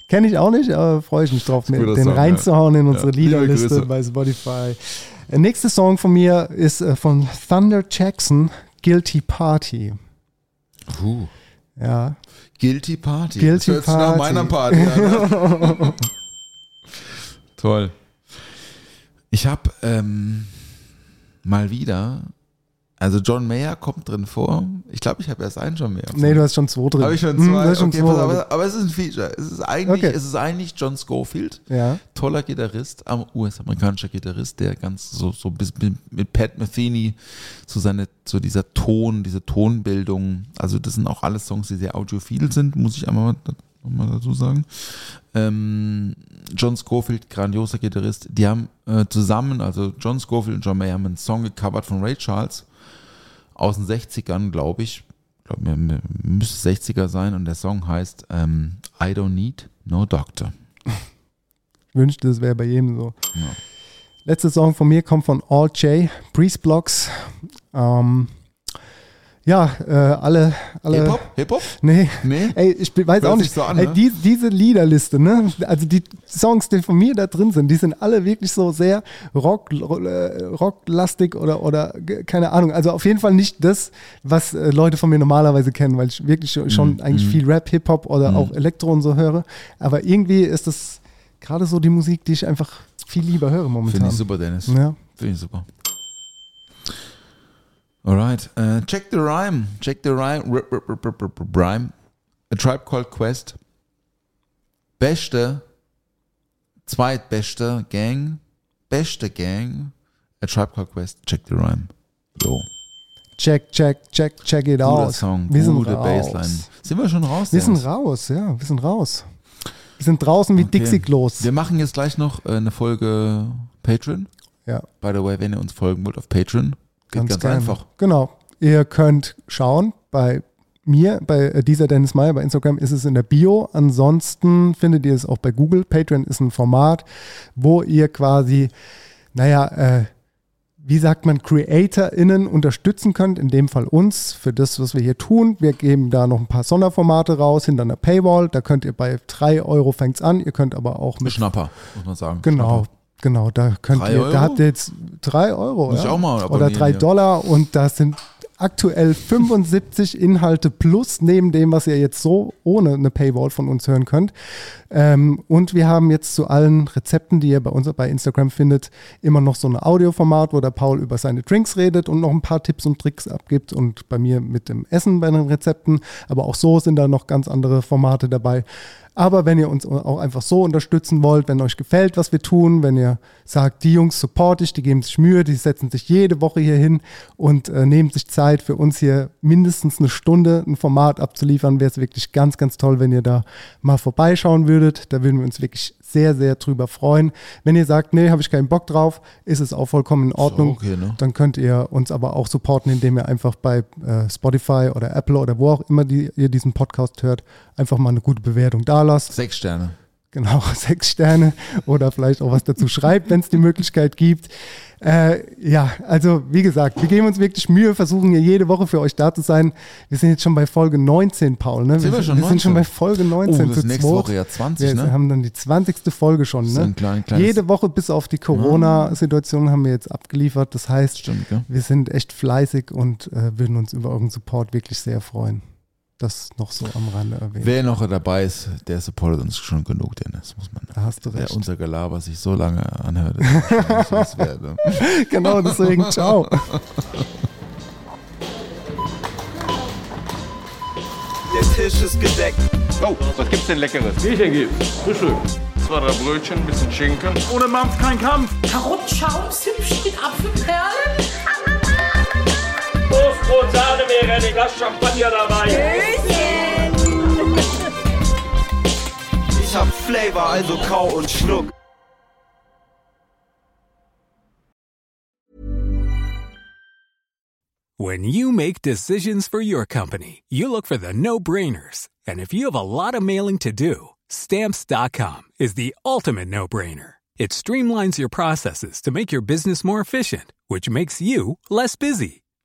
Kenne ich auch nicht, aber freue ich mich drauf, den Song, ja. reinzuhauen in unsere Ja, Liederliste bei Spotify. Der nächste Song von mir ist äh, von Thunder Jackson, Guilty Party. Uh. Ja, Guilty Party. Guilty das hört sich nach Party. meiner Party an. Ne? Toll. Ich habe ähm, mal wieder, also John Mayer kommt drin vor. Ich glaube, ich habe erst einen John Mayer. nee, du hast schon zwei drin. Habe ich schon Hm, zwei. hast schon okay, zwei aber, aber es ist ein Feature. Es ist eigentlich, Okay. es ist eigentlich John Schofield. Ja, Toller Gitarrist, am US-amerikanischer Gitarrist, der ganz so, so bis mit, Pat Metheny so seine, so dieser Ton, diese Tonbildung, also das sind auch alles Songs, die sehr audiophil sind, muss ich einmal mal dazu sagen. Ähm, John Schofield, grandioser Gitarrist, die haben äh, zusammen, also John Schofield und John Mayer haben einen Song gecovert von Ray Charles aus den 60ern, glaube ich. Mir müsste 60er sein und der Song heißt ähm, I Don't Need No Doctor. Ich wünschte, es wäre bei jedem so. Ja. Letzter Song von mir kommt von All J, Breeze Blocks. Ähm, ja, äh, alle, alle. Hip-Hop? Hip-Hop? Nee. Nee? Ey, ich weiß Hört auch nicht. so an, Ey, ne? die, diese Liederliste, ne? Also die Songs, die von mir da drin sind, die sind alle wirklich so sehr rock, äh, rocklastig oder, oder keine Ahnung. Also auf jeden Fall nicht das, was äh, Leute von mir normalerweise kennen, weil ich wirklich schon, schon Mhm, eigentlich mhm. viel Rap, Hip-Hop oder Mhm. auch Elektro und so höre. Aber irgendwie ist das gerade so die Musik, die ich einfach viel lieber höre momentan. Finde ich super, Dennis. Ja. Finde ich super. Alright. Äh, check the rhyme. Check the rhyme. R rhyme. A Tribe Called Quest. Beste. Zweitbeste Gang. Beste Gang. A Tribe Called Quest. Check the rhyme. Yo. Check, check, check, check it Guter out. Song. Wir sind Gute raus. Bassline. Sind wir schon raus? Wir sind raus, ja, wir sind raus. Wir sind draußen wie Okay. Dixie Klos. Wir machen jetzt gleich noch äh, eine Folge Patreon. Ja. By the way, wenn ihr uns folgen wollt auf Patreon, ganz, gerne. einfach. Genau. Ihr könnt schauen bei mir, bei äh, dieser Dennis Meyer, bei Instagram ist es in der Bio. Ansonsten findet ihr es auch bei Google. Patreon ist ein Format, wo ihr quasi, naja, äh, wie sagt man, CreatorInnen unterstützen könnt, in dem Fall uns, für das, was wir hier tun. Wir geben da noch ein paar Sonderformate raus hinter einer Paywall. Da könnt ihr bei 3 Euro fängt's an. Ihr könnt aber auch mit Schnapper, muss man sagen. Genau, Schnapper. genau. Da könnt ihr, Euro? da habt ihr jetzt drei Euro. Ja? mal Oder drei hier. Dollar und da sind aktuell 75 Inhalte plus neben dem, was ihr jetzt so ohne eine Paywall von uns hören könnt. Ähm, und wir haben jetzt zu allen Rezepten, die ihr bei uns bei Instagram findet, immer noch so ein Audioformat, wo der Paul über seine Drinks redet und noch ein paar Tipps und Tricks abgibt und bei mir mit dem Essen bei den Rezepten. Aber auch so sind da noch ganz andere Formate dabei. Aber wenn ihr uns auch einfach so unterstützen wollt, wenn euch gefällt, was wir tun, wenn ihr sagt, die Jungs support ich, die geben sich Mühe, die setzen sich jede Woche hier hin und äh, nehmen sich Zeit für uns hier mindestens eine Stunde ein Format abzuliefern, wäre es wirklich ganz, ganz toll, wenn ihr da mal vorbeischauen würdet. Da würden wir uns wirklich sehr, sehr drüber freuen. Wenn ihr sagt, nee, habe ich keinen Bock drauf, ist es auch vollkommen in Ordnung. okay, ne? Dann könnt ihr uns aber auch supporten, indem ihr einfach bei äh, Spotify oder Apple oder wo auch immer die, ihr diesen Podcast hört, einfach mal eine gute Bewertung da lasst. Sechs Sterne. Genau, sechs Sterne oder vielleicht auch was dazu schreibt, wenn es die Möglichkeit gibt. Äh, ja, also wie gesagt, wir geben uns wirklich Mühe, versuchen hier jede Woche für euch da zu sein. Wir sind jetzt schon bei Folge 19, Paul. Ne? Sind wir schon wir sind schon 19? bei Folge 19. Oh, das nächste. Woche ja 20, Wir ne? haben dann die 20. Folge schon. Ne? ein klein- jede Woche bis auf die Corona-Situation haben wir jetzt abgeliefert. Das heißt, Stimmt, wir sind echt fleißig und äh, würden uns über euren Support wirklich sehr freuen. Das noch so am Rande erwähnt. Wer noch dabei ist, der supportet uns schon genug, Dennis, muss man. Da hast du Wer recht. unser Gelaber sich so lange anhört, ist wert, ne? genau, deswegen ciao. Der Tisch ist gedeckt. Oh, was gibt's denn Leckeres? Bierchen gibt's. Frühstück. Zwei, drei Brötchen, ein bisschen Schinken. Ohne Mampf kein Kampf. Karottenschaum, Zimtchen mit Apfelperlen. Toast, Brot, Sahne, wäre ein Glas Champagner dabei. Ich hab Flavor, also kau und schluck. When you make decisions for your company, you look for the no brainers. And if you have a lot of mailing to do, stamps.com is the ultimate no brainer. It streamlines your processes to make your business more efficient, which makes you less busy.